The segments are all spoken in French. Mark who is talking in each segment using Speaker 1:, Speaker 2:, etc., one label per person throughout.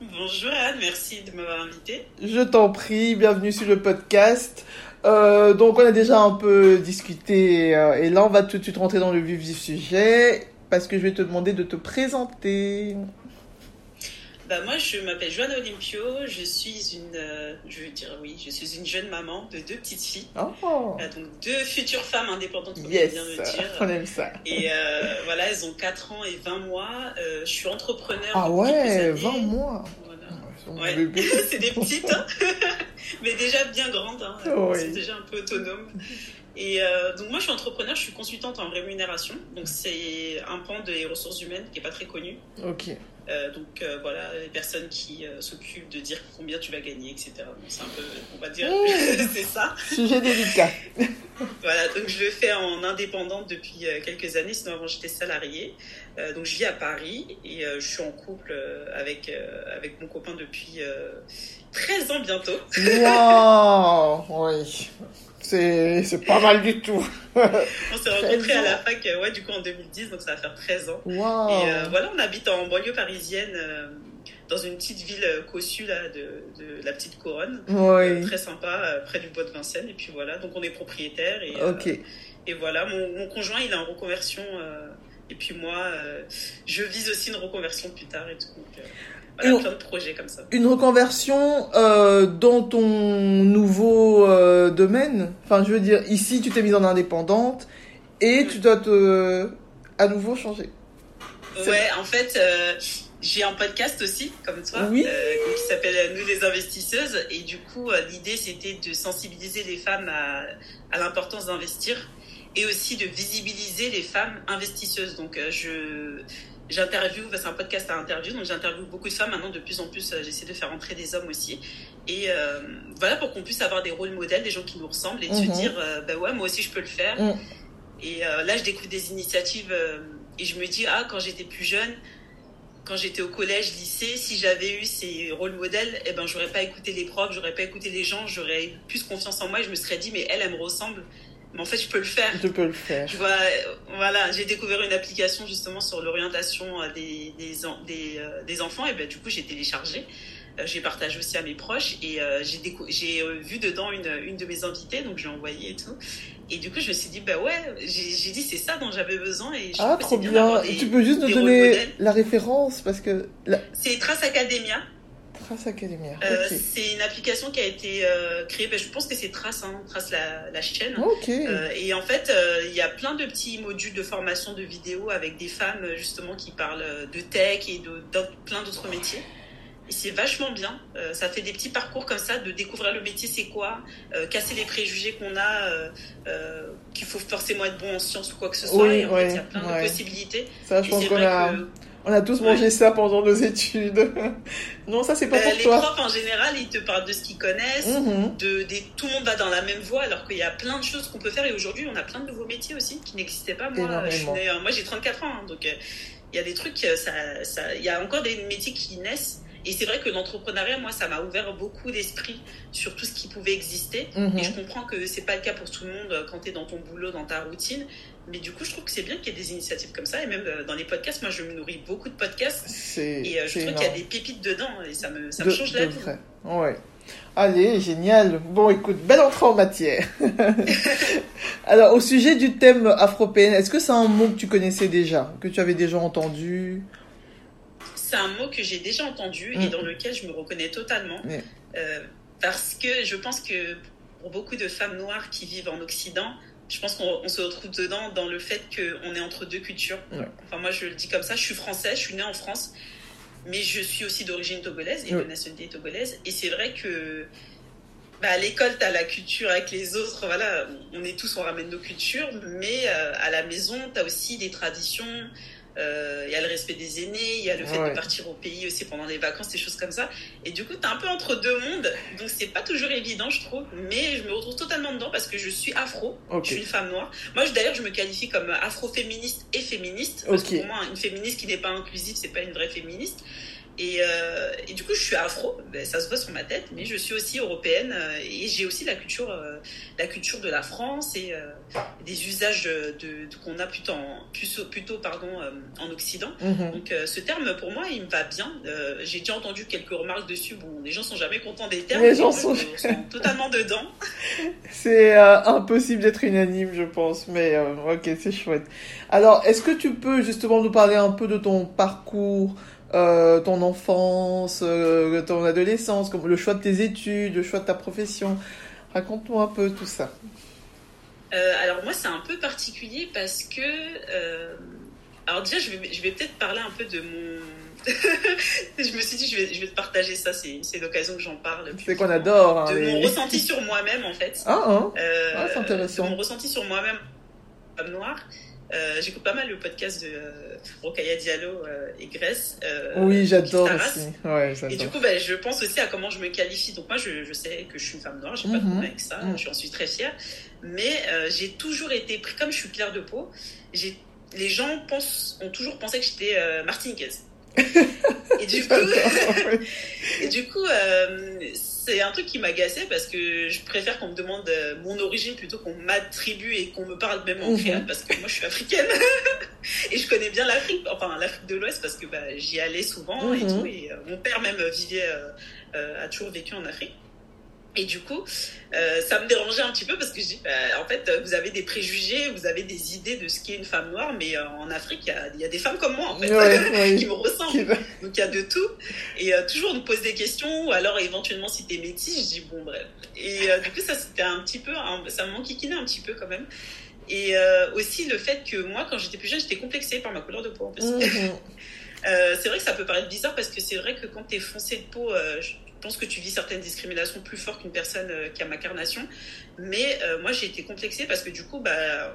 Speaker 1: Bonjour Anne, merci de m'avoir invité.
Speaker 2: Je t'en prie, bienvenue sur le podcast. Euh, donc on a déjà un peu discuté euh, et là on va tout de suite rentrer dans le vif du sujet parce que je vais te demander de te présenter.
Speaker 1: Bah moi je m'appelle Joanne Olympio, je suis une, euh, je veux dire oui, je suis une jeune maman de deux petites filles,
Speaker 2: Oh,
Speaker 1: Euh, donc deux futures femmes indépendantes, comme
Speaker 2: yes,
Speaker 1: bien le dire.
Speaker 2: on aime ça.
Speaker 1: Et euh, voilà, elles ont 4 ans et 20 mois. Euh, je suis entrepreneur.
Speaker 2: Ah ouais,
Speaker 1: années.
Speaker 2: 20 mois.
Speaker 1: Voilà. Ouais. c'est des petites, hein. mais déjà bien grandes. Hein. Elles sont déjà un peu autonomes. Et euh, donc moi, je suis entrepreneur, je suis consultante en rémunération. Donc c'est un pan des ressources humaines qui est pas très connu.
Speaker 2: Ok.
Speaker 1: Euh, donc euh, voilà, les personnes qui euh, s'occupent de dire combien tu vas gagner, etc. C'est un peu, on va dire,
Speaker 2: Mmh.
Speaker 1: c'est ça.
Speaker 2: Sujet délicat.
Speaker 1: Voilà, donc je le fais en indépendante depuis quelques années, sinon avant j'étais salariée. Donc je vis à Paris et je suis en couple avec, avec mon copain depuis euh, 13 ans bientôt.
Speaker 2: Waouh, oui. C'est c'est pas mal du tout.
Speaker 1: On s'est
Speaker 2: 13
Speaker 1: rencontrés à la fac, euh, ouais, du coup en 2010, donc ça va faire 13 ans.
Speaker 2: Waouh.
Speaker 1: Et euh, voilà, on habite en banlieue parisienne, euh, dans une petite ville euh, cossue là, de, de la petite couronne.
Speaker 2: Oui.
Speaker 1: Très sympa, euh, près du bois de Vincennes. Et puis voilà, donc on est propriétaire. Et, euh,
Speaker 2: Ok.
Speaker 1: et voilà, mon, mon conjoint, il est en reconversion. euh, et puis moi, euh, je vise aussi une reconversion plus tard et tout. Donc, euh, voilà,
Speaker 2: Et
Speaker 1: plein de projets comme ça.
Speaker 2: Une reconversion euh, dans ton nouveau euh, domaine. Enfin, je veux dire, ici, tu t'es mise en indépendante et tu dois te à nouveau changer.
Speaker 1: Ouais, en fait, euh, j'ai un podcast aussi, comme toi,
Speaker 2: Oui.
Speaker 1: qui s'appelle Nous les investisseuses. Et du coup, l'idée, c'était de sensibiliser les femmes à, à l'importance d'investir et aussi de visibiliser les femmes investisseuses. Donc, je j'interviewe, c'est un podcast à interview, donc j'interviewe beaucoup de femmes. Maintenant, de plus en plus, euh, j'essaie de faire entrer des hommes aussi. Et euh, voilà, pour qu'on puisse avoir des rôles modèles, des gens qui nous ressemblent et de
Speaker 2: Mhm.
Speaker 1: se dire, euh, bah ouais, moi aussi, je peux le faire.
Speaker 2: Mhm.
Speaker 1: Et euh, là, je découvre des initiatives et je me dis, ah, quand j'étais plus jeune, quand j'étais au collège, lycée, si j'avais eu ces rôles modèles, eh ben, j'aurais pas écouté les profs, j'aurais pas écouté les gens, j'aurais eu plus confiance en moi et je me serais dit, mais elle, elle me ressemble. Mais en fait, je peux le faire.
Speaker 2: Je peux le faire.
Speaker 1: Je vois, voilà, j'ai découvert une application justement sur l'orientation euh, des, des, en- des, euh, des enfants et ben, du coup, j'ai téléchargé. Euh, J'ai partagé aussi à mes proches et euh, j'ai vu dedans une, une de mes invitées, donc j'ai envoyé et tout. Et du coup, je me suis dit, bah ouais, j'ai dit, c'est ça dont j'avais besoin. Et je
Speaker 2: Ah, trop bien.
Speaker 1: des-
Speaker 2: Tu peux juste nous donner la référence parce que la
Speaker 1: C'est Trace Academia.
Speaker 2: Trace Academia.
Speaker 1: Euh. C'est une application qui a été euh, créée, ben, je pense que c'est Trace, hein, Trace la, la chaîne.
Speaker 2: Ok.
Speaker 1: Euh, et en fait, il y a plein de petits modules de formation de vidéos avec des femmes justement qui parlent de tech et de, plein d'autres métiers. Et c'est vachement bien. Ça fait des petits parcours comme ça, de découvrir le métier, c'est quoi, casser les préjugés qu'on a, qu'il faut forcément être bon en sciences ou quoi que ce soit.
Speaker 2: Oui,
Speaker 1: et en
Speaker 2: ouais,
Speaker 1: fait, il y a plein
Speaker 2: ouais.
Speaker 1: de possibilités.
Speaker 2: Ça, je
Speaker 1: Et
Speaker 2: pense qu'on a,
Speaker 1: que
Speaker 2: on a tous mangé ça pendant nos études. non, ça, c'est pas
Speaker 1: euh,
Speaker 2: pour
Speaker 1: les
Speaker 2: toi.
Speaker 1: profs en général, ils te parlent de ce qu'ils connaissent.
Speaker 2: Mhm.
Speaker 1: de, des- tout le monde va dans la même voie alors qu'il y a plein de choses qu'on peut faire et aujourd'hui on a plein de nouveaux métiers aussi qui n'existaient pas moi
Speaker 2: Énormément.
Speaker 1: je suis née- euh, moi j'ai 34 ans hein, donc euh, il y a des trucs ça, ça il y a encore des métiers qui naissent et c'est vrai que l'entrepreneuriat moi ça m'a ouvert beaucoup d'esprit sur tout ce qui pouvait exister
Speaker 2: Mhm.
Speaker 1: et je comprends que c'est pas le cas pour tout le monde quand tu es dans ton boulot dans ta routine mais du coup je trouve que c'est bien qu'il y ait des initiatives comme ça et même euh, dans les podcasts moi je me nourris beaucoup de podcasts et euh, je trouve qu'il y a des pépites dedans et ça me, ça
Speaker 2: de,
Speaker 1: me change la
Speaker 2: de
Speaker 1: vie
Speaker 2: vrai. Ouais. Allez, génial. Bon, écoute, belle entrée en matière. Alors, au sujet du thème afro-PN, est-ce que c'est un mot que tu connaissais déjà, que tu avais déjà entendu?
Speaker 1: C'est un mot que j'ai déjà entendu et
Speaker 2: Mm.
Speaker 1: dans lequel je me reconnais totalement. Euh, parce que je pense que pour beaucoup de femmes noires qui vivent en Occident, je pense qu'on on se retrouve dedans dans le fait qu'on est entre deux cultures.
Speaker 2: Ouais.
Speaker 1: Enfin, moi, je le dis comme ça, je suis française, je suis née en France, mais je suis aussi d'origine togolaise et
Speaker 2: Ouais.
Speaker 1: de nationalité togolaise. Et c'est vrai que bah, à l'école, tu as la culture avec les autres, voilà, on est tous, on ramène nos cultures, mais euh, à la maison, tu as aussi des traditions. Euh, Il y a le respect des aînés, il y a le fait
Speaker 2: Ouais.
Speaker 1: de partir au pays aussi pendant les vacances, des choses comme ça. Et du coup, t'es un peu entre deux mondes, donc c'est pas toujours évident, je trouve. Mais je me retrouve totalement dedans parce que je suis afro, je suis une femme noire. Moi, d'ailleurs, je me qualifie comme afro-féministe et féministe. Parce que pour moi, une féministe qui n'est pas inclusive, c'est pas une vraie féministe. Et, euh, et du coup, je suis afro, ben, ça se voit sur ma tête, mais je suis aussi européenne euh, et j'ai aussi la culture, euh, la culture de la France et euh, des usages de, de- qu'on a plutôt, en, plutôt, plutôt pardon, euh, en Occident.
Speaker 2: Mhm.
Speaker 1: Donc euh, ce terme, pour moi, il me va bien. Euh, j'ai déjà entendu quelques remarques dessus. Bon, les gens sont jamais contents des termes.
Speaker 2: Les gens sont-
Speaker 1: sens totalement dedans.
Speaker 2: C'est euh, impossible d'être unanime, je pense, mais euh, ok, c'est chouette. Alors, est-ce que tu peux justement nous parler un peu de ton parcours, euh, ton enfance, euh, ton adolescence, comme le choix de tes études, le choix de ta profession Raconte-moi un peu tout ça.
Speaker 1: Euh, alors moi, c'est un peu particulier parce que... alors déjà, je vais, je vais peut-être parler un peu de mon... je me suis dit, je vais, je vais te partager ça. C'est l'occasion que j'en parle.
Speaker 2: C'est qu'on adore. hein,
Speaker 1: De
Speaker 2: les-
Speaker 1: mon ressenti sur moi-même, en fait.
Speaker 2: Ah, hein
Speaker 1: Euh,
Speaker 2: Ah, c'est intéressant.
Speaker 1: de mon ressenti sur moi-même, femme noire. Euh, J'écoute pas mal le podcast de euh, Rokhaya Diallo euh, et Grèce. euh,
Speaker 2: Oui, j'adore aussi. Ouais,
Speaker 1: Et du coup, ben, je pense aussi à comment je me qualifie. Donc moi, je, je sais que je suis une femme noire, j'ai pas de
Speaker 2: Mhm.
Speaker 1: problème avec ça,
Speaker 2: Mhm.
Speaker 1: j'en suis très fière. Mais euh, j'ai toujours été pris, comme je suis claire de peau, j'ai les gens pensent, ont toujours pensé que j'étais euh, martiniquaise. Et du coup,
Speaker 2: J'adore, oui.
Speaker 1: et du coup, euh, c'est un truc qui m'agaçait parce que je préfère qu'on me demande euh, mon origine plutôt qu'on m'attribue et qu'on me parle même en
Speaker 2: Mhm.
Speaker 1: créole parce que moi je suis africaine et je connais bien l'Afrique, enfin l'Afrique de l'Ouest parce que bah, j'y allais souvent et
Speaker 2: Mhm.
Speaker 1: tout. Et euh, mon père même vivait, euh, a toujours vécu en Afrique. Et du coup, euh, ça me dérangeait un petit peu parce que je dis, bah, en fait, vous avez des préjugés, vous avez des idées de ce qu'est une femme noire, mais euh, en Afrique, il y a, il y a des femmes comme moi, en fait,
Speaker 2: Ouais,
Speaker 1: qui me ressemblent. Donc il y a de tout. Et euh, toujours on nous pose des questions, ou alors éventuellement si t'es métis, je dis bon bref. Et du coup ça c'était un petit peu, un- ça me manquiquinait un petit peu quand même. Et aussi le fait que moi quand j'étais plus jeune j'étais complexée par ma couleur de peau en plus.
Speaker 2: Mhm.
Speaker 1: Euh, c'est vrai que ça peut paraître bizarre parce que c'est vrai que quand t'es foncé de peau, euh, pense que tu vis certaines discriminations plus fort qu'une personne euh, qui a ma carnation. Mais euh, moi j'ai été complexée parce que du coup bah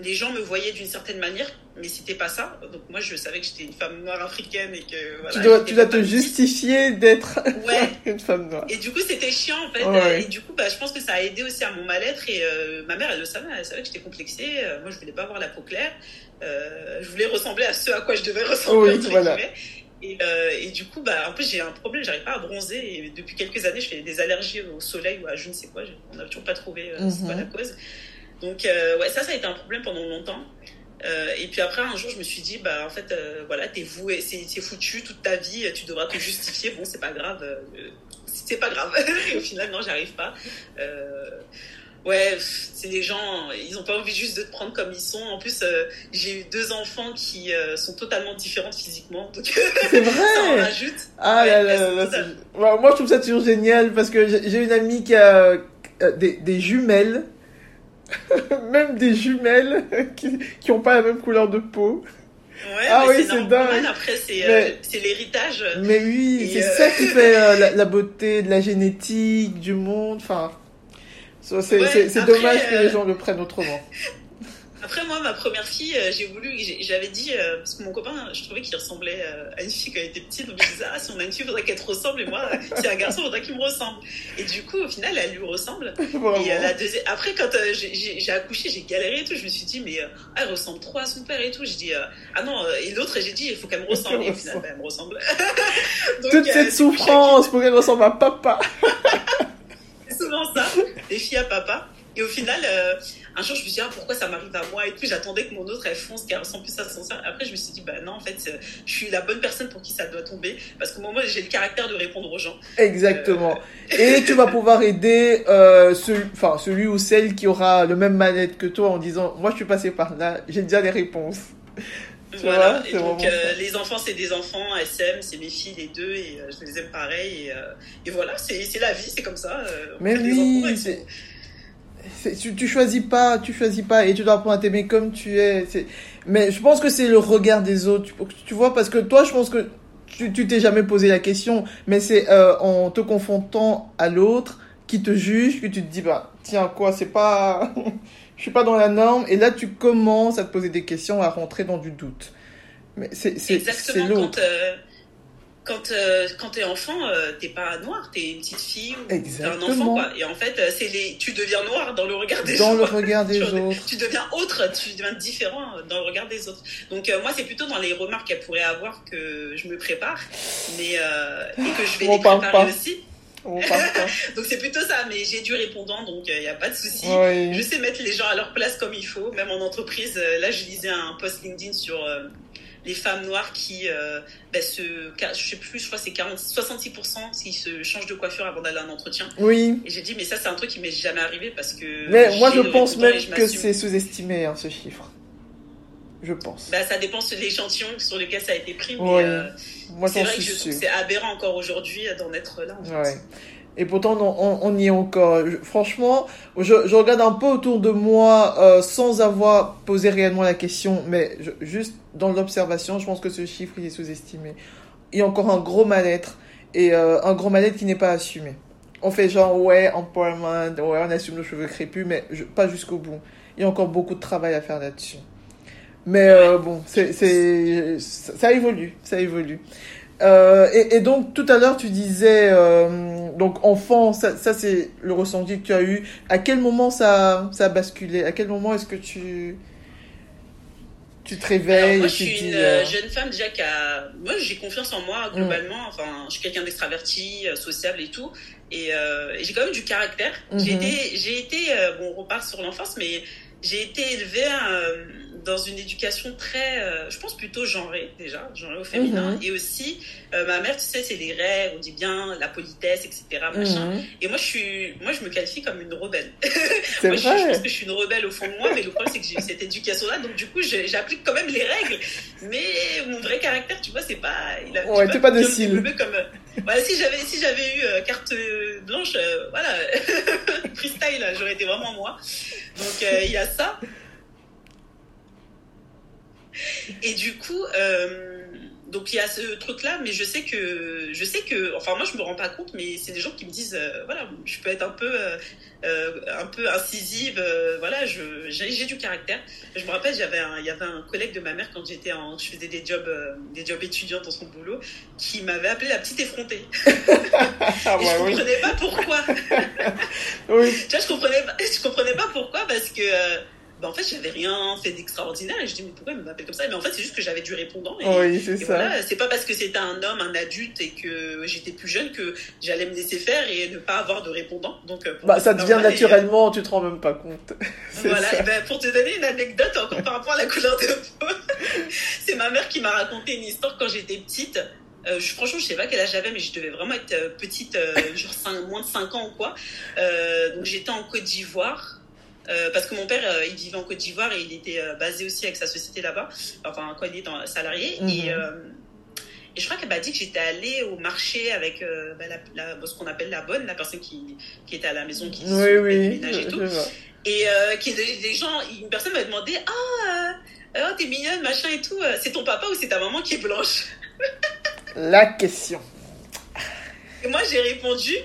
Speaker 1: les gens me voyaient d'une certaine manière, mais c'était pas ça. Donc moi je savais que j'étais une femme noire africaine et que voilà.
Speaker 2: tu dois, tu dois te justifier d'être
Speaker 1: Ouais.
Speaker 2: une femme noire.
Speaker 1: Et du coup, c'était chiant en fait.
Speaker 2: Ouais.
Speaker 1: Et du coup, bah, je pense que ça a aidé aussi à mon mal-être. Et euh, ma mère, elle le savait, elle savait que j'étais complexée. Euh, moi, je voulais pas avoir la peau claire. Euh, je voulais ressembler à ce à quoi je devais ressembler.
Speaker 2: Oui,
Speaker 1: entre
Speaker 2: voilà.
Speaker 1: guillemets. Et, euh, et du coup, bah, en plus, j'ai un problème, j'arrive pas à bronzer. Et depuis quelques années, je fais des allergies au soleil ou à je ne sais quoi. On n'a toujours pas trouvé euh, c'est
Speaker 2: Mhm.
Speaker 1: quoi la cause. Donc, euh, ouais, ça, ça a été un problème pendant longtemps. Et puis après, un jour, je me suis dit, bah, en fait, voilà, t'es voué, c'est foutu toute ta vie, tu devras te justifier. Bon, c'est pas grave, c'est pas grave. et au final, non, j'arrive pas. Ouais, c'est les gens, ils ont pas envie juste de te prendre comme ils sont. En plus, euh, j'ai eu deux enfants qui euh, sont totalement différentes physiquement,
Speaker 2: C'est
Speaker 1: ça en
Speaker 2: vrai
Speaker 1: rajoute.
Speaker 2: Ah là
Speaker 1: Ouais,
Speaker 2: là là Ouais, Moi, je trouve ça toujours génial parce que j'ai une amie qui a euh, des, des jumelles, même des jumelles qui qui ont pas la même couleur de peau.
Speaker 1: Ouais,
Speaker 2: Ah oui,
Speaker 1: c'est
Speaker 2: dingue.
Speaker 1: Après, c'est euh, l'héritage.
Speaker 2: Mais oui, c'est
Speaker 1: euh,
Speaker 2: ça qui fait euh, la, la beauté de la génétique, du monde. Enfin, c'est
Speaker 1: Ouais,
Speaker 2: dommage que
Speaker 1: euh,
Speaker 2: les gens le prennent autrement.
Speaker 1: Après, moi, ma première fille, euh, j'ai voulu, j'avais dit, euh, parce que mon copain, je trouvais qu'il ressemblait euh, à une fille quand elle était petite, donc je disais, ah, si on a une fille, il faudrait qu'elle te ressemble, et moi, si c'est un garçon, il faudrait qu'il me ressemble. Et du coup, au final, elle lui ressemble.
Speaker 2: Vraiment.
Speaker 1: Et euh, la deuxième... Après, quand euh, j'ai- accouché, j'ai galéré et tout, je me suis dit, mais euh, ah, elle ressemble trop à son père et tout. J'ai dit, euh, ah non, euh, et l'autre, j'ai dit, il faut qu'elle me ressemble. Et au final, bah, elle me ressemble. Donc,
Speaker 2: Toute
Speaker 1: euh,
Speaker 2: cette souffrance pour qu'elle ressemble à papa.
Speaker 1: C'est souvent ça, des filles à papa. Et au final, euh, un jour, je me suis dit, ah, pourquoi ça m'arrive à moi et tout. J'attendais que mon autre, elle fonce, qu'elle ressemble plus à son. Après, je me suis dit, bah non, en fait, euh, je suis la bonne personne pour qui ça doit tomber. Parce que moi, j'ai le caractère de répondre aux gens.
Speaker 2: Exactement. Et tu vas pouvoir aider euh, celui, enfin, celui ou celle qui aura le même mal-être que toi en disant Moi, je suis passé par là, j'ai déjà les réponses.
Speaker 1: Voilà, et donc les enfants c'est des enfants, SM, c'est mes filles les deux et je les aime pareil et, et voilà, c'est la vie, c'est comme ça.
Speaker 2: Mais oui, tu, tu choisis pas, tu choisis pas et tu dois apprendre à t'aimer comme tu es. Mais je pense que c'est le regard des autres. Tu, tu, vois, parce que toi, je pense que tu t'es jamais posé la question, mais c'est euh, en te confrontant à l'autre qui te juge que tu te dis, bah, tiens, quoi, c'est pas. je suis pas dans la norme. Et là, tu commences à te poser des questions, à rentrer dans du doute.
Speaker 1: Mais c'est l'autre. Euh, quand, euh, quand t'es enfant, euh, t'es pas noir, t'es une petite fille ou t'es un enfant, quoi. Et en fait, euh, c'est les, tu deviens noir dans le regard des
Speaker 2: autres. Dans le regard des autres.
Speaker 1: Tu deviens autre, tu deviens différent dans le regard des autres. Donc, moi, c'est plutôt dans les remarques qu'elle pourrait avoir que je me prépare, mais, et que je vais les préparer aussi. donc c'est plutôt ça, mais j'ai du répondant, donc il n'y a pas de souci. Je sais mettre les gens à leur place comme il faut, même en entreprise. là, je lisais un post LinkedIn sur les femmes noires qui euh, ben, se, je sais plus, je crois c'est 66% s'ils se changent de coiffure avant d'aller à un entretien.
Speaker 2: Oui.
Speaker 1: Et j'ai dit mais ça c'est un truc qui m'est jamais arrivé parce que.
Speaker 2: Mais moi je pense même que c'est sous-estimé hein, ce chiffre. Je pense.
Speaker 1: Bah, ça dépend de l'échantillon sur lequel ça a été pris. Mais, euh, c'est vrai que je trouve que c'est aberrant encore aujourd'hui d'en être là. En
Speaker 2: ouais. Et pourtant, on, on, y est encore. franchement, je, je, regarde un peu autour de moi euh, sans avoir posé réellement la question, mais juste dans l'observation, je pense que ce chiffre il est sous-estimé. Il y a encore un gros mal-être et euh, un gros mal-être qui n'est pas assumé. On fait genre ouais empowerment, ouais on assume nos cheveux crépus, mais pas jusqu'au bout. Il y a encore beaucoup de travail à faire là-dessus. Mais euh, bon, c'est ça évolue, ça évolue. Euh, et, et, donc tout à l'heure tu disais euh, donc enfant ça, ça c'est le ressenti que tu as eu à quel moment ça ça a basculé? À quel moment est-ce que tu tu te réveilles
Speaker 1: moi je suis une euh, jeune femme déjà qui a moi j'ai confiance en moi mm. globalement enfin je suis quelqu'un d'extraverti euh, sociable et tout et, et j'ai quand même du caractère j'ai mm-hmm. été j'ai été bon on repart sur l'enfance mais j'ai été élevée dans une éducation très, euh, je pense plutôt genrée déjà, genrée au féminin. Mhm. Et aussi, euh, ma mère, tu sais, c'est les règles, on dit bien la politesse, etc. Machin. Mhm. Et moi, je suis, moi, je me qualifie comme une rebelle.
Speaker 2: Vrai.
Speaker 1: Je, je, pense que je suis une rebelle au fond de moi, mais le problème, c'est que j'ai eu cette éducation-là. Donc, du coup, j'applique quand même les règles. Mais mon vrai caractère, tu vois, c'est pas.
Speaker 2: Il a, ouais, t'es pas docile.
Speaker 1: Comme, voilà, si j'avais, si j'avais eu euh, carte blanche, voilà, freestyle, j'aurais été vraiment moi. Donc, il y a ça. Et du coup, euh, donc il y a ce truc-là, mais je sais que, je sais que, enfin moi je me rends pas compte, mais c'est des gens qui me disent, euh, voilà, je peux être un peu, euh, un peu incisive, voilà, j'ai du caractère. Je me rappelle, j'avais il y avait un collègue de ma mère quand j'étais en, je faisais des jobs, des jobs étudiants dans son boulot, qui m'avait appelé la petite effrontée. ah, Et je comprenais pas pourquoi. oui. tu vois, je comprenais, je comprenais pas pourquoi parce que bah, en fait, j'avais rien fait d'extraordinaire. Et je dis, mais pourquoi il m'appelle comme ça? Mais en fait, c'est juste que j'avais du répondant. Et,
Speaker 2: oui, c'est ça.
Speaker 1: Voilà, c'est pas parce que c'était un homme, un adulte et que j'étais plus jeune que j'allais me laisser faire et ne pas avoir de répondant. Donc,
Speaker 2: euh, bah, ça devient naturellement, tu te rends même pas compte.
Speaker 1: voilà, ben, pour te donner une anecdote encore par rapport à la couleur de peau, c'est ma mère qui m'a raconté une histoire quand j'étais petite. Euh, je, franchement, je sais pas quel âge j'avais, mais je devais vraiment être euh, petite, genre moins de 5 ans ou quoi. donc j'étais en Côte d'Ivoire euh, parce que mon père, euh, il vivait en Côte d'Ivoire et il était euh, basé aussi avec sa société là-bas, enfin quand il était salarié. Mhm. Et, et, je crois qu'elle m'a dit que j'étais allée au marché avec bah, la, ce qu'on appelle la bonne, la personne qui, qui était à la maison, qui
Speaker 2: oui, oui,
Speaker 1: ménage et tout. Et qui des gens, une personne m'a demandé ah oh, t'es mignonne machin et tout, c'est ton papa ou c'est ta maman qui est blanche
Speaker 2: La question.
Speaker 1: Et moi j'ai répondu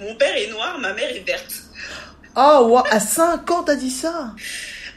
Speaker 1: mon père est noir, ma mère est verte.
Speaker 2: Oh, à 5 ans, t'as dit ça?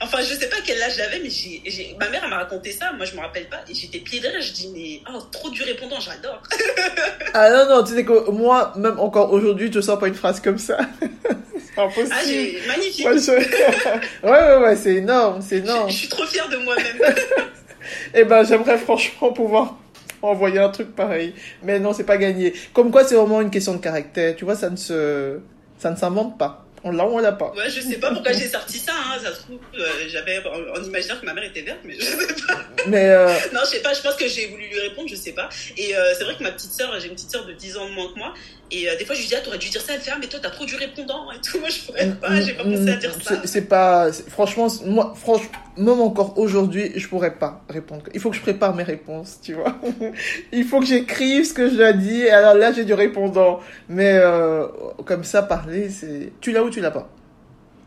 Speaker 1: Enfin, je sais pas quel âge j'avais, mais j'ai, ma mère, elle m'a raconté ça. Moi, je me rappelle pas. Et j'étais pied derrière. Je dis, mais oh, trop du répondant, j'adore.
Speaker 2: ah non, non, tu sais que moi, même encore aujourd'hui, je sens pas une phrase comme ça.
Speaker 1: c'est impossible. Ah, j'ai... magnifique.
Speaker 2: ouais, ouais, ouais, c'est énorme, c'est énorme.
Speaker 1: Je, suis trop fière de moi-même.
Speaker 2: eh ben, j'aimerais franchement pouvoir envoyer un truc pareil. Mais non, c'est pas gagné. Comme quoi, c'est vraiment une question de caractère. Tu vois, ça ne se, ça ne s'invente pas. On l'a ou on l'a pas
Speaker 1: Ouais, je sais pas pourquoi j'ai sorti ça. Hein. Ça se trouve, euh, j'avais en, imaginant que ma mère était verte, mais je sais pas.
Speaker 2: Mais euh...
Speaker 1: non, je sais pas. Je pense que j'ai voulu lui répondre, je sais pas. Et euh, c'est vrai que ma petite sœur, j'ai une petite sœur de 10 ans de moins que moi. Et euh, des fois, je lui dis, ah, t'aurais dû dire ça, elle fait, ah, mais toi, t'as trop du répondant et tout. Moi, je pourrais pas, j'ai pas pensé à dire ça.
Speaker 2: C'est pas, franchement, moi, franchement, même encore aujourd'hui, je pourrais pas répondre. Il faut que je prépare mes réponses, tu vois. Il faut que j'écrive ce que je dois dire. Alors là, j'ai du répondant. Mais euh, comme ça, parler, c'est... Tu l'as ou tu l'as pas?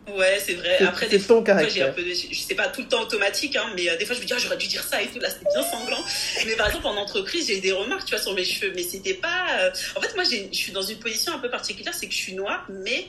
Speaker 1: Ouais, c'est vrai. Après,
Speaker 2: c'est ton
Speaker 1: fois,
Speaker 2: caractère.
Speaker 1: un peu, de- je sais pas tout le temps automatique, hein, mais euh, des fois, je me dis, ah, j'aurais dû dire ça et tout. Là, c'était bien sanglant. Mais par exemple, en entreprise, j'ai eu des remarques, tu vois, sur mes cheveux, mais c'était pas. euh, En fait, moi, je suis dans une position un peu particulière, c'est que je suis noire, mais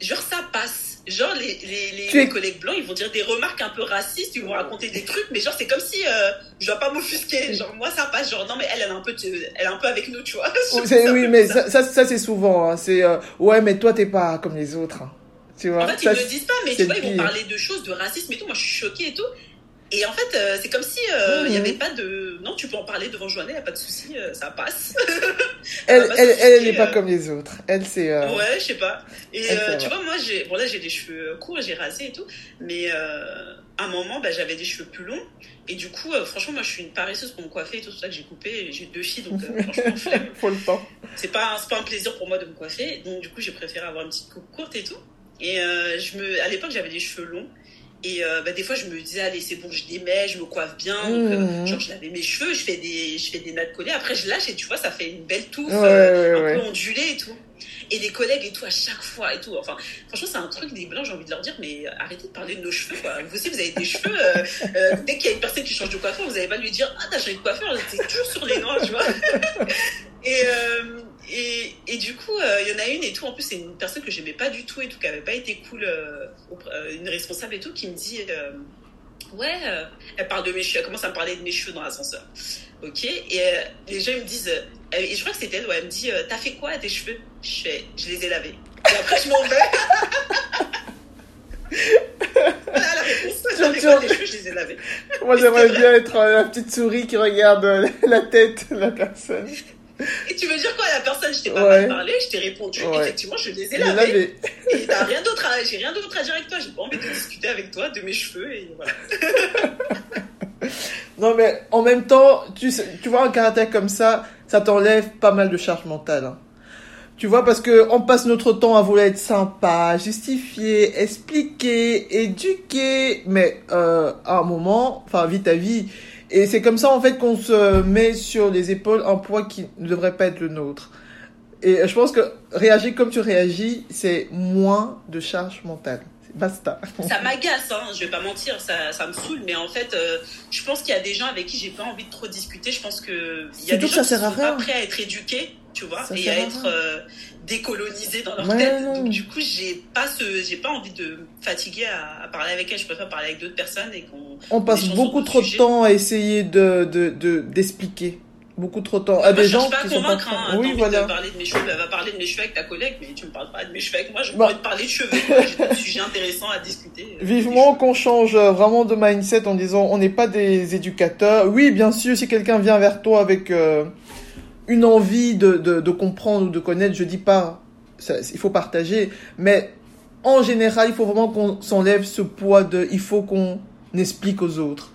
Speaker 1: genre ça passe. Genre les, les, les, collègues blancs, ils vont dire des remarques un peu racistes, ils vont raconter des trucs, mais genre c'est comme si euh, je dois pas m'offusquer. Genre moi ça passe. Genre non mais elle, elle est un peu, elle est un peu avec nous, tu vois.
Speaker 2: Oui,
Speaker 1: un
Speaker 2: oui, mais ça, ça, c'est souvent. hein. C'est euh, ouais, mais toi, t'es pas comme les autres. hein. Tu vois
Speaker 1: En fait,
Speaker 2: Ça,
Speaker 1: ils ne le disent pas, mais tu vois, ils vont parler de choses, de racisme et tout. Moi, je suis choquée et tout. Et en fait, euh, c'est comme si euh, il
Speaker 2: Mhm.
Speaker 1: y avait pas de. Non, tu peux en parler devant Joannet, y a pas de souci, euh, ça passe.
Speaker 2: Elle,
Speaker 1: bah,
Speaker 2: elle, elle, elle n'est pas
Speaker 1: euh,
Speaker 2: comme les autres. Elle, c'est. euh,
Speaker 1: Ouais, je sais pas. Et euh, tu vois, moi, j'ai. Bon, là, j'ai des cheveux courts j'ai rasé et tout. Mais euh, à un moment, bah, j'avais des cheveux plus longs. Et du coup, euh, franchement, moi, je suis une paresseuse pour me coiffer et tout. C'est pour ça que j'ai coupé. J'ai deux filles, donc euh, franchement, flemme.
Speaker 2: Faut le temps.
Speaker 1: c'est pas un- pas un plaisir pour moi de me coiffer donc du coup j'ai préféré avoir une petite coupe courte et tout et euh, je me à l'époque j'avais des cheveux longs. Et euh, bah, des fois je me disais allez c'est bon je les mets je me coiffe bien. Donc, euh,
Speaker 2: Mhm.
Speaker 1: genre je lavais mes cheveux je fais des je fais des nattes collées. Après je lâche et tu vois ça fait une belle touffe
Speaker 2: Ouais,
Speaker 1: euh,
Speaker 2: ouais,
Speaker 1: un
Speaker 2: ouais.
Speaker 1: peu ondulée et tout. Et les collègues et tout à chaque fois et tout. Enfin franchement c'est un truc des blancs j'ai envie de leur dire mais arrêtez de parler de nos cheveux quoi. Vous aussi vous avez des cheveux euh, euh, dès qu'il y a une personne qui change de coiffeur vous n'allez pas lui dire ah t'as changé de coiffeur c'est toujours sur les noirs tu vois et, euh, et, et du coup, euh, il y en a une et tout. En plus, c'est une personne que j'aimais pas du tout et tout, qui avait pas été cool, euh, euh, une responsable et tout, qui me dit euh, Ouais, elle parle de mes cheveux, elle commence à me parler de mes cheveux dans l'ascenseur. Ok Et les gens ils me disent Et je crois que c'était elle, ouais, elle me dit T'as fait quoi à tes cheveux? Je, fais, je les ai lavés. Et après, je m'en vais. voilà la réponse. Cheveux? Je les ai lavés.
Speaker 2: Moi, j'aimerais bien être la petite souris qui regarde la tête de la personne.
Speaker 1: Et tu veux dire quoi la personne Je t'ai pas
Speaker 2: Ouais.
Speaker 1: mal parlé, je t'ai répondu.
Speaker 2: Ouais.
Speaker 1: Effectivement, je les ai lavés. Et t'as rien d'autre à, j'ai rien d'autre à dire avec toi. J'ai pas envie de discuter avec toi de mes cheveux et voilà.
Speaker 2: Non, mais en même temps, tu, sais- tu vois, un caractère comme ça, ça t'enlève pas mal de charge mentale. hein. Tu vois, parce que on passe notre temps à vouloir être sympa, justifier, expliquer, éduquer, mais euh, à un moment, enfin, vite à vie. Et c'est comme ça, en fait, qu'on se met sur les épaules un poids qui ne devrait pas être le nôtre. Et je pense que réagir comme tu réagis, c'est moins de charge mentale. Basta.
Speaker 1: Ça m'agace, hein, je vais pas mentir, ça, ça me saoule, mais en fait, euh, je pense qu'il y a des gens avec qui j'ai pas envie de trop discuter. Je pense que il y a des gens
Speaker 2: ça
Speaker 1: qui
Speaker 2: sert à
Speaker 1: sont pas prêts à être éduqués, tu vois,
Speaker 2: Ça
Speaker 1: et à être euh, décolonisés dans leur
Speaker 2: Ouais,
Speaker 1: tête.
Speaker 2: non.
Speaker 1: Donc du coup, j'ai pas ce, j'ai pas envie de me fatiguer à, à parler avec elles. Je préfère parler avec d'autres personnes et qu'on.
Speaker 2: On passe beaucoup trop de temps à essayer de de de- d'expliquer. beaucoup trop de temps à
Speaker 1: Moi,
Speaker 2: des
Speaker 1: je
Speaker 2: gens
Speaker 1: pas
Speaker 2: qui sont pas
Speaker 1: hein.
Speaker 2: Oui, voilà.
Speaker 1: de parler de mes cheveux, elle va parler de mes cheveux avec ta collègue, mais tu me parles pas de mes cheveux avec moi. J'ai
Speaker 2: Bah.
Speaker 1: envie de parler de cheveux. J'ai des sujets intéressants à discuter. euh,
Speaker 2: Vivement qu'on change euh, vraiment de mindset en disant on n'est pas des éducateurs. Oui, bien sûr, si quelqu'un vient vers toi avec euh, une envie de, de, de comprendre ou de connaître, je dis pas, ça, il faut partager, mais en général, il faut vraiment qu'on s'enlève ce poids de il faut qu'on explique aux autres.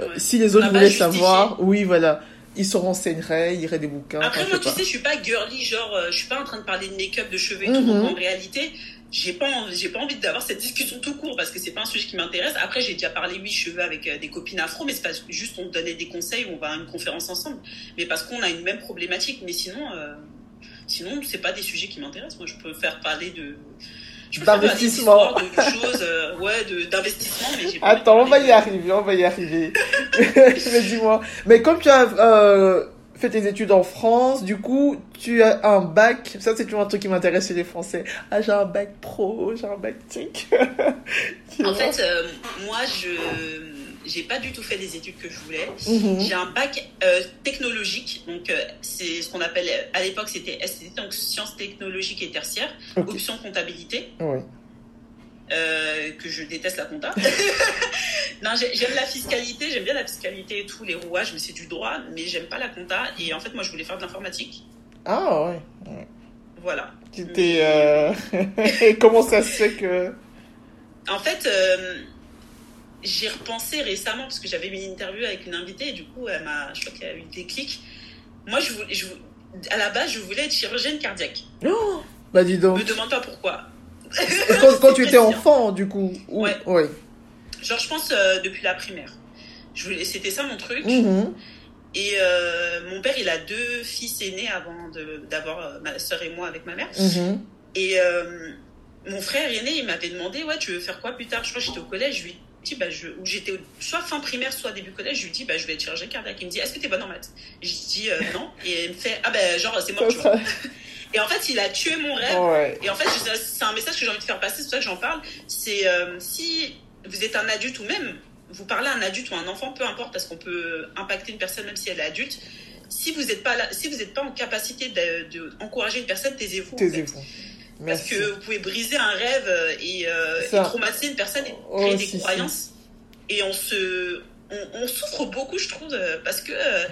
Speaker 2: Euh. Si les autres
Speaker 1: n'a pas
Speaker 2: voulaient
Speaker 1: justifié.
Speaker 2: savoir, oui, voilà, ils se renseigneraient, ils iraient des bouquins.
Speaker 1: Après, moi,
Speaker 2: je
Speaker 1: tu
Speaker 2: sais
Speaker 1: je suis pas girly, genre, euh, je suis pas en train de parler de make-up, de cheveux et tout.
Speaker 2: Mhm.
Speaker 1: Donc, en réalité, j'ai pas, envie- j'ai pas envie d'avoir cette discussion tout court parce que c'est pas un sujet qui m'intéresse. Après, j'ai déjà parlé, oui, cheveux avec euh, des copines afro, mais c'est pas juste on donnait des conseils ou on va à une conférence ensemble. Mais parce qu'on a une même problématique. Mais sinon, euh, sinon, c'est pas des sujets qui m'intéressent. Moi, je peux faire parler de. Je peux faire parler
Speaker 2: D'investissement.
Speaker 1: d'histoires, de choses, euh, ouais, de- d'investissement, mais j'ai pas envie de
Speaker 2: Attends, on va y
Speaker 1: de-
Speaker 2: arriver, on va y arriver. mais dis-moi, mais comme tu as euh, fait tes études en France, du coup, tu as un bac, ça c'est toujours un truc qui m'intéresse chez les Français. Ah, j'ai un bac pro, j'ai un bac tic.
Speaker 1: En fait, euh, moi, je j'ai pas du tout fait les études que je voulais.
Speaker 2: Mhm.
Speaker 1: J'ai un bac euh, technologique, donc euh, c'est ce qu'on appelle à l'époque c'était STT, donc sciences technologiques et tertiaires, option comptabilité,
Speaker 2: Oui.
Speaker 1: Euh, que je déteste la compta. non, j'ai- j'aime la fiscalité, j'aime bien la fiscalité et tout, les rouages, mais c'est du droit, mais j'aime pas la compta. Et en fait, moi, je voulais faire de l'informatique.
Speaker 2: Ah ouais.
Speaker 1: Voilà.
Speaker 2: Tu t'es. Euh... Comment ça se fait que.
Speaker 1: En fait, euh, j'ai repensé récemment parce que j'avais eu une interview avec une invitée et du coup, elle m'a, je crois qu'elle a eu le déclic. Moi, je voulais, je, vou- à la base, je voulais être chirurgienne cardiaque.
Speaker 2: Oh bah dis donc.
Speaker 1: Me demande pas pourquoi.
Speaker 2: Quand, quand tu étais enfant, du coup. ou-
Speaker 1: Ouais.
Speaker 2: Ouais.
Speaker 1: Genre, je pense depuis la primaire. C'était ça mon truc.
Speaker 2: Mhm.
Speaker 1: Et mon père, il a deux fils aînés avant d'avoir ma soeur et moi avec ma mère.
Speaker 2: Mhm.
Speaker 1: Et mon frère aîné, il m'avait demandé, ouais, tu veux faire quoi plus tard? Je crois que j'étais au collège, je lui dit, bah, je, où j'étais soit fin primaire, soit début collège, je lui dis, bah, je vais être chirurgien cardiaque. Il me dit, est-ce que t'es bonne en maths? Je dis, euh, non. Et il me fait, ah ben, genre, c'est vois. Et en fait, il a tué mon rêve. Et en fait, c'est un message que j'ai envie de faire passer, c'est pour ça que j'en parle. C'est euh, si vous êtes un adulte ou même vous parlez à un adulte ou un enfant, peu importe, parce qu'on peut impacter une personne même si elle est adulte. Si vous n'êtes pas là, si vous n'êtes pas en capacité d'encourager une personne, taisez-vous.
Speaker 2: Taisez-vous.
Speaker 1: Parce que vous pouvez briser un rêve et, euh, et traumatiser une personne et créer des croyances. Et on se, on, souffre beaucoup, je trouve, euh, parce que euh,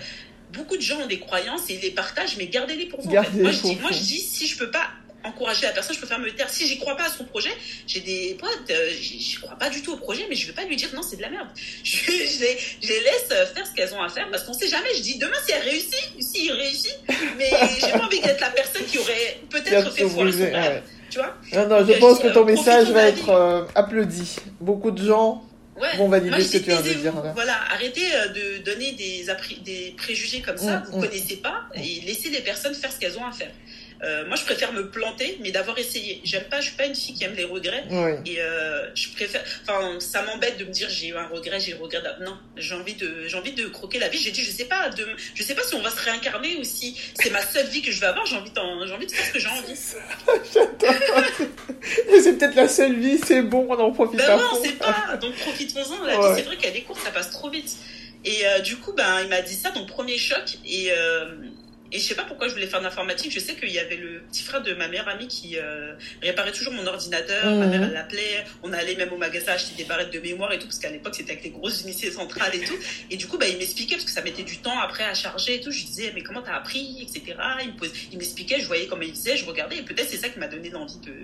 Speaker 1: beaucoup de gens ont des croyances et ils les partagent, mais gardez-les pour vous. Moi, je dis, moi, je dis, si je peux pas encourager la personne, je peux faire me taire. Si j'y crois pas à son projet, j'ai des potes, euh, j'y crois pas du tout au projet, mais je vais pas lui dire non, c'est de la merde. Je, je, les, je, les, laisse faire ce qu'elles ont à faire parce qu'on sait jamais. Je dis demain si elle réussit, si il réussit, mais j'ai pas envie d'être la personne qui aurait peut-être fait foirer son rêve. Tu vois
Speaker 2: non, non, je pense que ton message va être applaudi. Beaucoup de gens
Speaker 1: Ouais.
Speaker 2: Vont valider ce que tu viens de dire.
Speaker 1: Voilà, arrêtez euh, de donner des, des préjugés comme ça. Mm, vous ne mm. connaissez pas et laissez les personnes faire ce qu'elles ont à faire. Euh, moi, je préfère me planter, mais d'avoir essayé. J'aime pas, je suis pas une fille qui aime les regrets. Et euh, je préfère, enfin, ça m'embête de me dire j'ai eu un regret, j'ai eu un regret. Non, j'ai envie de, j'ai envie de croquer la vie. J'ai dit, je sais pas, de, je sais pas si on va se réincarner ou si c'est ma seule vie que je vais avoir. J'ai envie, j'ai envie de faire ce que j'ai envie.
Speaker 2: c'est peut-être la seule vie, c'est bon, on en profite.
Speaker 1: Ben non, c'est pas. Donc profitons-en. La vie, c'est vrai qu'elle est courte, ça passe trop vite. Et euh, du coup, ben, il m'a dit ça, donc premier choc. Et et je sais pas pourquoi je voulais faire de l'informatique. Je sais qu'il y avait le petit frère de ma meilleure amie qui euh, réparait toujours mon ordinateur. Ma mère, elle l'appelait. On allait même au magasin acheter des barrettes de mémoire et tout, parce qu'à l'époque, c'était avec les grosses unités centrales et tout. Et du coup, bah, il m'expliquait, parce que ça mettait du temps après à charger et tout. Je lui disais, mais comment t'as appris, etc. Il, me il m'expliquait, je voyais comment il faisait, je regardais. Et peut-être c'est ça qui m'a donné l'envie de.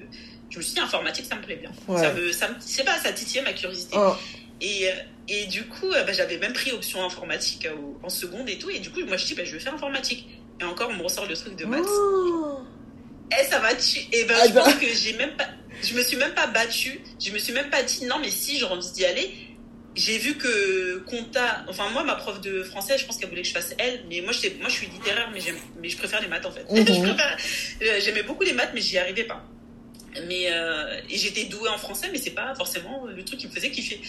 Speaker 1: Je me suis dit, informatique, ça me plaît bien. Ça me, ça me, c'est pas, ça titillait ma curiosité.
Speaker 2: Oh.
Speaker 1: Et, euh, et du coup, euh, bah, j'avais même pris option informatique en seconde et tout. Et du coup, moi, je dis, bah, je vais faire informatique. Et encore, on me ressort le truc de maths. Oh. Et ça va tuer. Et ben, je pense que j'ai même pas. Je me suis même pas battue. Je me suis même pas dit non, mais si j'ai envie d'y aller. J'ai vu que compta. Enfin, moi, ma prof de français, je pense qu'elle voulait que je fasse elle. Mais moi, moi je suis littéraire, mais, mais je préfère les maths en fait. Mhm. Euh, j'aimais beaucoup les maths, mais j'y arrivais pas mais euh, et j'étais douée en français mais c'est pas forcément le truc qui me faisait kiffer.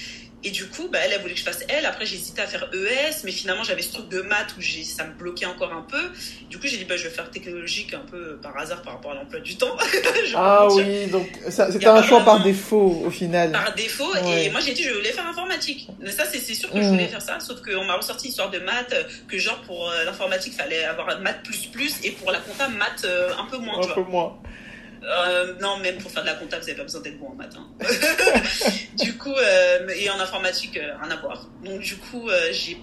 Speaker 1: Et du coup bah elle elle voulait que je fasse elle après j'ai hésité à faire ES mais finalement j'avais ce truc de maths où ça me bloquait encore un peu. Du coup j'ai dit bah je vais faire technologique un peu par hasard par rapport à l'emploi du temps.
Speaker 2: Ah oui donc c'était un choix par défaut au final.
Speaker 1: Par défaut et moi j'ai dit je voulais faire informatique. Mais ça c'est sûr que je voulais mhm. faire ça sauf qu'on m'a ressorti histoire de maths que genre pour euh, l'informatique fallait avoir maths plus plus et pour la compta maths euh, un peu moins
Speaker 2: un peu moins
Speaker 1: euh, non, même pour faire de la compta, vous n'avez pas besoin d'être bon en matin. du coup, euh, et en informatique, euh, rien à voir. Donc, du coup, j'ai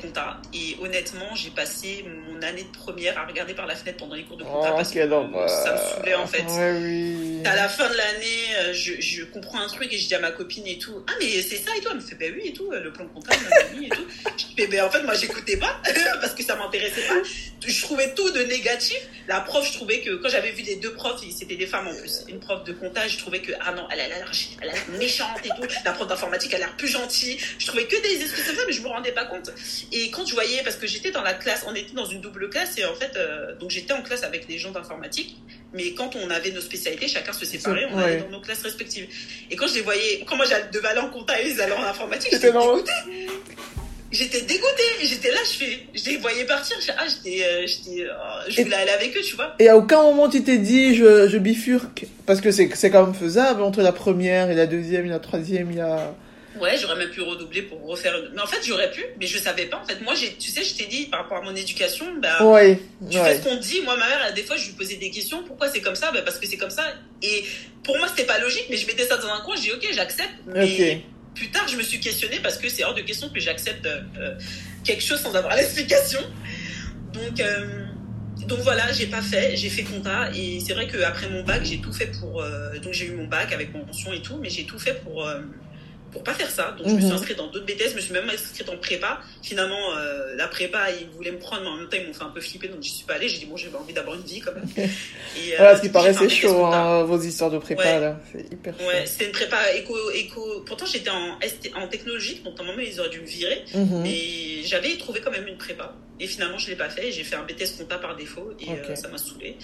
Speaker 1: compta. Et honnêtement, j'ai passé mon année de première à regarder par la fenêtre pendant les cours de compta
Speaker 2: oh,
Speaker 1: parce que ça me saoulait en fait.
Speaker 2: oui.
Speaker 1: À la fin de l'année, je, je, comprends un truc et je dis à ma copine et tout Ah, mais c'est ça et tout Elle me fait Ben oui et tout, le plan comptable, et tout. Je dis Ben en fait, moi j'écoutais pas parce que ça m'intéressait pas. Je trouvais tout de négatif. La prof, je trouvais que quand j'avais vu les deux profs, c'était des femmes en plus. Une prof de compta, je trouvais que Ah non, elle a l'air méchante et tout. La prof d'informatique, elle a l'air plus gentille. Je trouvais que des excuses comme ça, mais je me rendais pas compte. Et quand je voyais, parce que j'étais dans la classe, on était dans une double classe, et en fait, euh, donc j'étais en classe avec les gens d'informatique, mais quand on avait nos spécialités, chacun se séparait, on allait dans nos classes respectives. Et quand je les voyais, quand moi devais aller en compta et ils allaient en informatique, j'étais dégoûtée. J'étais dégoûtée, j'étais là, je fais, je les voyais partir, je, ah, j'étais, euh, oh, je voulais aller avec eux, tu vois.
Speaker 2: Et à aucun moment tu t'es dit, je, je bifurque, parce que c'est, c'est quand même faisable entre la première et la deuxième et la troisième, il y a
Speaker 1: Ouais, j'aurais même pu redoubler pour refaire. Mais en fait, j'aurais pu, mais je savais pas. En fait, moi, j'ai, tu sais, je t'ai dit par rapport à mon éducation, bah,
Speaker 2: ouais,
Speaker 1: tu fais ce qu'on dit. Moi, ma mère, des fois, je lui posais des questions. Pourquoi c'est comme ça? Bah, parce que c'est comme ça. Et pour moi, c'était pas logique, mais je mettais ça dans un coin. Je dis, ok, j'accepte. Mais plus tard, je me suis questionnée parce que c'est hors de question que j'accepte euh, quelque chose sans avoir l'explication. Donc. Euh, donc voilà, j'ai pas fait, j'ai fait compta et c'est vrai qu'après mon bac, j'ai tout fait pour. Euh, donc j'ai eu mon bac avec mon mention et tout, mais j'ai tout fait pour pour pas faire ça. Donc je me suis mhm. inscrite dans d'autres BTS, je me suis même inscrite en prépa. Finalement, euh, la prépa, ils voulaient me prendre, mais en même temps, ils m'ont fait un peu flipper, donc je suis pas allée. J'ai dit, bon, j'ai envie d'avoir une vie quand même.
Speaker 2: Et, voilà, ce qui paraît, c'est chaud, hein, vos histoires de prépa, là. C'est hyper
Speaker 1: chaud. Ouais, c'était une prépa éco, éco. Pourtant, j'étais en, en technologie, donc à un moment, ils auraient dû me virer. Mhm. Mais j'avais trouvé quand même une prépa. Et finalement, je l'ai pas fait. J'ai fait un BTS compta par défaut, et euh, ça m'a saoulé.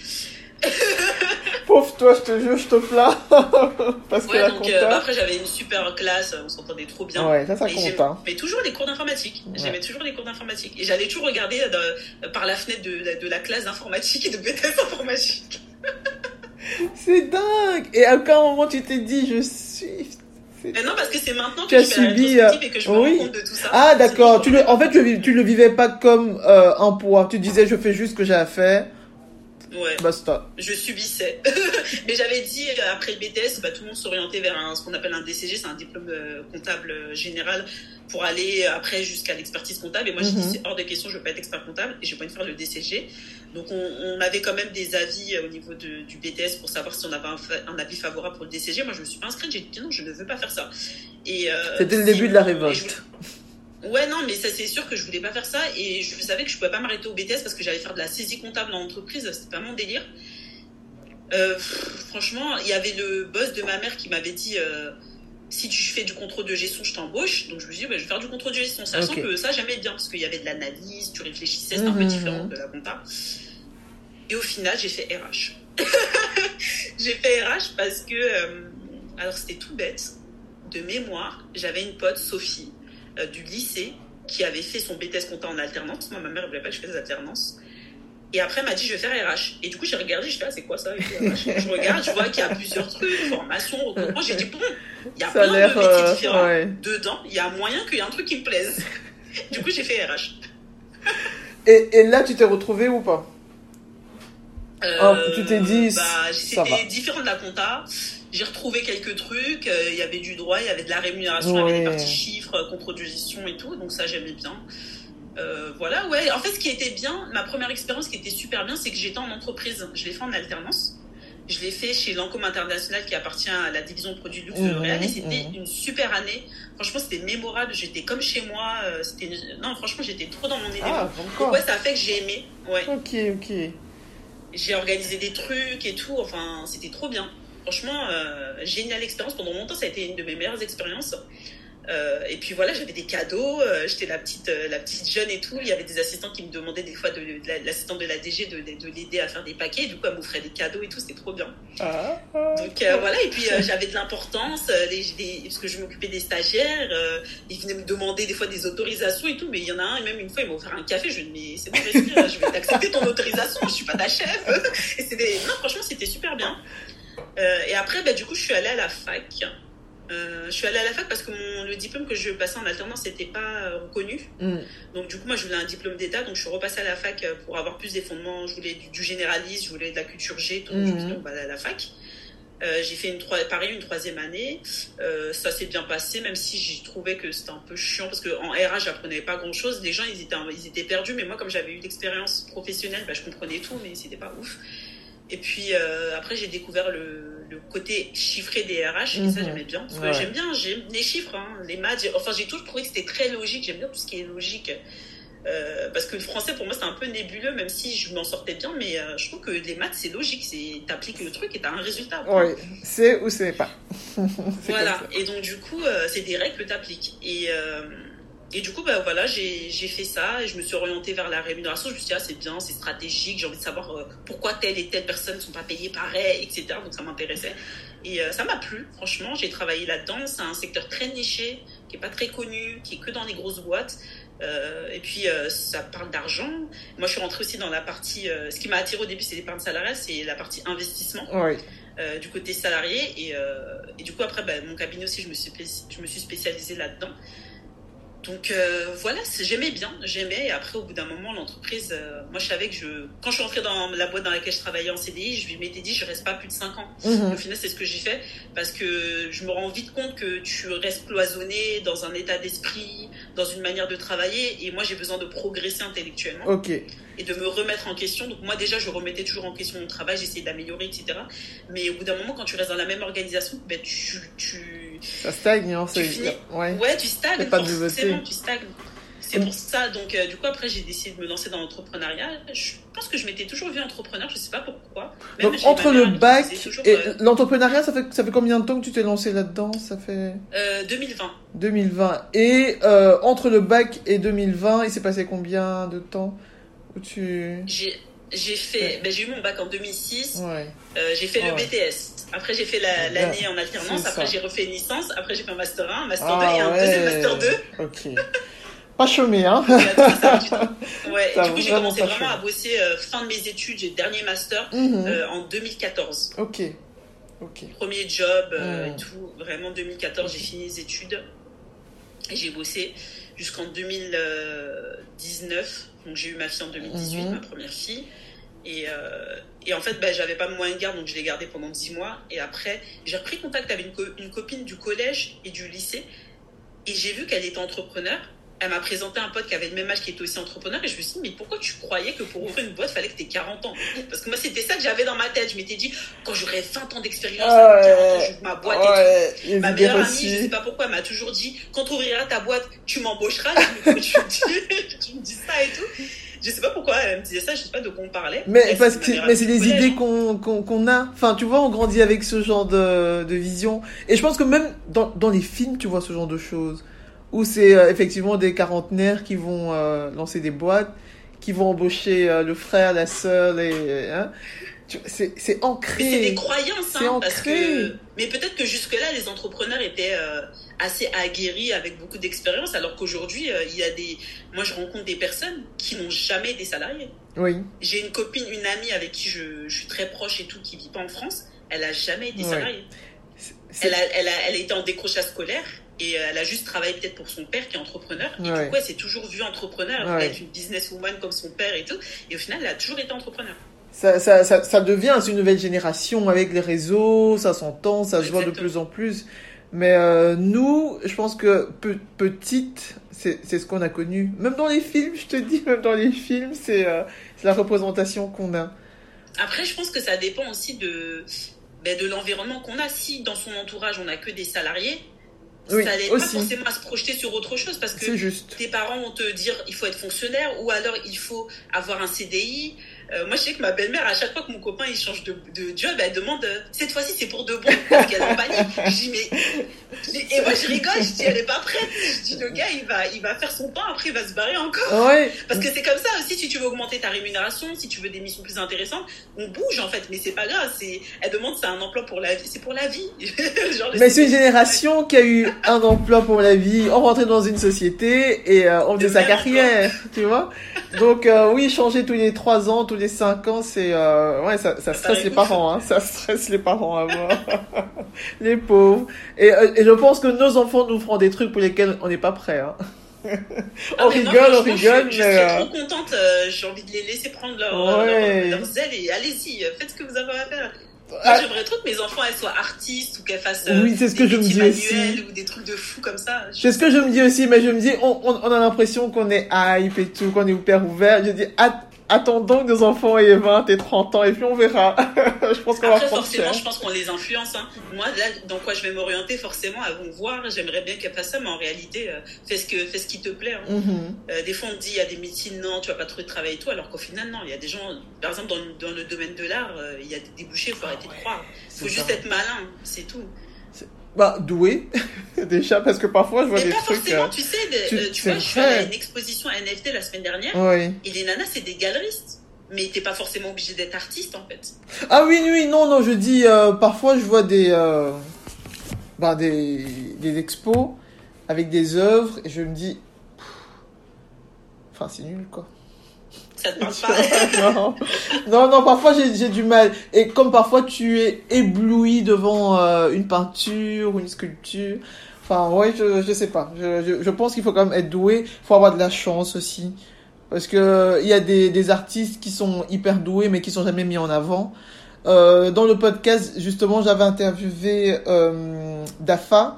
Speaker 2: Pauvre toi, je te jure, je te plains.
Speaker 1: Parce que la donc, euh, bah, après, j'avais une super classe, on s'entendait trop bien.
Speaker 2: Ouais, ça, ça compte. Hein.
Speaker 1: Mais toujours les cours d'informatique. J'aimais toujours les cours d'informatique. Et j'allais toujours regarder euh, par la fenêtre de, de la classe d'informatique et de BTS informatique.
Speaker 2: c'est dingue. Et à quel moment tu t'es dit, je suis
Speaker 1: mais non, parce que c'est maintenant que tu je fais subi, la euh, et que je me rends compte de tout ça.
Speaker 2: Ah, d'accord. Tu le, en fait, tu, tu le vivais pas comme un poids. Tu disais, je fais juste ce que j'ai à faire.
Speaker 1: Ouais.
Speaker 2: Basta.
Speaker 1: Je subissais. Mais j'avais dit, euh, après le BTS, bah, tout le monde s'orientait vers un, ce qu'on appelle un DCG, c'est un diplôme euh, comptable euh, général, pour aller après jusqu'à l'expertise comptable. Et moi, j'ai dit, mhm. c'est hors de question, je veux pas être expert comptable et je vais pas faire le DCG. Donc, on, avait quand même des avis au niveau de, du BTS pour savoir si on avait un, avis favorable pour le DCG. Moi, je me suis pas inscrite, j'ai dit non, je ne veux pas faire ça.
Speaker 2: Et, C'était le début de la révolte.
Speaker 1: Ouais, non, mais ça, c'est sûr que je voulais pas faire ça et je savais que je pouvais pas m'arrêter au BTS parce que j'allais faire de la saisie comptable en entreprise, c'était pas mon délire. Euh, franchement, il y avait le boss de ma mère qui m'avait dit euh, si tu fais du contrôle de gestion, je t'embauche. Donc je me suis dit, bah, je vais faire du contrôle de gestion, sachant que ça, j'aimais bien parce qu'il y avait de l'analyse, tu réfléchissais, c'était un peu mhm, différent de la compta. Et au final, j'ai fait RH. j'ai fait RH parce que, euh, alors c'était tout bête, de mémoire, j'avais une pote, Sophie, euh, du lycée qui avait fait son BTS compta en alternance. Moi, ma mère ne voulait pas que je fasse des alternances. Et après, elle m'a dit, je vais faire RH. Et du coup, j'ai regardé, je fais, ah, c'est quoi ça Je regarde, je vois qu'il y a plusieurs trucs, formation, recrutement. J'ai dit, bon, il y a plein de métiers euh, différents dedans. Il y a moyen qu'il y ait un truc qui me plaise. du coup, j'ai fait RH.
Speaker 2: et, et, là, tu t'es retrouvé ou pas?
Speaker 1: Euh, oh, Tu t'es dit, bah, c'était différent de la compta j'ai retrouvé quelques trucs. Euh, il y avait du droit, il y avait de la rémunération avec des parties chiffres, contrôle de gestion et tout. Donc ça, j'aimais bien. Euh, voilà, ouais. En fait, ce qui était bien, ma première expérience qui était super bien, c'est que j'étais en entreprise. Je l'ai fait en alternance. Je l'ai fait chez Lancôme International qui apporte à la division produits luxe de L'Oréal et c'était une super année. Franchement, c'était mémorable. J'étais comme chez moi. Euh, c'était non, franchement, j'étais trop dans mon élément. Ah, ouais, ça a fait que j'ai aimé. Ouais.
Speaker 2: Ok, ok.
Speaker 1: J'ai organisé des trucs et tout. Enfin, c'était trop bien. Franchement, euh, géniale expérience. Pendant longtemps, ça a été une de mes meilleures expériences. Euh, et puis voilà, j'avais des cadeaux, euh, j'étais la petite, la petite jeune et tout. Il y avait des assistants qui me demandaient des fois de, l'assistante de la DG de, de, l'aider à faire des paquets. Du coup, elle m'offrait des cadeaux et tout, c'était trop bien. Ah, ah. Donc voilà, et puis j'avais de l'importance parce que je m'occupais des stagiaires. ils venaient me demander des fois des autorisations et tout, mais il y en a un, et même une fois, ils m'ont offert un café. Je me dis, mais c'est bon, je vais t'accepter ton autorisation, je suis pas ta chef. Et c'était, non, franchement, c'était super bien. Euh, et après, bah, du coup, je suis allée à la fac. Euh, je suis allée à la fac parce que mon, le diplôme que je passais en alternance n'était pas euh, reconnu. Mm. Donc, du coup, moi, je voulais un diplôme d'État. Donc, je suis repassée à la fac pour avoir plus des fondements. Je voulais du, généraliste, je voulais de la culture G. Tout. Mm. Je me à la fac. j'ai fait une pareil une troisième année. ça s'est bien passé, même si j'ai trouvé que c'était un peu chiant parce qu'en RH, j'apprenais pas grand chose. Les gens, ils étaient, ils étaient perdus, mais moi, comme j'avais eu l'expérience professionnelle, bah, je comprenais tout, mais c'était pas ouf. Et puis euh, après, j'ai découvert le, le, côté chiffré des RH, et ça, mhm. j'aimais bien. Parce que j'aime bien, j'aime les chiffres, hein, les maths. Enfin, j'ai toujours trouvé que c'était très logique. J'aime bien tout ce qui est logique. Euh, parce que le français, pour moi, c'est un peu nébuleux, même si je m'en sortais bien. Mais euh, je trouve que les maths, c'est logique. C'est t'appliques le truc et t'as un résultat.
Speaker 2: Oui, c'est ou c'est pas.
Speaker 1: voilà. Et donc, du coup, c'est des règles que t'appliques. Et et du coup, bah, voilà, j'ai fait ça et je me suis orientée vers la rémunération. Je me suis dit, ah, c'est bien, c'est stratégique, j'ai envie de savoir euh, pourquoi telle et telle personne ne sont pas payées pareil, etc. Donc ça m'intéressait. Et euh, ça m'a plu, franchement. J'ai travaillé là-dedans. C'est un secteur très niché, qui n'est pas très connu, qui est que dans les grosses boîtes. Euh, et puis, ça parle d'argent. Moi, je suis rentrée aussi dans la partie. ce qui m'a attiré au début, c'est l'épargne salariale, c'est la partie investissement. du côté salarié. Et, et, du coup, après, bah, mon cabinet aussi, je me suis, je me suis spécialisée là-dedans. Donc euh, voilà, j'aimais bien, j'aimais. Après, au bout d'un moment, l'entreprise, euh, moi je savais que je, quand je suis entrée dans la boîte dans laquelle je travaillais en CDI, je m'étais dit, je reste pas plus de 5 ans. Mhm. Au final, c'est ce que j'ai fait parce que je me rends vite compte que tu restes cloisonné dans un état d'esprit, dans une manière de travailler. Et moi, j'ai besoin de progresser intellectuellement.
Speaker 2: Ok.
Speaker 1: Et de me remettre en question. Donc moi déjà, je remettais toujours en question mon travail, j'essayais d'améliorer, etc. Mais au bout d'un moment, quand tu restes dans la même organisation, ben, tu, tu...
Speaker 2: Ça stagne, hein,
Speaker 1: tu finis... ouais. ouais. tu stagnes, pas de forcément, tu stagnes. C'est pour ça, donc euh, du coup après j'ai décidé de me lancer dans l'entrepreneuriat. Je pense que je m'étais toujours vu entrepreneur, je sais pas pourquoi.
Speaker 2: donc entre le bac et euh, l'entrepreneuriat, ça fait, ça fait combien de temps que tu t'es lancé là-dedans? Ça fait...
Speaker 1: 2020.
Speaker 2: 2020. Et euh, entre le bac et 2020, il s'est passé combien de temps? Tu...
Speaker 1: J'ai fait, ben, j'ai eu mon bac en 2006. Ouais. j'ai fait le BTS. Après, j'ai fait l'année en alternance. Après, j'ai refait une licence. Après, j'ai fait un master 1, un master 2 ah et un deuxième master 2.
Speaker 2: Ok. Pas chômé, hein
Speaker 1: Ouais, du coup, j'ai commencé vraiment à bosser euh, fin de mes études, j'ai dernier master mhm. euh, en 2014.
Speaker 2: Ok. Ok.
Speaker 1: Premier job euh, et tout, vraiment 2014, j'ai fini les études et j'ai bossé jusqu'en 2019. Donc j'ai eu ma fille en 2018, mhm. ma première fille. Et, et en fait, bah, j'avais pas de moyen de garde, donc je l'ai gardée pendant 10 mois. Et après, j'ai repris contact avec une, une copine du collège et du lycée. Et j'ai vu qu'elle était entrepreneur elle m'a présenté un pote qui avait le même âge qui était aussi entrepreneur et je me suis dit mais pourquoi tu croyais que pour ouvrir une boîte fallait que tu aies 40 ans? Parce que moi c'était ça que j'avais dans ma tête. Je m'étais dit quand j'aurai 20 ans d'expérience ah j'ouvre ma boîte et tout. ma meilleure amie je sais pas pourquoi elle m'a toujours dit quand tu ouvriras ta boîte tu m'embaucheras. Tu, me dis, tu me dis ça et tout. Je sais pas pourquoi elle me disait ça, je sais pas de quoi on parlait.
Speaker 2: Mais, parce que, mais c'est des idées qu'on qu'on a. Enfin, tu vois, on grandit avec ce genre de, de vision. Et je pense que même dans, dans les films, tu vois ce genre de choses où c'est euh, effectivement des quarantenaires qui vont euh, lancer des boîtes, qui vont embaucher euh, le frère, la sœur, et hein, c'est ancré.
Speaker 1: C'est des croyances, hein, parce que. Mais peut-être que jusque-là, les entrepreneurs étaient assez aguerris avec beaucoup d'expérience, alors qu'aujourd'hui, il y a des. Moi, je rencontre des personnes qui n'ont jamais été salariés.
Speaker 2: Oui.
Speaker 1: J'ai une copine, une amie avec qui je, suis très proche et tout, qui vit pas en France. Elle a jamais été salariée. Elle, a, elle, a, elle a été en décrochage scolaire et euh, elle a juste travaillé peut-être pour son père qui est entrepreneur. Et du coup, elle s'est toujours vue entrepreneur. Elle voulait être une businesswoman comme son père et tout. Et au final, elle a toujours été entrepreneur.
Speaker 2: Ça, ça, ça, ça devient une nouvelle génération avec les réseaux, ça s'entend, ça se voit de plus en plus. Mais euh, nous, je pense que petite, c'est ce qu'on a connu. Même dans les films, je te dis, même dans les films, c'est euh, la représentation qu'on a.
Speaker 1: Après, je pense que ça dépend aussi de, ben, de l'environnement qu'on a. Si dans son entourage, on n'a que des salariés, ça n'aide pas forcément à se projeter sur autre chose parce que tes parents vont te dire il faut être fonctionnaire ou alors il faut avoir un CDI euh, moi, je sais que ma belle-mère, à chaque fois que mon copain il change de, de job, elle demande euh, cette fois-ci c'est pour de bon parce qu'elle est en panique. Je dis mais et moi je rigole, je dis elle est pas prête. Je dis le gars il va il va faire son temps après il va se barrer encore.
Speaker 2: Ouais.
Speaker 1: Parce que c'est comme ça aussi si tu veux augmenter ta rémunération, si tu veux des missions plus intéressantes, on bouge en fait. Mais c'est pas grave. C'est elle demande c'est un emploi pour la vie, c'est pour la vie.
Speaker 2: Genre, mais c'est une génération qui a eu un emploi pour la vie, on rentrait dans une société et euh, on faisait sa carrière, tu vois. Donc oui changer tous les trois ans les 5 ans, c'est euh, ouais, ça, ça stresse les parents, hein, ça stresse les parents à voir, les pauvres. Et, euh, et, je pense que nos enfants nous feront des trucs pour lesquels on n'est pas prêt. Hein.
Speaker 1: Ah, on rigole, on rigole, je, mais. Je suis trop contente. Euh, j'ai envie de les laisser prendre leur, leur, leur zèle et allez-y, faites ce que vous avez à faire. Ah. J'aimerais trop que mes enfants elles soient artistes ou qu'elles fassent
Speaker 2: oui, c'est ce que je me dis aussi.
Speaker 1: ou des trucs de fou comme ça.
Speaker 2: C'est ce que je me dis aussi, mais je me dis, on, on, on a l'impression qu'on est hype et tout, qu'on est hyper ouvert. Je dis, attendons que nos enfants aient 20 et 30 ans et puis on verra. je pense qu'on va
Speaker 1: forcément, je pense qu'on les influence. Hein. Moi, là, dans quoi je vais m'orienter, forcément, elles vont voir. J'aimerais bien qu'elles fassent ça, mais en réalité, euh, fais ce que fais ce qui te plaît. Hein. Mm-hmm. euh, des fois, on dit il y a des médecines, non, tu vas pas trouver de travail et tout, alors qu'au final, non. Il y a des gens, par exemple, dans, dans le domaine de l'art, euh, il y a des débouchés, il faut arrêter de croire. Il faut juste être malin, c'est tout.
Speaker 2: Bah, doué, déjà, parce que parfois je vois
Speaker 1: mais
Speaker 2: des
Speaker 1: pas
Speaker 2: trucs.
Speaker 1: forcément, euh, tu sais, tu, euh, tu vois, je suis allée à une exposition NFT la semaine dernière, oui. et les nanas, c'est des galeristes. Mais t'es pas forcément obligé d'être artiste en fait.
Speaker 2: Ah oui, oui, non, non, je dis, euh, parfois je vois des, euh, bah, des, des expos avec des œuvres, et je me dis, enfin, c'est nul quoi. non. non, parfois j'ai du mal. Et comme parfois tu es ébloui devant euh, une peinture ou une sculpture. Enfin, ouais, je, je sais pas. Je, je, pense qu'il faut quand même être doué. Il faut avoir de la chance aussi. Parce que il y a des, des artistes qui sont hyper doués mais qui sont jamais mis en avant. Euh, dans le podcast, justement, j'avais interviewé euh, Dafa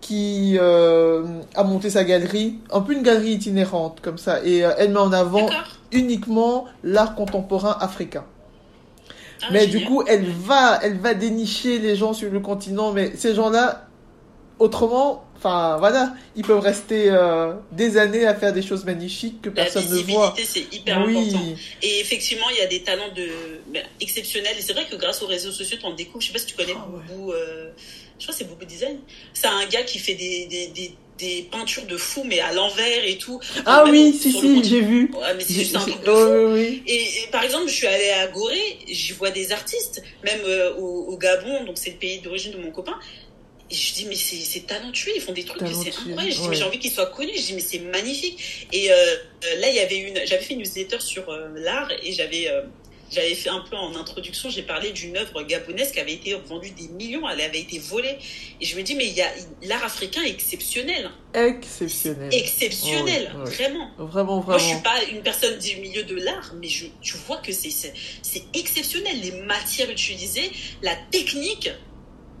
Speaker 2: qui euh, a monté sa galerie, un peu une galerie itinérante comme ça, et euh, elle met en avant uniquement l'art contemporain africain. Ah, mais du coup, elle va, elle va dénicher les gens sur le continent, mais ces gens-là, autrement, enfin voilà, ils peuvent rester euh, des années à faire des choses magnifiques que personne ne voit.
Speaker 1: c'est hyper important. Et effectivement, il y a des talents de ben, exceptionnels. Et c'est vrai que grâce aux réseaux sociaux, tu en découvres. Je sais pas si tu connais ah, euh, je crois que c'est beaucoup Design. C'est un gars qui fait des, des, des des peintures de fou mais à l'envers et tout.
Speaker 2: Ah oui, si si, j'ai vu.
Speaker 1: Ouais, mais c'est juste un truc de fou. Et, par exemple, je suis allée à Gorée, j'y vois des artistes, même euh, au, au, Gabon, donc c'est le pays d'origine de mon copain. Et je dis, mais c'est talentueux, ils font des trucs, c'est incroyable. Je dis, mais j'ai envie qu'ils soient connus. Je dis, mais c'est magnifique. Et euh, euh, là, il y avait une, j'avais fait une newsletter sur euh, l'art et j'avais, j'avais fait un peu en introduction, j'ai parlé d'une œuvre gabonaise qui avait été vendue des millions, elle avait été volée. Et je me dis, mais il y a, l'art africain est exceptionnel.
Speaker 2: Exceptionnel.
Speaker 1: Exceptionnel, vraiment.
Speaker 2: Vraiment, vraiment.
Speaker 1: Moi, je suis pas une personne du milieu de l'art, mais je, tu vois que c'est, c'est exceptionnel. Les matières utilisées, la technique,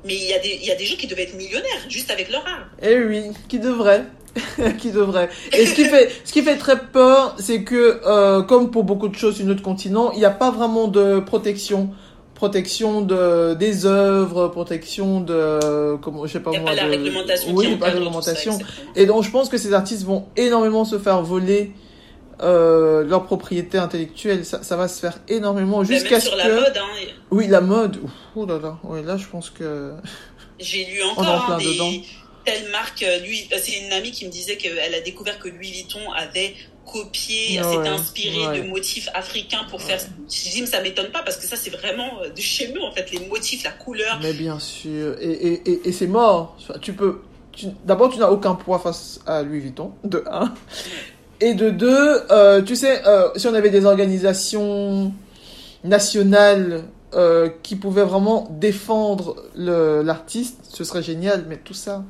Speaker 1: mais il y, a des, y a des gens qui devaient être millionnaires juste avec leur art.
Speaker 2: Eh oui, qui devraient. qui devraient. Et ce qui fait, ce qui fait très peur, c'est que, euh, comme pour beaucoup de choses sur notre continent, il n'y a pas vraiment de protection. Protection de, des œuvres, protection de, comment, je sais pas
Speaker 1: il
Speaker 2: n'y a
Speaker 1: pas
Speaker 2: la
Speaker 1: réglementation.
Speaker 2: Oui, il n'y a pas de réglementation. et donc, je pense que ces artistes vont énormément se faire voler euh, leur propriété intellectuelle, ça, ça, va se faire énormément jusqu'à ce
Speaker 1: sur
Speaker 2: que...
Speaker 1: la mode, hein.
Speaker 2: Oui, la mode. Oh là là. Ouais, là, je pense que.
Speaker 1: J'ai lu encore hein, des telle marque. Euh, lui, euh, c'est une amie qui me disait qu'elle a découvert que Louis Vuitton avait copié, s'était inspiré de motifs africains pour faire. Je dis, mais ça m'étonne pas parce que ça, c'est vraiment de chez nous en fait, les motifs, la couleur.
Speaker 2: Mais bien sûr. Et, et, et, et c'est mort. Tu peux. D'abord, tu n'as aucun poids face à Louis Vuitton, de 1. Et de deux, euh, tu sais, euh, si on avait des organisations nationales euh, qui pouvaient vraiment défendre l'artiste, ce serait génial, mais tout ça,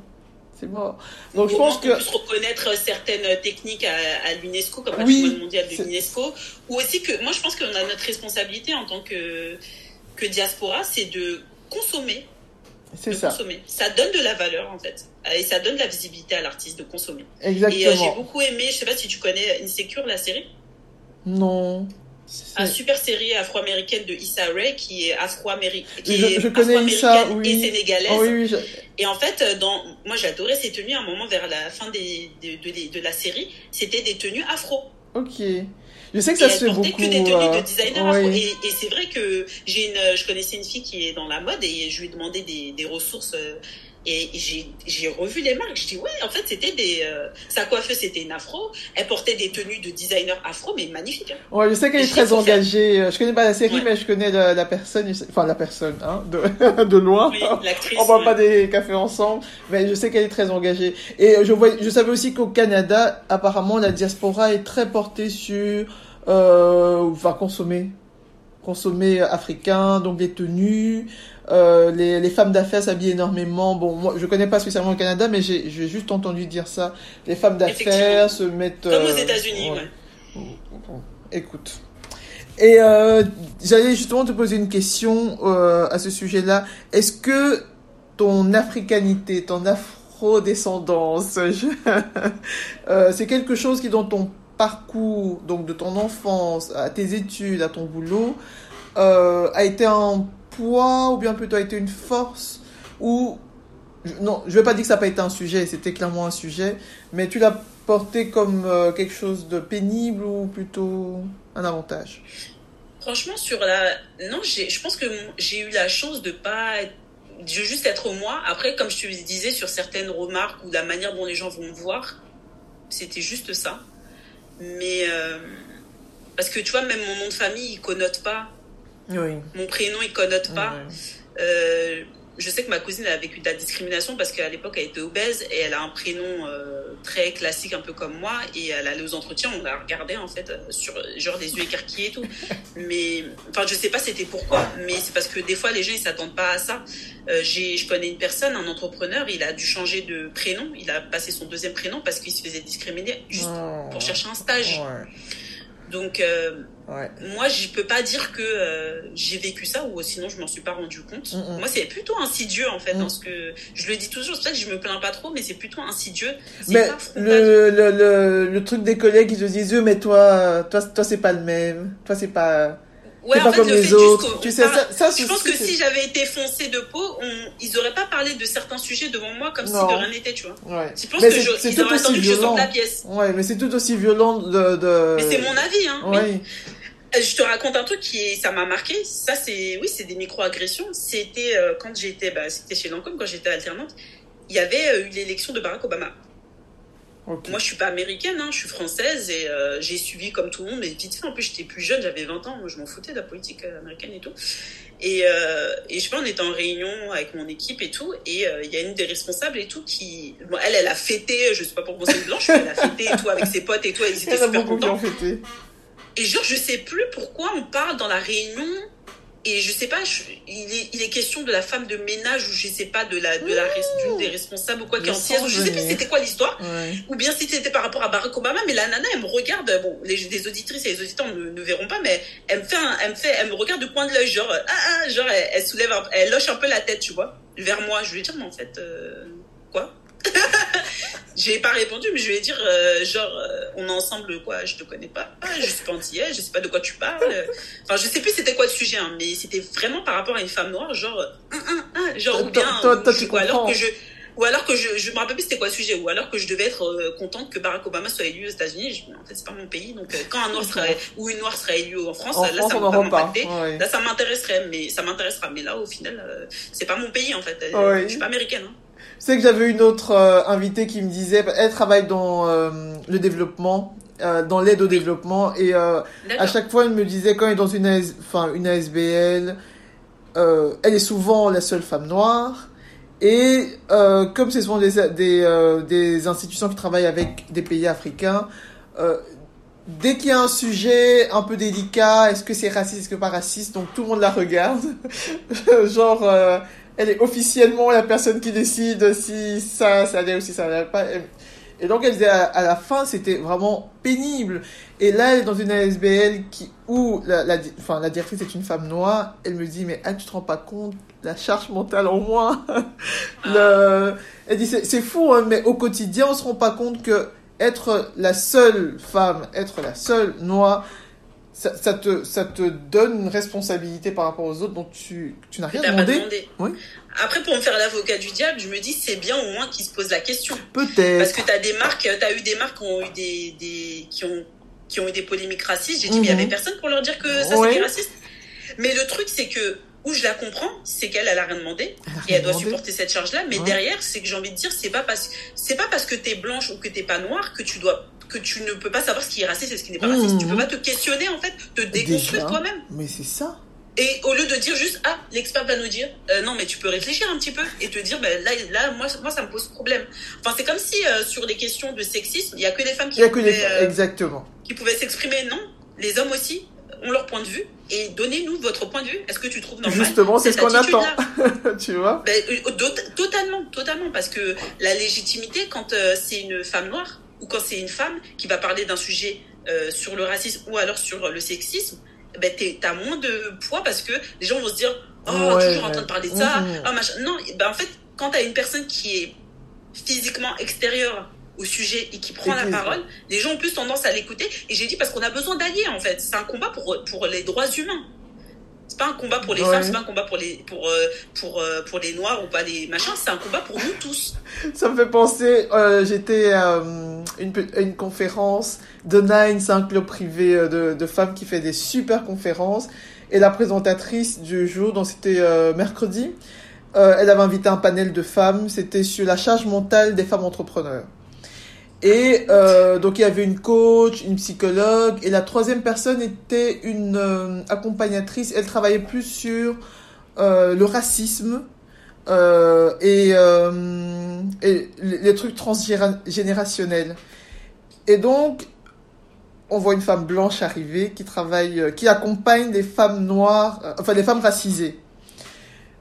Speaker 2: c'est mort.
Speaker 1: Donc je pense que. puisse reconnaître certaines techniques à, l'UNESCO, comme oui, patrimoine mondial de l'UNESCO, ou aussi que, moi je pense qu'on a notre responsabilité en tant que, que diaspora, c'est de consommer
Speaker 2: c'est ça.
Speaker 1: Consommer. Ça donne de la valeur en fait. Et ça donne de la visibilité à l'artiste de consommer.
Speaker 2: Exactement.
Speaker 1: Et euh, j'ai beaucoup aimé, je sais pas si tu connais Insecure, la série?
Speaker 2: Non.
Speaker 1: Une super série afro-américaine de Issa Rae qui est afro-américaine
Speaker 2: je, je connais Issa, oui.
Speaker 1: et sénégalaise.
Speaker 2: Oh, oui, oui,
Speaker 1: Et en fait, dans, moi j'adorais ces tenues à un moment vers la fin des, de, de, de la série. C'était des tenues afro.
Speaker 2: Ok. Je sais que ça se fait beaucoup.
Speaker 1: que des tenues de euh, designer. Et, et c'est vrai que j'ai une, je connaissais une fille qui est dans la mode et je lui ai demandé des, des ressources euh, et j'ai revu les marques. Je dis, ouais, en fait, c'était des. Euh, sa coiffeuse, c'était une afro. Elle portait des tenues de designer afro, mais magnifiques. Hein.
Speaker 2: Ouais, je sais qu'elle est très engagée. Je connais pas la série, mais je connais la, personne. Enfin, la personne, hein, de, de loin.
Speaker 1: Oui,
Speaker 2: On boit pas des cafés ensemble, mais je sais qu'elle est très engagée. Et je, vois, je savais aussi qu'au Canada, apparemment, la diaspora est très portée sur. Euh, va consommer consommer africain, donc des tenues, euh, les, les, femmes d'affaires s'habillent énormément. Bon, moi, je connais pas spécialement le Canada, mais j'ai juste entendu dire ça. Les femmes d'affaires se mettent.
Speaker 1: Comme aux euh, États-Unis, ouais.
Speaker 2: écoute. Et euh, j'allais justement te poser une question euh, à ce sujet-là. Est-ce que ton africanité, ton afro-descendance, euh, c'est quelque chose qui dans ton parcours, donc de ton enfance à tes études, à ton boulot, euh, a été un ou bien plutôt a été une force ou non, je vais pas dire que ça n'a pas été un sujet, c'était clairement un sujet, mais tu l'as porté comme euh, quelque chose de pénible ou plutôt un avantage?
Speaker 1: Franchement, sur la. Non, je pense que j'ai eu la chance de pas. de juste être moi. Après, comme je te disais, sur certaines remarques ou la manière dont les gens vont me voir, c'était juste ça. Mais. Euh, parce que tu vois, même mon nom de famille, il connote pas mon prénom, il connote pas. Euh, je sais que ma cousine a vécu de la discrimination parce qu'à l'époque, elle était obèse et elle a un prénom euh, très classique, un peu comme moi. Et elle allait aux entretiens, on la regardait en fait, euh, sur genre des yeux écarquillés et tout. mais, enfin, je sais pas c'était pourquoi, mais c'est parce que des fois, les gens, ils s'attendent pas à ça. j'ai, je connais une personne, un entrepreneur, il a dû changer de prénom. Il a passé son deuxième prénom parce qu'il se faisait discriminer juste oh. pour chercher un stage. Donc, euh, moi, je peux pas dire que euh, j'ai vécu ça ou sinon je m'en suis pas rendu compte. Moi, c'est plutôt insidieux en fait, mm. dans ce que je le dis toujours. C'est ça que je me plains pas trop, mais c'est plutôt insidieux.
Speaker 2: Mais le, le, le, le, truc des collègues, ils te disent, mais toi, toi, toi, c'est pas le même. Toi, c'est pas
Speaker 1: Ouais, en fait, le fait autres. Tu sais, ça, ça, je pense que si j'avais été foncé de peau, on, ils auraient pas parlé de certains sujets devant moi comme si de rien n'était, tu vois. Ouais. Je pense mais que je, ils auraient attendu que je sorte la pièce.
Speaker 2: Ouais, mais c'est tout aussi violent de, de...
Speaker 1: Mais c'est mon avis, hein. Ouais. Je te raconte un truc qui ça m'a marqué. Ça c'est oui, c'est des micro-agressions. C'était euh, quand j'étais bah, c'était chez Lancôme quand j'étais alternante, il y avait euh, eu l'élection de Barack Obama. Moi, je suis pas américaine, hein, je suis française et euh, j'ai suivi comme tout le monde, mais vite fait. En plus, j'étais plus jeune, j'avais 20 ans, moi, je m'en foutais de la politique euh, américaine et tout. Et, euh, et je sais pas, on était en réunion avec mon équipe et tout, et il y a une des responsables et tout qui, bon, elle, elle a fêté, je sais pas pourquoi c'est blanche, elle a fêté et tout avec ses potes et tout, ils étaient super contents. Et genre, je sais plus pourquoi on parle dans la réunion et je sais pas, il, est, il, est, question de la femme de ménage ou je sais pas de la de la d'une des responsables ou quoi qui en siège. Je sais plus c'était quoi l'histoire. Ou bien si c'était par rapport à Barack Obama. Mais la nana, elle me regarde. Bon, les, les auditrices et les auditeurs ne, ne, verront pas, mais elle me fait, elle me fait, elle me regarde du coin de l'œil, genre ah, ah genre elle, soulève, elle loche un peu la tête, tu vois, vers moi. Je lui dis mais en fait euh, quoi? je ai pas répondu, mais je vais dire, euh, genre, euh, on est ensemble, quoi, je te connais pas, je suis pas je sais pas de quoi tu parles. Enfin, je sais plus c'était quoi le sujet, hein, mais c'était vraiment par rapport à une femme noire, genre, euh, genre, ou bien, ou, alors que je, ou alors que je, je me rappelle plus c'était quoi le sujet, ou alors que je devais être contente que Barack Obama soit élu aux États-Unis. En fait, c'est pas mon pays, donc quand un noir serait, ou une noire serait élue en France, là, ça impacté. Là, ça m'intéresserait, mais ça m'intéressera. Mais là, au final, c'est pas mon pays, en fait. Je suis pas américaine, hein.
Speaker 2: C'est que j'avais une autre euh, invitée qui me disait, elle travaille dans euh, le développement, euh, dans l'aide au développement, et à chaque fois elle me disait quand elle est dans une, ASBL, elle est souvent la seule femme noire. Et comme ce sont des, des, des, institutions qui travaillent avec des pays africains, dès qu'il y a un sujet un peu délicat, est-ce que c'est raciste, est-ce que pas raciste, donc tout le monde la regarde. Genre, elle est officiellement la personne qui décide si ça, ça allait ou si ça allait pas. Et donc, elle disait à, la fin, c'était vraiment pénible. Et là, elle est dans une ASBL qui, où la, la, enfin, la directrice est une femme noire. Elle me dit, mais Anne, tu te rends pas compte? La charge mentale en moins. Le, elle dit, c'est fou, hein, mais au quotidien, on se rend pas compte que être la seule femme, être la seule noire, ça, te, ça te donne une responsabilité par rapport aux autres dont tu, tu n'as rien demandé. Oui.
Speaker 1: Après, pour me faire l'avocat du diable, je me dis c'est bien au moins qu'ils se posent la question.
Speaker 2: Peut-être.
Speaker 1: Parce que tu as des marques, tu as eu des marques qui ont eu des, des qui ont qui ont eu des polémiques racistes. J'ai dit mais il y avait mhm. personne pour leur dire que ça c'était raciste. Mais le truc c'est que où je la comprends, c'est qu'elle elle a rien demandé et elle doit supporter cette charge là. Mais derrière, c'est que j'ai envie de dire c'est pas parce c'est pas parce que tu es blanche ou que t'es pas noire que tu dois que tu ne peux pas savoir ce qui est raciste et ce qui n'est pas raciste. Tu peux pas te questionner, en fait, te déconstruire toi-même.
Speaker 2: Mais c'est ça.
Speaker 1: Et au lieu de dire juste, ah, l'expert va nous dire, euh, non, mais tu peux réfléchir un petit peu et te dire, ben, là, là moi, moi, ça me pose problème. Enfin, c'est comme si euh, sur les questions de sexisme, il y a que les femmes qui pouvaient,
Speaker 2: euh, exactement.
Speaker 1: qui pouvaient s'exprimer. Non, les hommes aussi ont leur point de vue et donnez-nous votre point de vue. Est-ce que tu trouves normal
Speaker 2: Justement, c'est ce qu'on attend. tu vois?
Speaker 1: Ben, Totalement, totalement, parce que la légitimité, quand c'est une femme noire, ou quand c'est une femme qui va parler d'un sujet euh, sur le racisme ou alors sur le sexisme, ben t'as moins de poids parce que les gens vont se dire oh toujours en train de parler de ça. Mhm. machin. non ben en fait quand t'as une personne qui est physiquement extérieure au sujet et qui prend la parole les gens ont plus tendance à l'écouter. Et j'ai dit parce qu'on a besoin d'allier en fait. C'est un combat pour pour les droits humains c'est pas un combat pour les femmes, c'est pas un combat pour les pour euh, pour euh, pour les noirs ou pas les machins, c'est un combat pour nous tous.
Speaker 2: Ça me fait penser, euh, j'étais à une, une conférence de Nine, c'est un club privé de, de femmes qui fait des super conférences et la présentatrice du jour, donc c'était mercredi, elle avait invité un panel de femmes, c'était sur la charge mentale des femmes entrepreneurs. Et euh, donc il y avait une coach, une psychologue, et la troisième personne était une euh, accompagnatrice. Elle travaillait plus sur euh, le racisme et, les trucs transgénérationnels. Et donc on voit une femme blanche arriver qui travaille, qui accompagne des femmes noires, enfin des femmes racisées.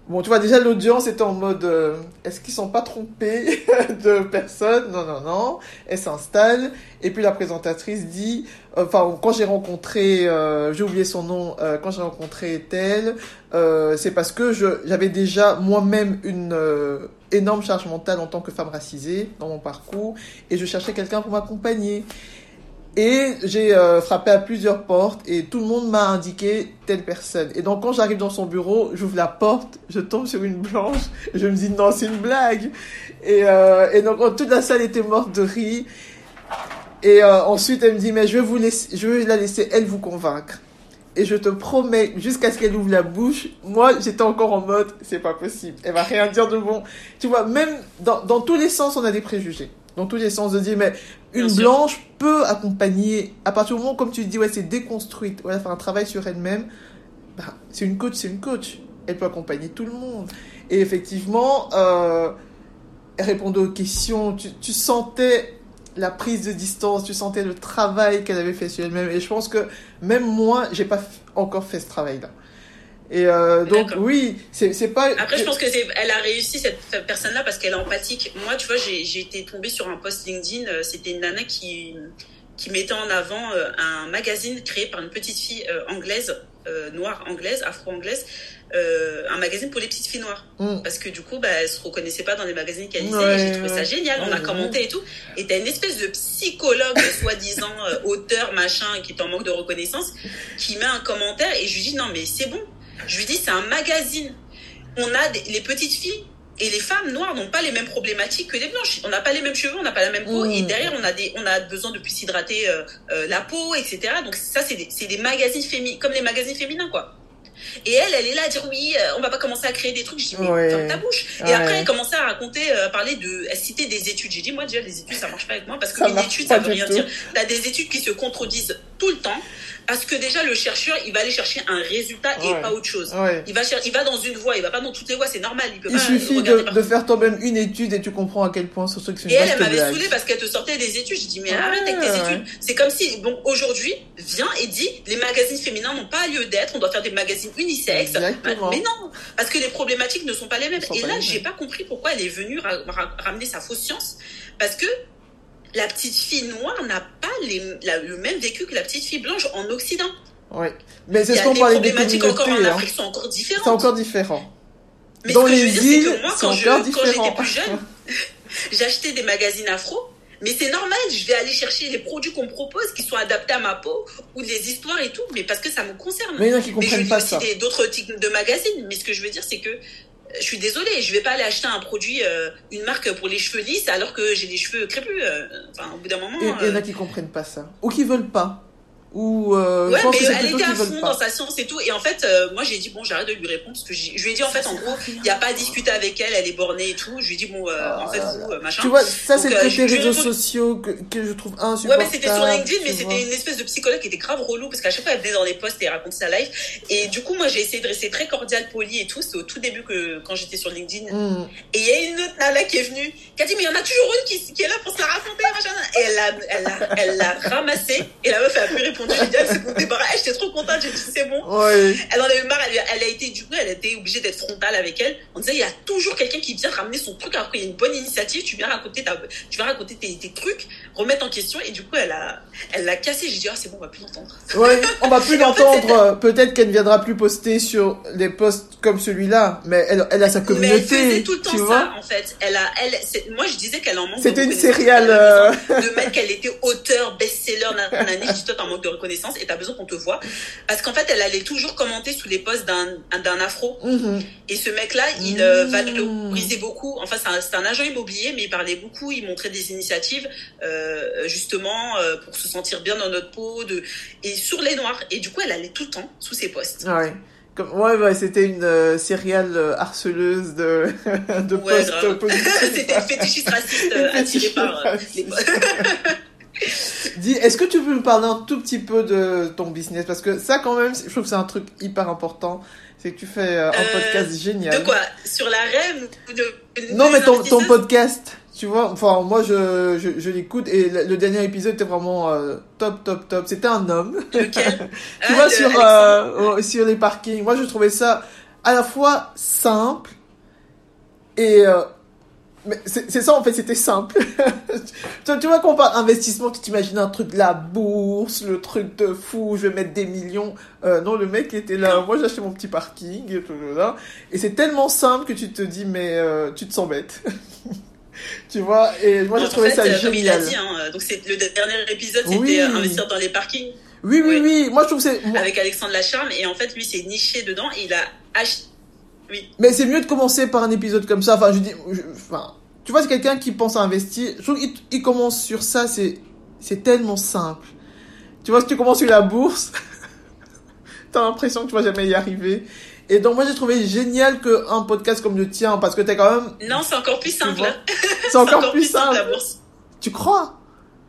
Speaker 2: Bon, tu vois, déjà, l'audience était en mode euh, est-ce qu'ils sont pas trompés de personne Non, non, non. Elle s'installe. Et puis la présentatrice dit euh, enfin, quand j'ai rencontré, euh, j'ai oublié son nom, euh, quand j'ai rencontré tel, c'est parce que j'avais déjà moi-même une énorme charge mentale en tant que femme racisée dans mon parcours. Et je cherchais quelqu'un pour m'accompagner. Et j'ai euh, frappé à plusieurs portes et tout le monde m'a indiqué telle personne. Et donc quand j'arrive dans son bureau, j'ouvre la porte, je tombe sur une blanche, je me dis non c'est une blague. Et, euh, donc toute la salle était morte de rire. Et euh, ensuite elle me dit mais je vais vous la laisser elle vous convaincre. Et je te promets, jusqu'à ce qu'elle ouvre la bouche, moi j'étais encore en mode c'est pas possible. Elle va rien dire de bon. Tu vois, même dans, dans tous les sens on a des préjugés dans tous les sens de dire mais une
Speaker 1: Bien sûr.
Speaker 2: blanche peut accompagner à partir du moment où, comme tu dis ouais c'est déconstruite ouais, elle fait un travail sur elle-même bah, c'est une coach c'est une coach. Elle peut accompagner tout le monde. Et effectivement euh, elle répondait aux questions tu, tu sentais la prise de distance tu sentais le travail qu'elle avait fait sur elle-même. Et je pense que même moi j'ai pas encore fait ce travail là et euh, donc oui c'est c'est pas
Speaker 1: Après, je pense que c'est, elle a réussi cette personne-là parce qu'elle est empathique. Moi, tu vois, j'ai, j'ai été tombée sur un post LinkedIn. euh, C'était une nana qui, qui mettait en avant euh, un magazine créé par une petite fille euh, anglaise, euh, noire anglaise, afro-anglaise, euh, un magazine pour les petites filles noires.
Speaker 2: Mm.
Speaker 1: Parce que du coup, bah, elle se reconnaissait pas dans les magazines qu'elle lisait.
Speaker 2: Ouais,
Speaker 1: et j'ai trouvé ça génial. On a
Speaker 2: Ouais,
Speaker 1: commenté et tout. Et t'as une espèce de psychologue, soi-disant auteur, machin, qui est en manque de reconnaissance, qui met un commentaire et je lui dis non, mais c'est bon. Je lui dis c'est un magazine. On a des- les petites filles et les femmes noires n'ont pas les mêmes problématiques que les blanches. On n'a pas les mêmes cheveux, on n'a pas la même peau. Et derrière, on a, des, on a besoin de plus hydrater euh, euh, la peau, etc. Donc ça, c'est des, des magazines féminins, comme les magazines féminins, quoi. Et elle, elle est là à dire oui, euh, on va pas commencer à créer des trucs. Je dis mais
Speaker 2: Ouais.
Speaker 1: ferme ta bouche. Et après, elle commençait à raconter, euh, parler de, elle citait des études. J'ai dit moi déjà les études ça marche pas avec moi parce que
Speaker 2: Ça
Speaker 1: une
Speaker 2: marche
Speaker 1: étude
Speaker 2: pas
Speaker 1: ça veut rien
Speaker 2: tout.
Speaker 1: dire. T'as des études qui se contredisent tout le temps parce que déjà le chercheur il va aller chercher un résultat et
Speaker 2: Ouais.
Speaker 1: pas autre chose.
Speaker 2: ouais
Speaker 1: Il va, il va dans une voie, il va pas dans toutes les voies, c'est normal. Il peut
Speaker 2: Il
Speaker 1: pas
Speaker 2: suffit de, de faire toi-même une étude et tu comprends à quel point ce truc c'est
Speaker 1: Et elle, elle m'avait saoulée parce qu'elle te sortait des études. Je dis, mais
Speaker 2: Ouais,
Speaker 1: arrête avec tes études. C'est comme si, bon, aujourd'hui, viens et dis, les magazines féminins n'ont pas lieu d'être, on doit faire des magazines unisexes.
Speaker 2: Exactement.
Speaker 1: Mais non, parce que les problématiques ne sont pas les mêmes. Et là, j'ai pas compris pourquoi elle est venue ra- ra- ramener sa fausse science. Parce que la petite fille noire n'a pas les, la- le même vécu que la petite fille blanche en Occident.
Speaker 2: Ouais. Mais c'est ce qu'on parlait des
Speaker 1: problématiques encore en
Speaker 2: communautés. Hein.
Speaker 1: Afrique sont encore différentes.
Speaker 2: C'est encore différent.
Speaker 1: Mais
Speaker 2: Dans
Speaker 1: ce que je
Speaker 2: les
Speaker 1: veux dire, c'est
Speaker 2: îles,
Speaker 1: quand je-
Speaker 2: encore
Speaker 1: quand j'étais
Speaker 2: différent.
Speaker 1: plus jeune, j'achetais des magazines afro. Mais c'est normal, je vais aller chercher les produits qu'on me propose qui sont adaptés à ma peau ou les histoires et tout, mais parce que ça me concerne.
Speaker 2: Mais il y en a qui
Speaker 1: Mais je
Speaker 2: comprennent pas ça.
Speaker 1: d'autres types de magazines. Mais ce que je veux dire, c'est que je suis désolée, je vais pas aller acheter un produit, euh, une marque pour les cheveux lisses alors que j'ai les cheveux crépus. euh, Enfin, au bout d'un moment.
Speaker 2: Et il y en
Speaker 1: euh,
Speaker 2: a qui comprennent pas ça. Ou qui veulent pas. Ou euh,
Speaker 1: Ouais,
Speaker 2: je pense
Speaker 1: mais
Speaker 2: que
Speaker 1: elle était à fond dans sa science et tout. Et en fait, euh, moi, j'ai dit, bon, j'arrête de lui répondre parce que je lui ai dit, en fait, en gros, il n'y a pas à discuter avec elle, elle est bornée et tout. Je lui ai dit, bon, euh,
Speaker 2: Oh
Speaker 1: en fait,
Speaker 2: là
Speaker 1: vous, euh, machin.
Speaker 2: Tu vois, ça c'est
Speaker 1: euh,
Speaker 2: le
Speaker 1: je-
Speaker 2: côté
Speaker 1: je
Speaker 2: réseaux
Speaker 1: réponds-
Speaker 2: sociaux que, que je trouve
Speaker 1: Ouais,
Speaker 2: insupportable.
Speaker 1: mais c'était sur LinkedIn, mais c'était une espèce de psychologue qui était grave relou parce qu'à chaque fois elle venait dans les posts et elle racontait sa life. Et du coup, moi j'ai essayé de rester très cordial, poli et tout. C'était au tout début que quand j'étais sur LinkedIn.
Speaker 2: Mm.
Speaker 1: Et il y a une autre nana qui est venue, qui a dit, mais il y en a toujours une qui, qui est là pour se la raconter, machin. Et elle l'a elle l'a ramassée. Et la meuf, a plus répondu. J'ai dit, elle s'est comptée par J'étais trop contente. J'ai dit, c'est bon.
Speaker 2: Ouais.
Speaker 1: Elle en a eu marre. Elle, elle a été, du coup, elle a été obligée d'être frontale avec elle. On disait, il y a toujours quelqu'un qui vient ramener son truc alors qu'il y a une bonne initiative. Tu viens raconter ta, tu viens raconter tes, tes trucs, remettre en question. Et du coup, elle a, elle l'a cassé. J'ai dit, ah, c'est bon, on va plus l'entendre.
Speaker 2: Ouais, on va plus l'entendre. Peut-être qu'elle ne viendra plus poster sur des posts comme celui-là, mais elle, elle a sa
Speaker 1: Mais elle
Speaker 2: communauté.
Speaker 1: faisait tout le temps
Speaker 2: tu
Speaker 1: ça, en fait. Elle a, elle, c'est- moi, je disais qu'elle en manque. de
Speaker 2: C'était une céréale.
Speaker 1: Elle
Speaker 2: euh,
Speaker 1: avait De mettre qu'elle était auteur, best-seller, nanani. Je dis, toi, t'en manques de reconnaissance et t'as besoin qu'on te voit. Parce qu'en fait, elle allait toujours commenter sous les posts d'un, d'un afro.
Speaker 2: mhm.
Speaker 1: Et ce mec-là, il
Speaker 2: Mmh.
Speaker 1: valorisait beaucoup. Enfin, c'est un, agent immobilier, mais il parlait beaucoup. Il montrait des initiatives, euh, justement, euh, pour se sentir bien dans notre peau, de et sur les noirs. Et du coup, elle allait tout le temps sous ses posts.
Speaker 2: Ouais. Comme, ouais, ouais, c'était une euh, céréale euh, harceleuse de, de
Speaker 1: Ouais. C'était une fétichiste raciste euh, attirée par euh, les
Speaker 2: Dis, est-ce que tu peux me parler un tout petit peu de ton business? Parce que ça, quand même, je trouve que c'est un truc hyper important. C'est que tu fais euh, un
Speaker 1: Euh,
Speaker 2: podcast génial.
Speaker 1: De quoi? Sur la REM de,
Speaker 2: Non, mais ton, ton podcast, tu vois, enfin, moi, je, je, je l'écoute et le, le dernier épisode était vraiment euh, top, top, top. C'était un homme. Tu
Speaker 1: Ah,
Speaker 2: vois, sur, euh, sur les parkings. Moi, je trouvais ça à la fois simple et mais c'est ça en fait, c'était simple. tu, tu, vois qu'on parle investissement, tu t'imagines un truc de la bourse, le truc de fou, je vais mettre des millions. Euh, non, le mec était là, moi acheté mon petit parking, et tout là. Et c'est tellement simple que tu te dis, mais euh, tu te sens bête. tu vois, et moi j'ai trouvé ça génial. Comme il a dit,
Speaker 1: hein, donc c'est le dernier épisode, c'était investir dans les parkings.
Speaker 2: Oui, oui, oui, moi je trouve c'est.
Speaker 1: Avec Alexandre Lacharme, et en fait lui c'est niché dedans, et il a acheté. Oui.
Speaker 2: Mais c'est mieux de commencer par un épisode comme ça. Enfin, je dis, enfin, tu vois, c'est quelqu'un qui pense à investir. Je trouve qu'il commence sur ça, c'est, c'est tellement simple. Tu vois, si tu commences sur la bourse, t'as l'impression que tu vas jamais y arriver. Et donc, moi, j'ai trouvé génial qu'un podcast comme le tien, parce que t'es quand même.
Speaker 1: Non, c'est encore plus simple.
Speaker 2: C'est encore, plus simple. la bourse. Tu crois?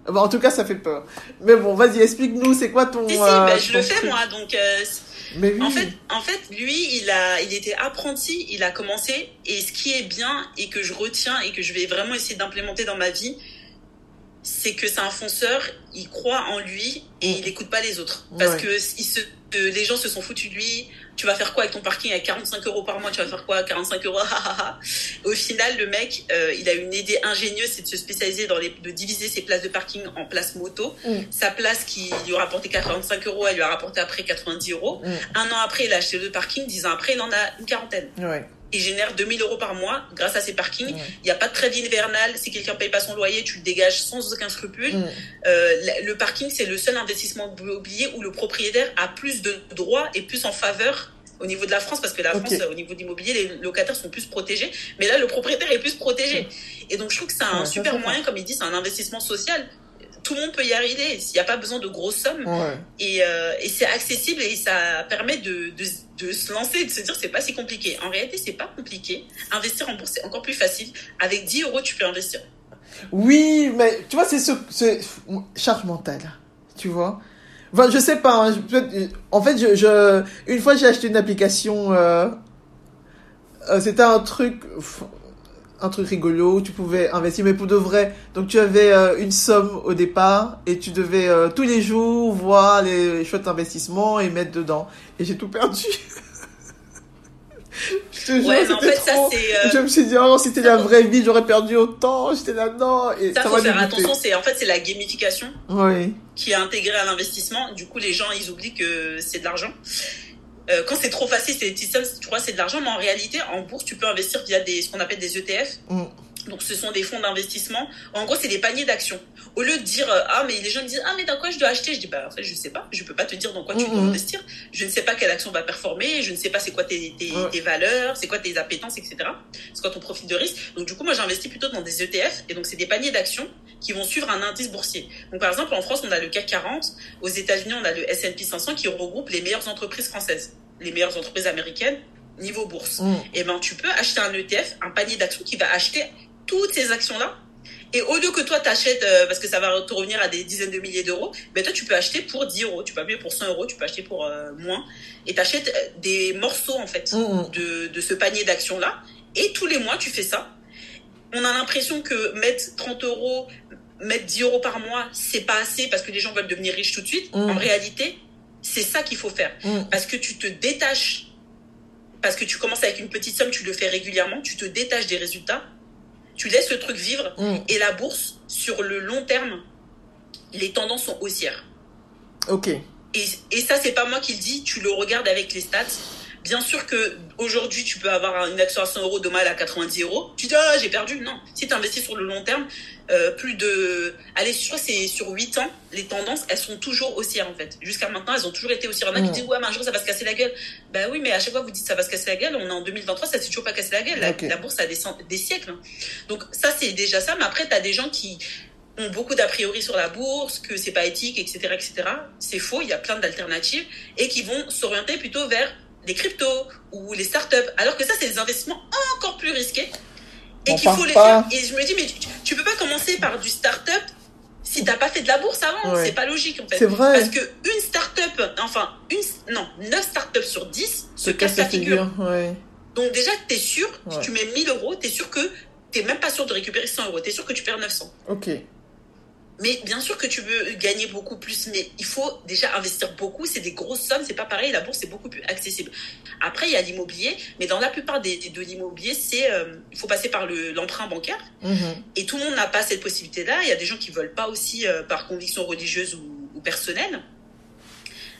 Speaker 2: en tout cas, ça fait peur. Mais bon, vas-y, explique-nous, c'est quoi ton.
Speaker 1: Si, si, bah, je le fais, moi. Donc, euh, en fait, en fait, lui, il a, il était apprenti, il a commencé, et ce qui est bien et que je retiens et que je vais vraiment essayer d'implémenter dans ma vie, c'est que c'est un fonceur, il croit en lui et mm. il n'écoute pas les autres, parce que il se, les gens se sont foutus de lui, tu vas faire quoi avec ton parking à 45 euros par mois Tu vas faire quoi 45 euros Au final, le mec, euh, il a une idée ingénieuse, c'est de se spécialiser dans les, de diviser ses places de parking en places moto. Mm. Sa place qui lui a rapporté 45 euros, elle lui a rapporté après 90 euros. Mm. Un an après, il a acheté deux parkings. Dix ans après, il en a une quarantaine. Ouais il génère 2000 euros par mois grâce à ses parkings. Il n'y a pas de crédit hivernal. Si quelqu'un paye pas son loyer, tu le dégages sans aucun scrupule. Euh, le parking, c'est le seul investissement immobilier où le propriétaire a plus de droits et plus en faveur au niveau de la France, parce que la France, au niveau d'immobilier, les locataires sont plus protégés. Mais là, le propriétaire est plus protégé. Et donc, je trouve que c'est un super moyen, comme il dit, c'est un investissement social tout le monde peut y arriver. Il n'y a pas besoin de grosses sommes. Et, euh, et c'est accessible et ça permet de, de, de, se lancer, de se dire c'est pas si compliqué. En réalité, c'est pas compliqué. Investir en bourse, c'est encore plus facile. Avec 10 euros, tu peux investir.
Speaker 2: Oui, mais tu vois, c'est ce, charge mentale. Tu vois Enfin, je sais pas. Hein, en fait, je, je, une fois, j'ai acheté une application. Euh, euh, c'était un truc un truc rigolo, tu pouvais investir, mais pour de vrai. Donc tu avais euh, une somme au départ et tu devais euh, tous les jours voir les chouettes investissements et mettre dedans. Et j'ai tout perdu. je te jure, c'était trop. Euh, je me suis dit, oh, c'était la vraie vie, j'aurais perdu autant, j'étais là-dedans. Et
Speaker 1: ça, ça faut faire attention, c'est, en fait, c'est la gamification oui. qui est intégrée à l'investissement. Du coup, les gens, ils oublient que c'est de l'argent. Euh, quand c'est trop facile, c'est des petites sommes, tu vois, c'est de l'argent, mais en réalité, en bourse, tu peux investir via des, ce qu'on appelle des ETF. Mm. Donc, ce sont des fonds d'investissement. En gros, c'est des paniers d'actions. Au lieu de dire, euh, ah, mais les gens me disent, ah, mais dans quoi je dois acheter? Je dis, bah, en fait, je sais pas. Je peux pas te dire dans quoi tu dois investir. Je ne sais pas quelle action va performer. Je ne sais pas c'est quoi tes, tes, valeurs, c'est quoi tes appétences, etc. C'est quoi ton profil de risque. Donc, du coup, moi, j'investis plutôt dans des ETF. Et donc, c'est des paniers d'actions qui vont suivre un indice boursier. Donc, par exemple, en France, on a le CAC 40. Aux États-Unis, on a le S&P 500 qui regroupe les meilleures entreprises françaises les meilleures entreprises américaines niveau bourse. Mm. Et eh ben tu peux acheter un ETF, un panier d'actions qui va acheter toutes ces actions-là. Et au lieu que toi t'achètes, euh, parce que ça va te revenir à des dizaines de milliers d'euros, ben toi tu peux acheter pour 10 euros, tu peux acheter pour 100 euros, tu peux acheter pour euh, moins. Et tu achètes euh, des morceaux en fait mm, mm. de, de ce panier d'actions-là. Et tous les mois tu fais ça. On a l'impression que mettre 30 euros, mettre 10 euros par mois, c'est pas assez parce que les gens veulent devenir riches tout de suite. En réalité, c'est ça qu'il faut faire. Parce que tu te détaches, parce que tu commences avec une petite somme, tu le fais régulièrement, tu te détaches des résultats, tu laisses le truc vivre. Mm. Et la bourse, sur le long terme, les tendances sont haussières.
Speaker 2: Ok.
Speaker 1: Et, et ça, c'est pas moi qui le dis, tu le regardes avec les stats. Bien sûr que aujourd'hui, tu peux avoir une action à 100 euros, demain elle à 90 euros. Tu dis, ah, j'ai perdu. Non. Si tu investis sur le long terme, euh, plus de. Allez, je crois c'est sur 8 ans, les tendances, elles sont toujours haussières en fait. Jusqu'à maintenant, elles ont toujours été haussières. En a qui disent, ouais, mais un jour ça va se casser la gueule. Bah oui, mais à chaque fois vous dites ça va se casser la gueule, on est en 2023, ça s'est toujours pas cassé la gueule. La, bourse a des, des siècles. Donc ça, c'est déjà ça. Mais après, tu as des gens qui ont beaucoup d'a priori sur la bourse, que c'est pas éthique, etc., etc. C'est faux, il y a plein d'alternatives et qui vont s'orienter plutôt vers les cryptos ou les startups, alors que ça, c'est des investissements encore plus risqués et qu'il faut les faire. Et je me dis, mais tu, peux pas commencer par du start-up si t'as pas fait de la bourse avant. C'est pas logique, en fait.
Speaker 2: C'est vrai.
Speaker 1: Parce que une start-up, enfin, une, non, 9 start-up sur 10 se, cassent la figure. Donc, déjà, t'es sûr, si tu mets 1000 euros, t'es sûr que t'es même pas sûr de récupérer 100 euros. T'es sûr que tu perds 900.
Speaker 2: Ok.
Speaker 1: Mais bien sûr que tu veux gagner beaucoup plus, mais il faut déjà investir beaucoup. C'est des grosses sommes, c'est pas pareil. La bourse c'est beaucoup plus accessible. Après, il y a l'immobilier, mais dans la plupart des, de l'immobilier, c'est euh, il faut passer par l'emprunt bancaire.
Speaker 2: Mhm.
Speaker 1: Et tout le monde n'a pas cette possibilité-là. Il y a des gens qui veulent pas aussi euh, par conviction religieuse ou, ou personnelle.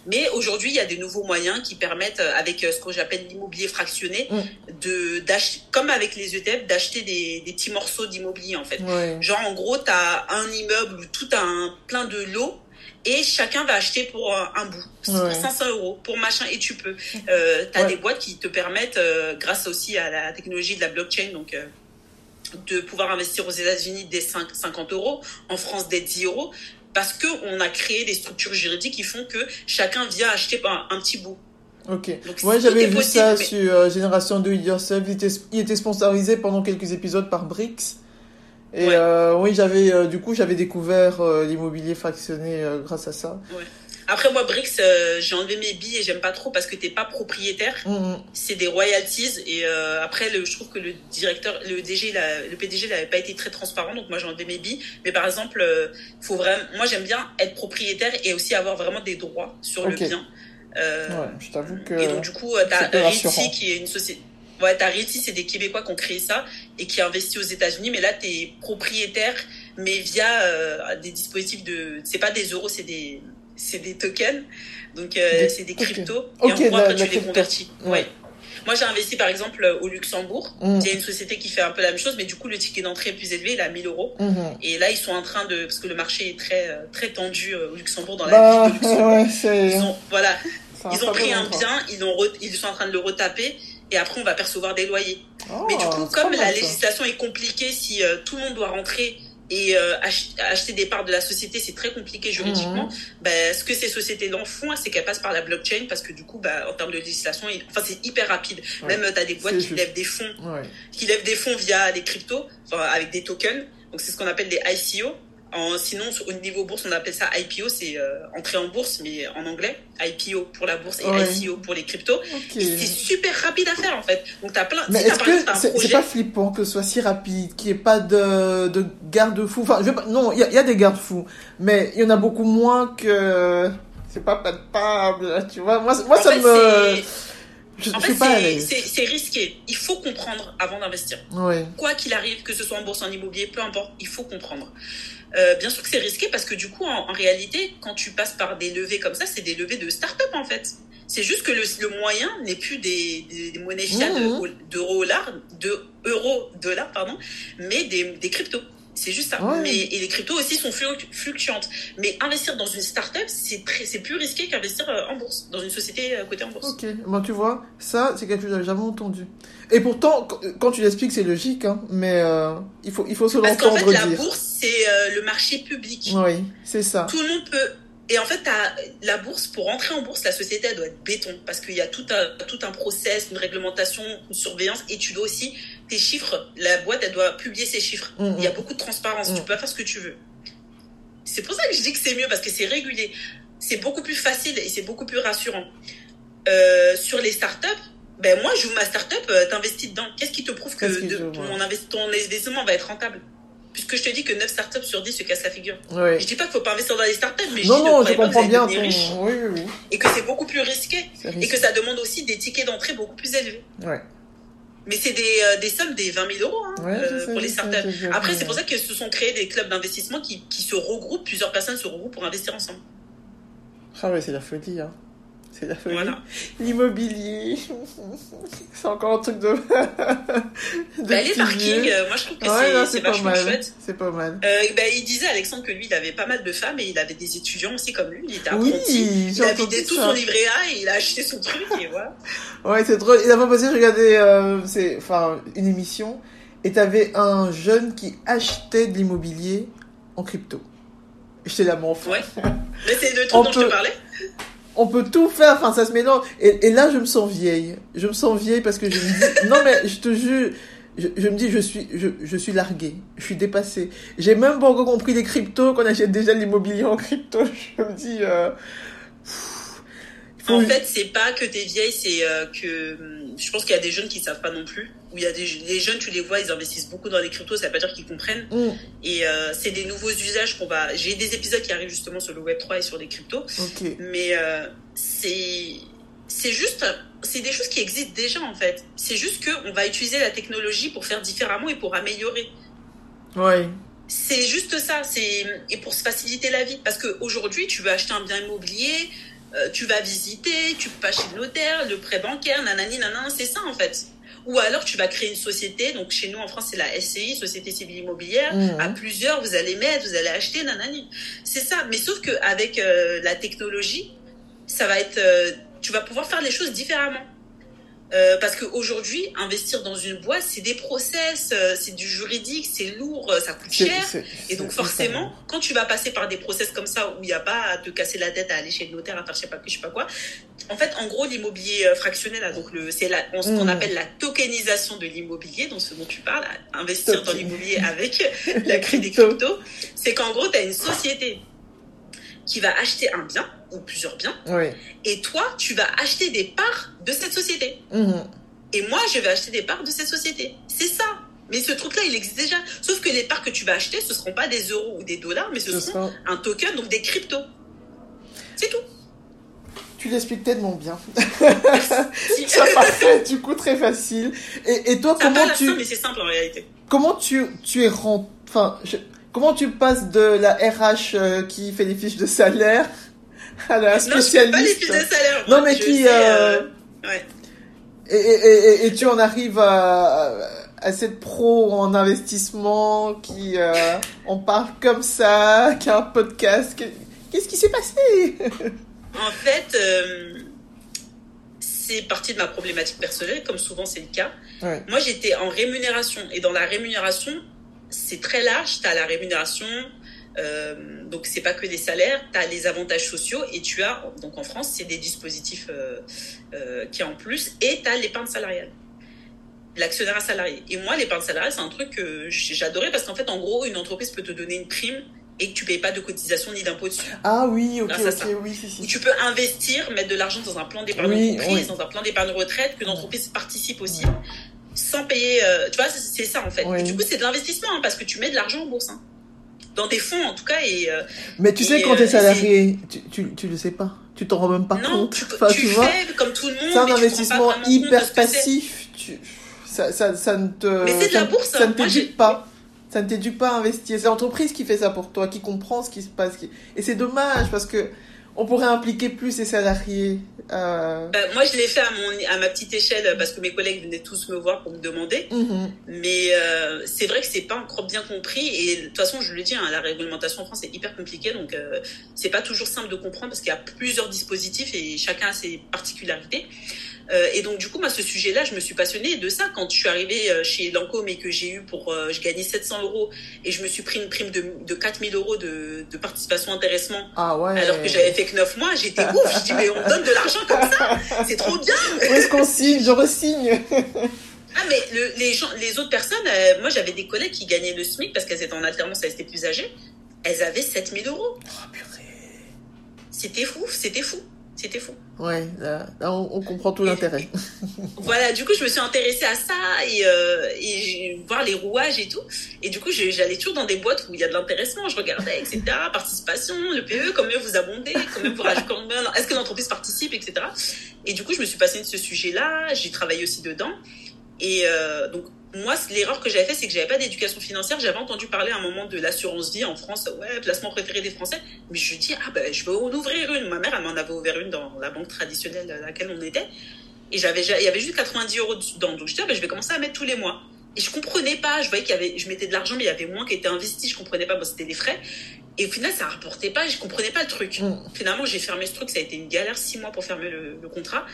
Speaker 1: Mais aujourd'hui, il y a des nouveaux moyens qui permettent, euh, avec euh, ce que j'appelle l'immobilier fractionné,
Speaker 2: Mm.
Speaker 1: de d'acheter, comme avec les ETF, d'acheter des, des petits morceaux d'immobilier en fait.
Speaker 2: Ouais.
Speaker 1: Genre en gros, tu as un immeuble ou tout un plein de lots et chacun va acheter pour un, bout,
Speaker 2: Ouais.
Speaker 1: pour 500 euros, pour machin et tu peux. Euh, tu as
Speaker 2: Ouais.
Speaker 1: des boîtes qui te permettent, euh, grâce aussi à la technologie de la blockchain, donc euh, de pouvoir investir aux États-Unis dès 5 50 euros, en France dès 10 euros, parce que on a créé des structures juridiques qui font que chacun vient acheter un, un petit bout.
Speaker 2: Ok. Ouais,
Speaker 1: tout
Speaker 2: j'avais vu
Speaker 1: possible,
Speaker 2: ça
Speaker 1: mais-
Speaker 2: sur euh, Génération Do It Yourself. Il était, il était sponsorisé pendant quelques épisodes par Brix. Et
Speaker 1: Ouais.
Speaker 2: euh, oui, j'avais euh, du coup j'avais découvert l'immobilier fractionné grâce à ça.
Speaker 1: Après moi, Brix, euh, j'ai enlevé mes billes et j'aime pas trop parce que t'es pas propriétaire.
Speaker 2: Mhm.
Speaker 1: c'est des royalties et euh, après le, je trouve que le directeur le DG il a- le PDG n'avait pas été très transparent donc moi j'ai enlevé mes billes mais par exemple euh, faut vraiment moi j'aime bien être propriétaire et aussi avoir vraiment des droits sur le bien Euh,
Speaker 2: Ouais, je t'avoue que.
Speaker 1: et donc du coup euh, t'as. Realty qui est une société ouais t'as Realty c'est des Québécois qui ont créé ça et qui investit aux États-Unis mais là t'es propriétaire mais via euh, des dispositifs de c'est pas des euros c'est des c'est des tokens donc euh, c'est des cryptos et en gros après tu les convertis
Speaker 2: Ouais.
Speaker 1: ouais moi, j'ai investi par exemple au Luxembourg.
Speaker 2: Mhm.
Speaker 1: Il y a une société qui fait un peu la même chose, mais du coup, le ticket d'entrée est plus élevé, il est à 1000 euros.
Speaker 2: Mhm.
Speaker 1: Et là, ils sont en train de. Parce que le marché est très, euh, très tendu euh, au Luxembourg, dans la
Speaker 2: Bah,
Speaker 1: ville de Luxembourg.
Speaker 2: ouais, c'est.
Speaker 1: Ils ont, voilà, ils ont pris un bien, ils, l'ont re- ils sont en train de le retaper, et après, on va percevoir des loyers.
Speaker 2: Oh,
Speaker 1: mais du coup, comme la
Speaker 2: ça.
Speaker 1: législation est compliquée, si euh, tout le monde doit rentrer et euh, ach- acheter des parts de la société, c'est très compliqué juridiquement. Ben, ce que ces sociétés-là font, c'est qu'elles passent par la blockchain parce que du coup, ben, en termes de législation, il- enfin, c'est hyper rapide.
Speaker 2: Ouais.
Speaker 1: Même, tu as des boîtes qui
Speaker 2: juste.
Speaker 1: lèvent des fonds
Speaker 2: Ouais.
Speaker 1: qui lèvent des fonds via des cryptos, enfin, avec des tokens. Donc c'est ce qu'on appelle des ICO. En, sinon, au niveau bourse, on appelle ça IPO, c'est euh, entrée en bourse, mais en anglais. IPO pour la bourse et
Speaker 2: Ouais.
Speaker 1: ICO pour les cryptos. C'est super rapide à faire en fait. Donc t'as plein.
Speaker 2: Mais
Speaker 1: si
Speaker 2: est-ce que c'est pas flippant que ce soit si rapide, qu'il n'y ait pas de, de garde-fous Enfin, je pas- non, il y, a- il y a des garde-fous, mais il y en a beaucoup moins que. C'est pas palpable, tu vois. Moi, moi
Speaker 1: en
Speaker 2: ça
Speaker 1: fait,
Speaker 2: me. Je,
Speaker 1: en fait, c'est, risqué. Il faut comprendre avant d'investir.
Speaker 2: Ouais.
Speaker 1: quoi qu'il arrive, que ce soit en bourse, en immobilier, peu importe, il faut comprendre. Euh, bien sûr que c'est risqué parce que du coup, en, en réalité, quand tu passes par des levées comme ça, c'est des levées de start-up en fait. C'est juste que le, le moyen n'est plus des, des, des monnaies fiables
Speaker 2: Mhm.
Speaker 1: de- d'euros dollars, de euros dollars pardon, mais des, des cryptos. C'est juste ça.
Speaker 2: Ouais.
Speaker 1: Mais, et les cryptos aussi sont fluc- fluctuantes. Mais investir dans une start-up, c'est plus risqué qu'investir euh, en bourse, dans une société euh, cotée en bourse.
Speaker 2: Ok, bon, tu vois, ça, c'est quelque chose que j'avais jamais entendu. Et pourtant, qu- quand tu l'expliques, c'est logique, hein, mais euh, il, faut, il faut se
Speaker 1: Parce qu'en
Speaker 2: l'entendre
Speaker 1: fait, la
Speaker 2: dire.
Speaker 1: bourse, c'est euh, le marché public.
Speaker 2: Oui, c'est ça.
Speaker 1: tout le monde peut. Et en fait, la bourse, pour entrer en bourse, la société, elle doit être béton. Parce qu'il y a tout un, tout un process, une réglementation, une surveillance. Et tu dois aussi, tes chiffres, la boîte, elle doit publier ses chiffres.
Speaker 2: Mhm.
Speaker 1: Il y a beaucoup de transparence. Tu peux faire ce que tu veux. C'est pour ça que je dis que c'est mieux, parce que c'est régulé. C'est beaucoup plus facile et c'est beaucoup plus rassurant. Euh, sur les startups, ben moi, j'ouvre ma startup, euh, t'investis dedans. Qu'est-ce qui te prouve que de- ton,
Speaker 2: ouais.
Speaker 1: invest- ton investissement va être rentable? Puisque je te dis que 9 startups sur 10 se cassent la figure.
Speaker 2: Ouais.
Speaker 1: Je dis pas qu'il faut pas investir dans les startups, mais
Speaker 2: Non,
Speaker 1: je dis
Speaker 2: non, je comprends bien ton.
Speaker 1: riche
Speaker 2: Oui, oui, oui.
Speaker 1: et que c'est beaucoup plus risqué et que ça demande aussi des tickets d'entrée beaucoup plus élevés.
Speaker 2: Ouais.
Speaker 1: Mais c'est des, euh, des sommes des 20 000 euros hein,
Speaker 2: Ouais,
Speaker 1: euh, pour les startups. Après, c'est pour ça que se sont créés des clubs d'investissement qui, qui se regroupent, plusieurs personnes se regroupent pour investir ensemble.
Speaker 2: Ah ouais, c'est la folie, hein. C'est la folie.
Speaker 1: Voilà.
Speaker 2: L'immobilier. c'est encore un truc de. de
Speaker 1: Bah, les parkings, euh, moi je trouve que
Speaker 2: Ouais,
Speaker 1: c'est-
Speaker 2: pas
Speaker 1: vachement
Speaker 2: mal.
Speaker 1: chouette.
Speaker 2: C'est pas mal.
Speaker 1: Euh, bah, il disait, Alexandre, que lui, il avait pas mal de femmes et il avait des étudiants aussi comme lui. Il était
Speaker 2: Oui,
Speaker 1: apprenti. il a vidé tout
Speaker 2: ça.
Speaker 1: son livret A et il a acheté son truc et voilà.
Speaker 2: Ouais, c'est drôle. La fois passée, je regardais euh, c'est, enfin, une émission et t'avais un jeune qui achetait de l'immobilier en crypto. J'étais là, mon.
Speaker 1: Ouais. Mais c'est le truc
Speaker 2: On
Speaker 1: dont je te parlais.
Speaker 2: On peut tout faire, enfin, ça se mélange. Et, là, je me sens vieille. Je me sens vieille parce que je me dis, non, mais je te jure, je, me dis, je suis, je, je suis larguée. Je suis dépassée. J'ai même pas compris les cryptos qu'on achète déjà l'immobilier en crypto. Je me dis, euh,
Speaker 1: En fait, c'est pas que t'es vieille, c'est euh, que hum, je pense qu'il y a des jeunes qui savent pas non plus. Ou il y a des les jeunes, tu les vois, ils investissent beaucoup dans les cryptos, ça veut pas dire qu'ils comprennent.
Speaker 2: Mm.
Speaker 1: Et euh, c'est des nouveaux usages qu'on va. J'ai des épisodes qui arrivent justement sur le Web 3 et sur les cryptos. Mais euh, c'est c'est juste c'est des choses qui existent déjà en fait. C'est juste que on va utiliser la technologie pour faire différemment et pour améliorer.
Speaker 2: Ouais.
Speaker 1: C'est juste ça, c'est et pour se faciliter la vie. Parce qu'aujourd'hui, tu veux acheter un bien immobilier, euh, tu vas visiter, tu peux pas chez le notaire, le prêt bancaire, nanani, nanana, c'est ça en fait. Ou alors tu vas créer une société, donc chez nous en France c'est la SCI, Société Civile Immobilière,
Speaker 2: Mhm.
Speaker 1: à plusieurs vous allez mettre, vous allez acheter, nanani. C'est ça, mais sauf qu'avec euh, la technologie, ça va être, euh, tu vas pouvoir faire les choses différemment. Euh, parce qu'aujourd'hui, investir dans une boîte, c'est des process, euh, c'est du juridique, c'est lourd, euh, ça coûte cher.
Speaker 2: c'est-
Speaker 1: Et donc forcément, quand tu vas passer par des process comme ça où il n'y a pas à te casser la tête à aller chez le notaire à faire je sais pas, je sais pas quoi. En fait, en gros, l'immobilier euh, fractionné là, donc le, c'est ce qu'on
Speaker 2: Mhm.
Speaker 1: appelle la tokenisation de l'immobilier, donc ce dont tu parles, investir dans l'immobilier avec
Speaker 2: La
Speaker 1: crise des
Speaker 2: crypto.
Speaker 1: cryptos, c'est qu'en gros, tu as une société qui va acheter un bien ou plusieurs biens, et toi, tu vas acheter des parts de cette société.
Speaker 2: Mhm.
Speaker 1: Et moi, je vais acheter des parts de cette société. C'est ça. Mais ce truc-là, il existe déjà. Sauf que les parts que tu vas acheter, ce seront pas des euros ou des dollars, mais ce,
Speaker 2: Ce
Speaker 1: seront
Speaker 2: sera-
Speaker 1: un token, donc des cryptos. C'est tout.
Speaker 2: Tu l'expliques tellement bien. Ça paraît du coup très facile. Et, et toi,
Speaker 1: Ça
Speaker 2: comment tu,
Speaker 1: simple, mais c'est simple en réalité.
Speaker 2: comment tu, tu es rent... enfin, je- comment tu passes de la RH euh, qui fait les fiches de salaire à la
Speaker 1: Non, je fais pas les
Speaker 2: spécialiste
Speaker 1: fiches de salaire.
Speaker 2: Non,
Speaker 1: moi.
Speaker 2: mais
Speaker 1: Je
Speaker 2: qui,
Speaker 1: sais,
Speaker 2: euh,
Speaker 1: Ouais.
Speaker 2: et, et, et, et tu en arrives à, à cette pro en investissement qui euh, on parle comme ça, qui a un podcast. Que- Qu'est-ce qui s'est passé?
Speaker 1: En fait, euh, c'est partie de ma problématique personnelle, comme souvent c'est le cas.
Speaker 2: Ouais.
Speaker 1: Moi, j'étais en rémunération. Et dans la rémunération, c'est très large. Tu as la rémunération, euh, donc c'est pas que des salaires, tu as les avantages sociaux et tu as, donc en France, c'est des dispositifs euh, euh, qui en plus, et tu as l'épargne salariale. L'actionnaire salarié. Et moi, l'épargne salariale, c'est un truc que j'adorais parce qu'en fait, en gros, une entreprise peut te donner une prime et que tu payes pas de cotisation ni d'impôt dessus.
Speaker 2: Ah oui, ok,
Speaker 1: à
Speaker 2: ok,
Speaker 1: ça.
Speaker 2: oui, si, si.
Speaker 1: tu peux investir, mettre de l'argent dans un plan d'épargne
Speaker 2: Oui,
Speaker 1: entreprise,
Speaker 2: oui.
Speaker 1: dans un plan d'épargne retraite, que l'entreprise participe aussi, sans payer. euh, tu vois, c'est ça en fait.
Speaker 2: Oui.
Speaker 1: Du coup, c'est de l'investissement hein, parce que tu mets de l'argent en bourse. hein. Dans des fonds en tout cas. Et, euh,
Speaker 2: Mais tu sais, quand
Speaker 1: euh,
Speaker 2: t'es salarié, tu, tu, tu le sais pas. Tu t'en rends même pas
Speaker 1: non,
Speaker 2: compte.
Speaker 1: tu,
Speaker 2: Enfin,
Speaker 1: tu
Speaker 2: tu vois,
Speaker 1: fais comme tout le monde.
Speaker 2: c'est un
Speaker 1: tu
Speaker 2: investissement hyper passif. Tu, ça, ça, ça ne te.
Speaker 1: Mais c'est de la bourse,
Speaker 2: Ça
Speaker 1: hein.
Speaker 2: ne t'éduque pas. Ça ne t'éduque pas à investir. C'est l'entreprise qui fait ça pour toi, qui comprend ce qui se passe. qui- Et c'est dommage parce que on pourrait impliquer plus les salariés. euh,
Speaker 1: Bah, moi, je l'ai fait à, mon, à ma petite échelle parce que mes collègues venaient tous me voir pour me demander.
Speaker 2: mhm.
Speaker 1: Mais euh, c'est vrai que c'est pas encore bien compris et de toute façon je le dis, hein, la réglementation en France est hyper compliquée donc euh, c'est pas toujours simple de comprendre parce qu'il y a plusieurs dispositifs et chacun a ses particularités. Euh, et donc du coup moi ce sujet-là je me suis passionnée de ça quand je suis arrivée euh, chez Lancôme et que j'ai eu pour euh, je gagnais 700 euros et je me suis pris une prime de, de 4000 euros de, de participation intéressement
Speaker 2: Ah ouais.
Speaker 1: alors que j'avais fait que 9 mois j'étais ouf je dis mais on me donne de l'argent comme ça c'est trop bien
Speaker 2: Où est-ce qu'on signe? Je resigne.
Speaker 1: ah mais le- les gens, les autres personnes, euh, moi j'avais des collègues qui gagnaient le SMIC parce qu'elles étaient en alternance, elles étaient plus âgées. Elles avaient 7000 euros.
Speaker 2: Oh, purée.
Speaker 1: C'était fou, c'était fou, c'était fou.
Speaker 2: Ouais, là, là, on, on comprend tout l'intérêt.
Speaker 1: Voilà, du coup je me suis intéressée à ça et, euh, et voir les rouages et tout. Et du coup j'allais toujours dans des boîtes où il y a de l'intéressement, je regardais, etc. Participation, le PE, combien vous abondez, combien vous rajoutez, combien- est-ce que l'entreprise participe, etc. Et du coup je me suis passionnée de ce sujet-là, j'ai travaillé aussi dedans. Et euh, donc, moi, l'erreur que j'avais fait, c'est que j'avais pas d'éducation financière. J'avais entendu parler à un moment de l'assurance vie en France. Ouais, placement préféré des Français. Mais je dis, ah ben, je vais en ouvrir une. Ma mère, elle m'en avait ouvert une dans la banque traditionnelle à laquelle on était. Et j'avais, il y avait juste 90 euros dedans. Donc, je dis, ah ben, je vais commencer à mettre tous les mois. Et je comprenais pas. Je voyais qu'il y avait, je mettais de l'argent, mais il y avait moins qui était investi. Je comprenais pas. Bon, c'était des frais. Et au final, ça rapportait pas. Je comprenais pas le truc.
Speaker 2: Mm.
Speaker 1: Finalement, j'ai fermé ce truc. Ça a été une galère six mois pour fermer le, le contrat.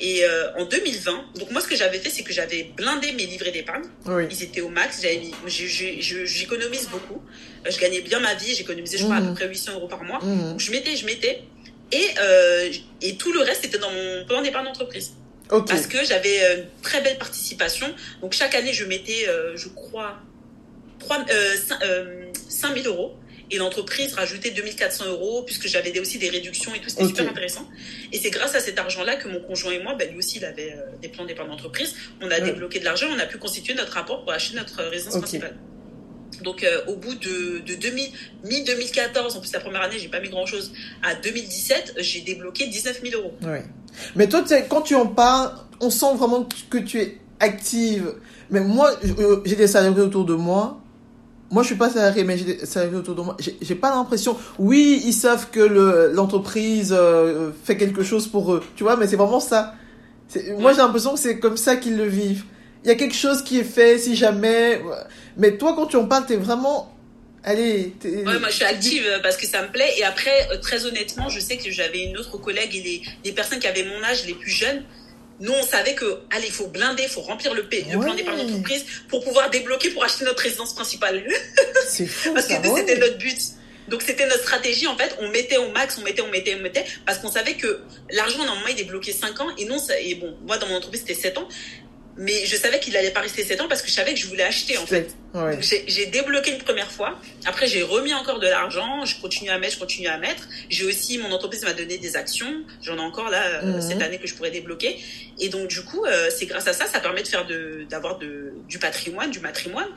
Speaker 1: Et euh, en 2020, donc moi, ce que j'avais fait, c'est que j'avais blindé mes livrets d'épargne.
Speaker 2: Oui.
Speaker 1: Ils étaient au max. J'économise beaucoup. Euh, Je gagnais bien ma vie. J'économisais, je crois, à peu près 800 euros par mois.
Speaker 2: Mhm.
Speaker 1: Donc, je mettais, je mettais. Et, euh, et tout le reste était dans mon plan d'épargne d'entreprise.
Speaker 2: Ok.
Speaker 1: Parce que j'avais euh, une très belle participation. Donc chaque année, je mettais, euh, je crois, 3, euh, 5, 000 euros. Et l'entreprise rajoutait 2400 euros puisque j'avais aussi des réductions et tout. C'était super intéressant. Et c'est grâce à cet argent-là que mon conjoint et moi, ben, lui aussi, il avait euh, des plans d'épargne d'entreprise. On a débloqué de l'argent, on a pu constituer notre rapport pour acheter notre résidence principale. Donc euh, au bout de, de mi-2014, en plus la première année, j'ai pas mis grand-chose, à 2017, j'ai débloqué 19 000 euros.
Speaker 2: Oui. Mais toi, quand tu en parles, on sent vraiment que tu es active. Mais moi, euh, j'ai des salariés autour de moi. Moi, je suis pas salarié, mais j'ai des salariés autour de moi. J'ai pas l'impression. Oui, ils savent que l'entreprise euh, fait quelque chose pour eux. Tu vois, mais c'est vraiment ça. Moi, j'ai l'impression que c'est comme ça qu'ils le vivent il y a quelque chose qui est fait si jamais. Mais toi, quand tu en parles, t'es vraiment. Allez.
Speaker 1: Ouais, moi je suis active parce que ça me plaît. Et après, euh, très honnêtement, je sais que j'avais une autre collègue et des, personnes qui avaient mon âge, les plus jeunes. Nous, on savait que, allez, il faut blinder, il faut remplir le, le plan d'épargne d'entreprise pour pouvoir débloquer pour acheter notre résidence principale.
Speaker 2: C'est fou.
Speaker 1: parce que c'était notre but. Donc c'était notre stratégie en fait, on mettait au max, on mettait, on mettait, on mettait, parce qu'on savait que l'argent normalement il est bloqué 5 ans et non, ça, et bon, moi dans mon entreprise c'était 7 ans, mais je savais qu'il allait pas rester 7 ans parce que je savais que je voulais acheter en fait. J'ai débloqué une première fois. Après, j'ai remis encore de l'argent. Je continue à mettre, je continue à mettre. J'ai aussi, mon entreprise m'a donné des actions. J'en ai encore là euh, mhm. cette année que je pourrais débloquer. Et donc, du coup, euh, c'est grâce à ça, ça permet de faire de, d'avoir de, du patrimoine, du matrimoine.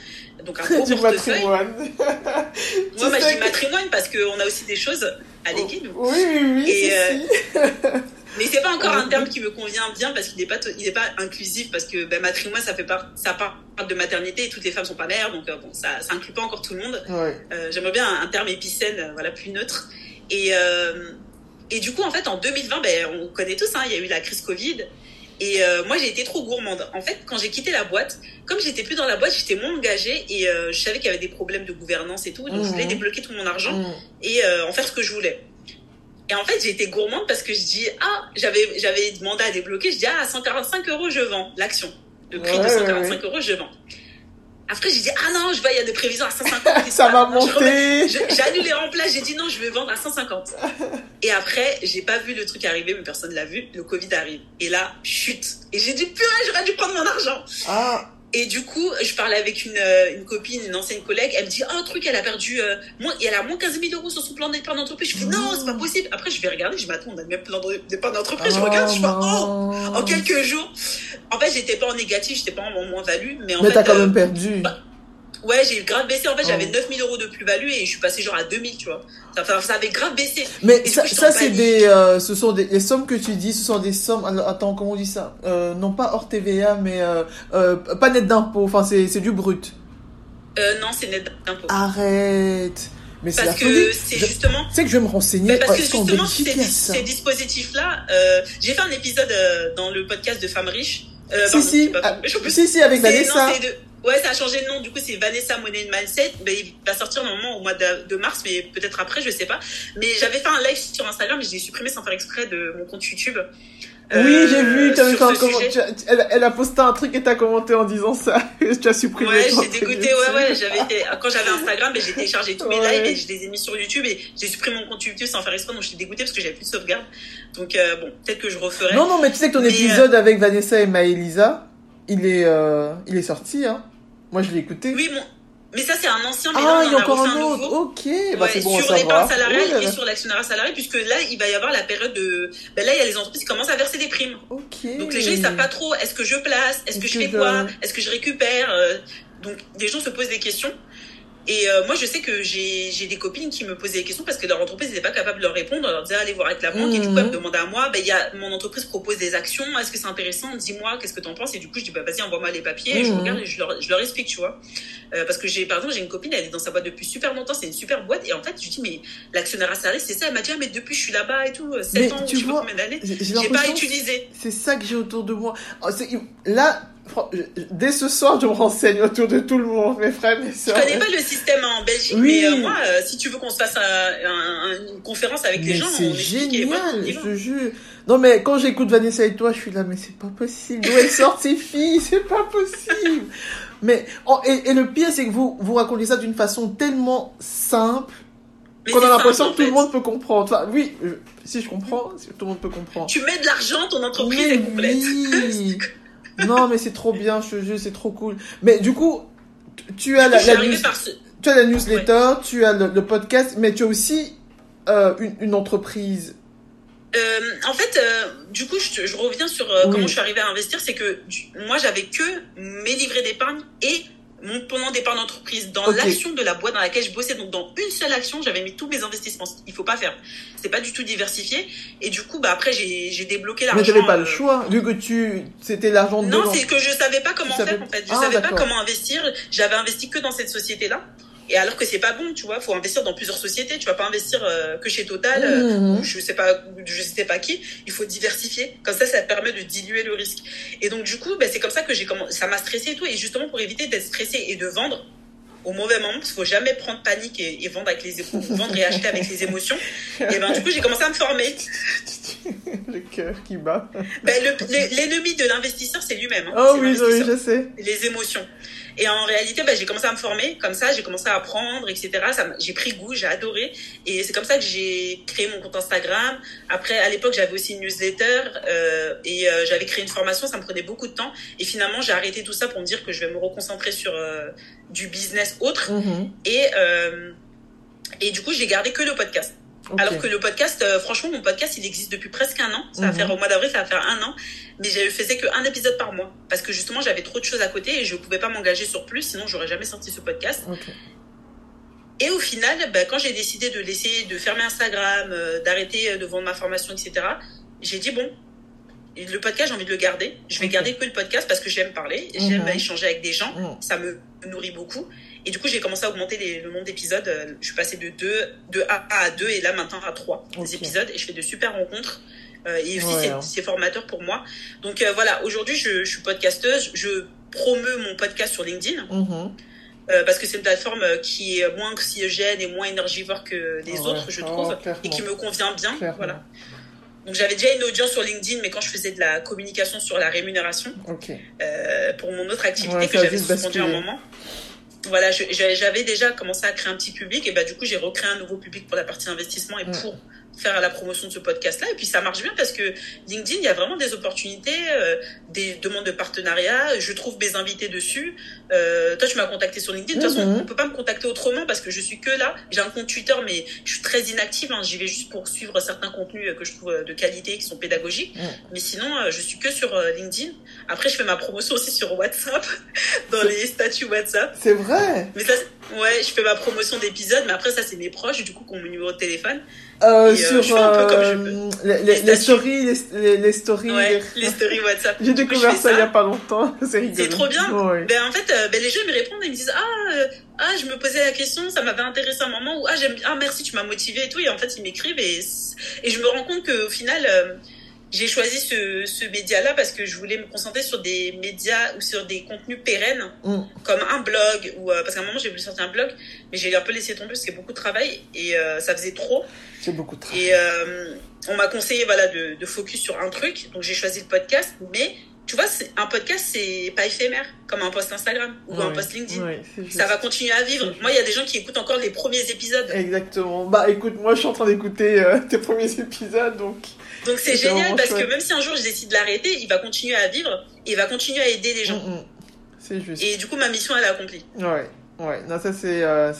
Speaker 1: Donc, un gros du portefeuille. Patrimoine. Moi, moi, je dis matrimoine parce qu'on a aussi des choses à léguer,
Speaker 2: Oui, oui, oui. Et, euh,
Speaker 1: mais c'est pas encore un terme qui me convient bien parce qu'il n'est pas, il est pas inclusif parce que ben, matrimoine, ça fait part, ça part de maternité et toutes les femmes sont pas mères, donc euh, bon, ça, ça inclut pas encore tout le monde. Euh, j'aimerais bien un, terme épicène, euh, voilà, plus neutre. Et, et du coup, en fait, en 2020, ben, on connaît tous, hein, il y a eu la crise Covid. Et moi, j'ai été trop gourmande. En fait, quand j'ai quitté la boîte, comme j'étais plus dans la boîte, j'étais moins engagée et je savais qu'il y avait des problèmes de gouvernance et tout. Donc, je voulais mmh. débloquer tout mon argent mmh. et en faire ce que je voulais. Et en fait, j'ai été gourmande parce que je dis, ah, j'avais, j'avais demandé à débloquer, je dis, ah, à 145 euros, je vends l'action. Le prix de 145 euros, je vends. Après, j'ai dit, ah non, je vois, il y a des prévisions à 150.
Speaker 2: ça va monter.
Speaker 1: J'ai annulé en place, j'ai dit non, je vais vendre à 150. Et après, j'ai pas vu le truc arriver, mais personne l'a vu. Le Covid arrive. Et là, chute. Et j'ai dit, purée, j'aurais dû prendre mon argent.
Speaker 2: Ah.
Speaker 1: Et du coup, je parlais avec une, euh, une copine, une ancienne collègue. Elle me dit, oh, truc, elle a perdu, euh, moins, elle a moins 15 000 euros sur son plan d'épargne d'entreprise. Je fais, non, c'est pas possible. Après, je vais regarder. Je m'attends, on a le même plan d'épargne d'entreprise. je regarde, je fais, oh, en quelques jours. En fait, j'étais pas en négatif, j'étais pas en moins-value. Mais en
Speaker 2: mais
Speaker 1: t'as
Speaker 2: quand même euh, perdu.
Speaker 1: Bah, Ouais, j'ai grave baissé. En fait, j'avais 9000 euros de plus-value et je suis passé genre à 2000, tu vois. Ça, ça avait grave baissé.
Speaker 2: Mais ça, ça c'est des, euh, ce sont des, les sommes que tu dis, ce sont des sommes, attends, comment on dit ça? Euh, non pas hors TVA, mais, euh, pas net d'impôt. Enfin, c'est, du brut.
Speaker 1: Non, c'est net d'impôt.
Speaker 2: Arrête.
Speaker 1: Mais c'est parce que c'est justement.
Speaker 2: Tu sais que je vais me renseigner.
Speaker 1: parce que justement, ces, ces dispositifs-là, euh, j'ai fait un épisode euh, dans le podcast de Femmes riches.
Speaker 2: Euh, si, si, ah, si, si, avec Vanessa.
Speaker 1: Non, Ouais, ça a changé de nom. Du coup, c'est Vanessa Money Mindset. Ben, il va sortir normalement au mois de, mars, mais peut-être après, je sais pas. Mais j'avais fait un live sur Instagram, mais je l'ai supprimé sans faire exprès de mon compte YouTube.
Speaker 2: Oui, j'ai vu, elle, a posté un truc et t'as commenté en disant ça. tu as supprimé.
Speaker 1: Ouais, j'ai dégoûté, ouais, ouais, j'avais quand j'avais Instagram, mais j'ai téléchargé tous mes lives et je les ai mis sur YouTube et j'ai supprimé mon compte YouTube sans faire exprès, donc j'étais dégoûté parce que j'avais plus de sauvegarde. Donc, euh, bon, peut-être que je referai.
Speaker 2: Non, non, mais tu sais que ton épisode euh, avec Vanessa et Maëlisa, il est, euh, il est sorti, hein. Moi, je l'ai écouté.
Speaker 1: Oui, mais ça, c'est un ancien, mais
Speaker 2: ah,
Speaker 1: il y a encore
Speaker 2: un, autre. Ok, bah, c'est bon
Speaker 1: sur l'épargne salariale et sur l'actionnariat salarié, puisque là, il va y avoir la période de. Ben là, il y a les entreprises qui commencent à verser des primes.
Speaker 2: Ok.
Speaker 1: Donc les gens, ils savent pas trop. Est-ce que je place Est-ce que je fais quoi Est-ce que je récupère euh, Donc des gens se posent des questions. Et euh, moi, je sais que j'ai des copines qui me posaient des questions parce que leur entreprise n'était pas capable de leur répondre. On leur disait, allez voir avec la banque. Et du coup, elles me demandaient à moi, ben, y a, mon entreprise propose des actions. Est-ce que c'est intéressant? Dis-moi, qu'est-ce que tu en penses? Et du coup, je dis, bah, vas-y, envoie-moi les papiers. je mhm. regarde et je leur, je leur explique, tu vois. Euh, parce que j'ai, par exemple, j'ai une copine, elle est dans sa boîte depuis super longtemps. C'est une super boîte. Et en fait, je dis, mais l'actionnaire à salarié, c'est ça. Elle m'a dit, ah, mais depuis, je suis là-bas et tout. 7 ans, tu je sais pas combien d'années. J'ai pas utilisé.
Speaker 2: C'est ça que j'ai autour de moi. Oh, là, Dès ce soir, je me renseigne autour de tout le monde, mes frères, mes soeurs.
Speaker 1: Je connais pas le système en Belgique, mais euh, moi, euh, si tu veux qu'on se fasse une conférence avec les gens,
Speaker 2: c'est génial, je te jure. Non, mais quand j'écoute Vanessa et toi, je suis là, mais c'est pas possible. D'où elles sortent ces filles C'est pas possible. mais oh, et, le pire, c'est que vous vous racontez ça d'une façon tellement simple qu'on a l'impression que tout le monde peut comprendre. Enfin, oui, si je comprends, tout le monde peut comprendre.
Speaker 1: Tu mets de l'argent, ton entreprise est complète. Oui.
Speaker 2: non, mais c'est trop bien, je te c'est trop cool. Mais du coup, tu as la, tu as la newsletter, tu as le, podcast, mais tu as aussi euh, une, une, entreprise.
Speaker 1: Euh, en fait, euh, du coup, je, je reviens sur comment je suis arrivée à investir. C'est que moi, j'avais que mes livrets d'épargne et mon pendant départ d'entreprise dans l'action de la boîte dans laquelle je bossais. Donc dans une seule action j'avais mis tous mes investissements. Il faut pas faire. C'est pas du tout diversifié. Et du coup bah après j'ai débloqué l'argent
Speaker 2: mais t'avais pas le euh, choix. Vu que tu c'était l'argent de
Speaker 1: non c'est que je savais pas comment faire en fait. Je ah, savais pas comment investir. J'avais investi que dans cette société là et alors que c'est pas bon, tu vois, faut investir dans plusieurs sociétés. Tu vas pas investir euh, que chez Total euh, mmh. ou je sais pas, je sais pas qui. Il faut diversifier. Comme ça, ça permet de diluer le risque. Et donc du coup, ben, c'est comme ça que j'ai commencé. Ça m'a stressé et tout. Et justement pour éviter d'être stressé et de vendre au mauvais moment, parce qu'il faut jamais prendre panique et, vendre avec les vendre et acheter avec les émotions. Et ben du coup, j'ai commencé à me former.
Speaker 2: le cœur qui bat.
Speaker 1: Ben, l'ennemi de l'investisseur, c'est lui-même. Hein.
Speaker 2: oh oui, oui, je sais.
Speaker 1: Les émotions. Et en réalité, bah, j'ai commencé à me former comme ça, j'ai commencé à apprendre, etc. J'ai pris goût, j'ai adoré. Et c'est comme ça que j'ai créé mon compte Instagram. Après, à l'époque, j'avais aussi une newsletter euh, et euh, j'avais créé une formation. Ça me prenait beaucoup de temps. Et finalement, j'ai arrêté tout ça pour me dire que je vais me reconcentrer sur euh, du business autre. Mm-hmm. Et, euh, et du coup, j'ai gardé que le podcast. Alors que le podcast, euh, franchement, mon podcast, il existe depuis presque un an. Ça va mhm. faire au mois d'avril, ça va faire un an. Mais je faisais qu'un épisode par mois. Parce que justement, j'avais trop de choses à côté et je ne pouvais pas m'engager sur plus, sinon j'aurais jamais sorti ce podcast. Et au final, bah, quand j'ai décidé de laisser, de fermer Instagram, euh, d'arrêter de vendre ma formation, etc., j'ai dit bon, le podcast, j'ai envie de le garder. Je vais garder que le podcast parce que j'aime parler, j'aime mhm. échanger avec des gens. Mhm. Ça me nourrit beaucoup. Et du coup, j'ai commencé à augmenter le nombre d'épisodes. Euh, je suis passée de 2 de A à 2 et là maintenant à 3 épisodes. Et je fais de super rencontres. Euh, et aussi, hein. c'est formateur pour moi. Donc euh, voilà, aujourd'hui, je, suis podcasteuse. Je promeux mon podcast sur LinkedIn. Mhm. parce que c'est une plateforme qui est moins oxygène et moins énergivore que les autres, je trouve, oh, et qui me convient bien. Voilà. Donc j'avais déjà une audience sur LinkedIn, mais quand je faisais de la communication sur la rémunération, pour mon autre activité que j'avais suspendu un moment, voilà, j'avais déjà commencé à créer un petit public et bah du coup j'ai recréé un nouveau public pour la partie investissement et pour faire la promotion de ce podcast-là. Et puis ça marche bien parce que LinkedIn, il y a vraiment des opportunités, euh, des demandes de partenariat. Je trouve mes invités dessus. Euh, toi, tu m'as contacté sur LinkedIn. De toute façon, mhm. on peut pas me contacter autrement parce que je suis que là. J'ai un compte Twitter, mais je suis très inactive. Hein. J'y vais juste pour suivre certains contenus que je trouve de qualité, qui sont pédagogiques. Mais sinon, euh, je suis que sur LinkedIn. Après, je fais ma promotion aussi sur WhatsApp, dans les statuts WhatsApp.
Speaker 2: C'est vrai.
Speaker 1: Mais ça, ouais, je fais ma promotion d'épisodes, mais après ça, c'est mes proches, du coup, qui ont mon numéro de téléphone.
Speaker 2: Euh, euh, sur euh, les, les, stories, les, les, stories,
Speaker 1: les stories WhatsApp.
Speaker 2: J'ai découvert ça, il y a pas longtemps. C'est rigolo.
Speaker 1: C'est trop bien. Ben en fait, ben, les gens me répondent et me disent ah ah je me posais la question, ça m'avait intéressé un moment ou ah j'aime ah merci tu m'as motivé et tout et en fait ils m'écrivent et et je me rends compte qu'au final j'ai choisi ce, ce média-là parce que je voulais me concentrer sur des médias ou sur des contenus pérennes, mm. comme un blog, ou, euh, parce qu'à un moment j'ai voulu sortir un blog, mais j'ai un peu laissé tomber parce que beaucoup de travail et euh, ça faisait trop.
Speaker 2: C'est beaucoup de travail.
Speaker 1: Et euh, on m'a conseillé voilà, de, de, focus sur un truc, donc j'ai choisi le podcast, mais tu vois, un podcast, c'est pas éphémère, comme un post Instagram ou un post LinkedIn. ça va continuer à vivre. Moi, il y a des gens qui écoutent encore les premiers épisodes.
Speaker 2: Exactement. Bah écoute, moi je suis en train d'écouter tes premiers épisodes, donc
Speaker 1: donc c'est génial parce que même si un jour je décide de l'arrêter, il va continuer à vivre et il va continuer à aider les gens. Mm, mm.
Speaker 2: C'est juste.
Speaker 1: Et du coup, ma mission, elle est accomplie.
Speaker 2: Ouais. Ouais, non, ça c'est euh,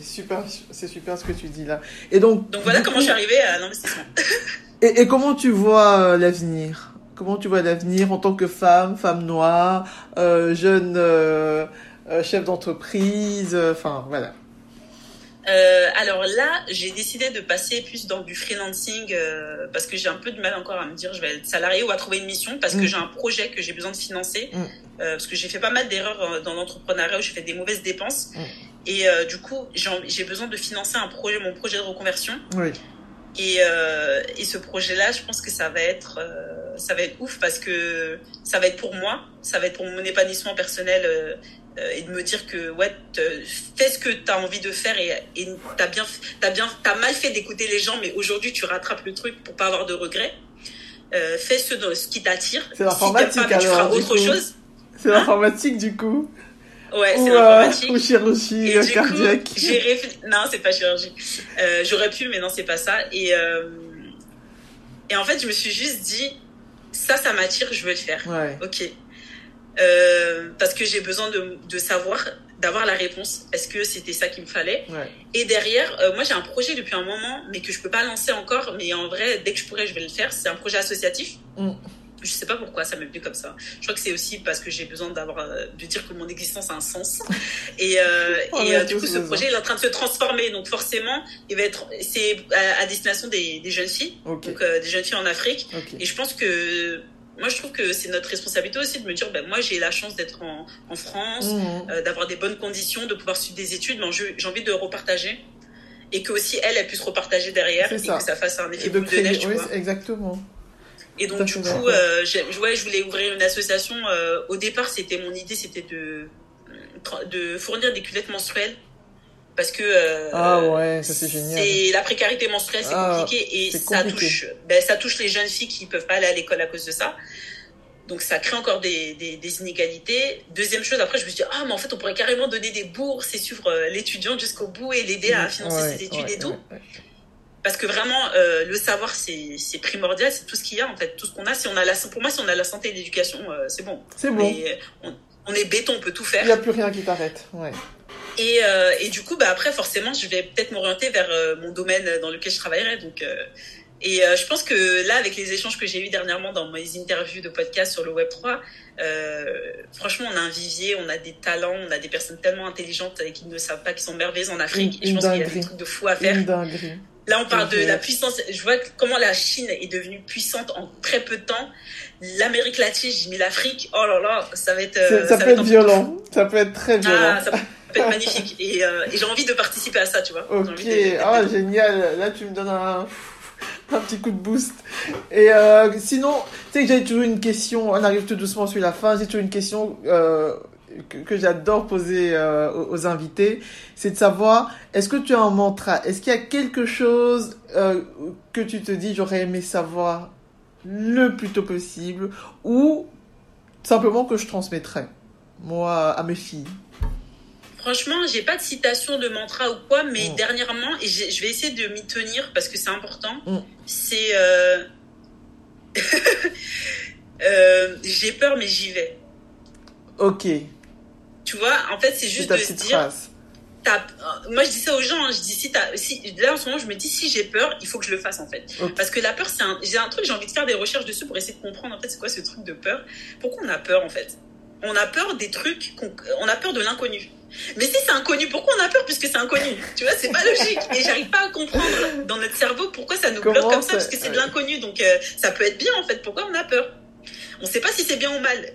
Speaker 2: super, c'est super ce que tu dis là. Et donc.
Speaker 1: Donc voilà comment je suis arrivée à l'investissement.
Speaker 2: et, et, comment tu vois euh, l'avenir? Comment tu vois l'avenir en tant que femme, femme noire, euh, jeune euh, euh, chef d'entreprise, enfin voilà.
Speaker 1: Euh, alors là, j'ai décidé de passer plus dans du freelancing euh, parce que j'ai un peu de mal encore à me dire je vais être salarié ou à trouver une mission parce que mm. j'ai un projet que j'ai besoin de financer mm. euh, parce que j'ai fait pas mal d'erreurs dans l'entrepreneuriat où j'ai fait des mauvaises dépenses mm. et du coup j'ai besoin de financer un projet, mon projet de reconversion.
Speaker 2: Oui.
Speaker 1: Et, et ce projet-là, je pense que ça va être ça va être ouf parce que ça va être pour moi, ça va être pour mon épanouissement personnel euh, et de me dire que ouais fais ce que tu as envie de faire et t'as bien t'as bien t'as mal fait d'écouter les gens mais aujourd'hui tu rattrapes le truc pour pas avoir de regrets. Euh, fais ce, ce qui t'attire.
Speaker 2: C'est l'informatique si alors tu feras autre chose. C'est hein l'informatique du coup
Speaker 1: Ouais, c'est l'informatique.
Speaker 2: Ou chirurgie et cardiaque.
Speaker 1: Coup, j'ai réfléchi... Non, c'est pas chirurgie. Euh, J'aurais pu, mais non, c'est pas ça. Et, euh... et en fait, je me suis juste dit, ça, ça m'attire, je veux le faire.
Speaker 2: Ouais.
Speaker 1: Ok. Euh, parce que j'ai besoin de, de savoir, d'avoir la réponse. Est-ce que c'était ça qu'il me fallait
Speaker 2: Ouais.
Speaker 1: Et derrière, euh, moi j'ai un projet depuis un moment, mais que je peux pas lancer encore. Mais en vrai, dès que je pourrai, je vais le faire. C'est un projet associatif.
Speaker 2: Mm.
Speaker 1: Je sais pas pourquoi ça m'est venu comme ça. Je crois que c'est aussi parce que j'ai besoin d'avoir, euh, de dire que mon existence a un sens. Et, euh, et
Speaker 2: a
Speaker 1: euh, du coup, ce
Speaker 2: besoin.
Speaker 1: projet il est en train de se transformer. Donc forcément, il va être, c'est à, à destination des, des jeunes filles, donc euh, des jeunes filles en Afrique. Et je pense que moi, je trouve que c'est notre responsabilité aussi de me dire, ben, moi, j'ai la chance d'être en, en France, euh, d'avoir des bonnes conditions, de pouvoir suivre des études, mais j'ai envie de repartager. Et que aussi elle, elle puisse repartager derrière
Speaker 2: C'est
Speaker 1: et
Speaker 2: ça.
Speaker 1: que ça fasse un effet
Speaker 2: de
Speaker 1: boule de neige, tu
Speaker 2: oui,
Speaker 1: vois.
Speaker 2: exactement.
Speaker 1: Et donc, du coup, euh, ouais, je voulais ouvrir une association. euh, au départ, c'était mon idée, c'était de, de fournir des culottes menstruelles. Parce que euh,
Speaker 2: Ah ouais, ça c'est génial.
Speaker 1: c'est la précarité menstruelle, c'est
Speaker 2: Ah,
Speaker 1: compliqué et ça touche, ben, ça touche les jeunes filles qui peuvent pas aller à l'école à cause de ça. Donc ça crée encore des, des, des inégalités. Deuxième chose, après je me suis dit ah mais en fait on pourrait carrément donner des bourses et suivre euh, l'étudiant jusqu'au bout et l'aider à financer
Speaker 2: Ouais,
Speaker 1: ses études
Speaker 2: ouais,
Speaker 1: et tout.
Speaker 2: ouais.
Speaker 1: Parce que vraiment euh, le savoir c'est primordial, c'est tout ce qu'il y a en fait, tout ce qu'on a. Si on a la pour moi si on a la santé et l'éducation euh, c'est bon.
Speaker 2: C'est bon.
Speaker 1: Mais on, on est béton, on peut tout faire.
Speaker 2: Il n'y a plus rien qui t'arrête. Ouais.
Speaker 1: Et, euh, et du coup, bah, après, forcément, je vais peut-être m'orienter vers mon domaine dans lequel je travaillerai. Donc, et euh, je pense que là, avec les échanges que j'ai eus dernièrement dans mes interviews de podcast sur le Web 3, euh, franchement, on a un vivier, on a des talents, on a des personnes tellement intelligentes et qui ne savent pas qu'ils sont merveilleuses en Afrique.
Speaker 2: Une-
Speaker 1: et je pense qu'il y a des trucs de fou à faire.
Speaker 2: Une dinguerie.
Speaker 1: Là, on parle de la puissance. Je vois comment la Chine est devenue puissante en très peu de temps. L'Amérique latine, j'ai mis l'Afrique. Oh là là, ça va être.
Speaker 2: C'est-
Speaker 1: euh,
Speaker 2: ça
Speaker 1: va
Speaker 2: peut être violent. Ça peut être très violent.
Speaker 1: Ah, ça peut être magnifique. Et, euh, et j'ai envie de participer à ça, tu vois.
Speaker 2: Ok, ah génial, là tu me donnes un, un petit coup de boost. Et euh, sinon, tu sais que j'avais toujours une question, on arrive tout doucement sur la fin, j'ai toujours une question euh, que, que j'adore poser euh, aux, aux invités, c'est de savoir, est-ce que tu as un mantra? Est-ce qu'il y a quelque chose euh, que tu te dis, j'aurais aimé savoir le plus tôt possible, ou simplement que je transmettrais, moi, à mes filles?
Speaker 1: Franchement, j'ai pas de citation de mantra ou quoi, mais
Speaker 2: Mm.
Speaker 1: dernièrement, et je vais essayer de m'y tenir parce que c'est important,
Speaker 2: Mm.
Speaker 1: c'est. euh, euh, j'ai peur, mais j'y vais.
Speaker 2: Ok,
Speaker 1: Tu vois, en fait, c'est juste de se dire.
Speaker 2: phrase.
Speaker 1: euh, Moi, je dis ça aux gens. hein, je dis si. Là, en ce moment, je me dis si j'ai peur, il faut que je le fasse en fait. Parce que la peur, c'est un. J'ai un truc, j'ai envie de faire des recherches dessus pour essayer de comprendre en fait c'est quoi ce truc de peur. Pourquoi on a peur en fait? On a peur des trucs. qu'on- On a peur de l'inconnu. Mais si c'est inconnu, pourquoi on a peur puisque c'est inconnu? Tu vois, c'est pas logique. Et j'arrive pas à comprendre dans notre cerveau pourquoi ça nous bloque
Speaker 2: Comment
Speaker 1: comme ça, parce que c'est de l'inconnu. Donc euh, ça peut être bien en fait. Pourquoi on a peur? On sait pas si c'est bien ou mal.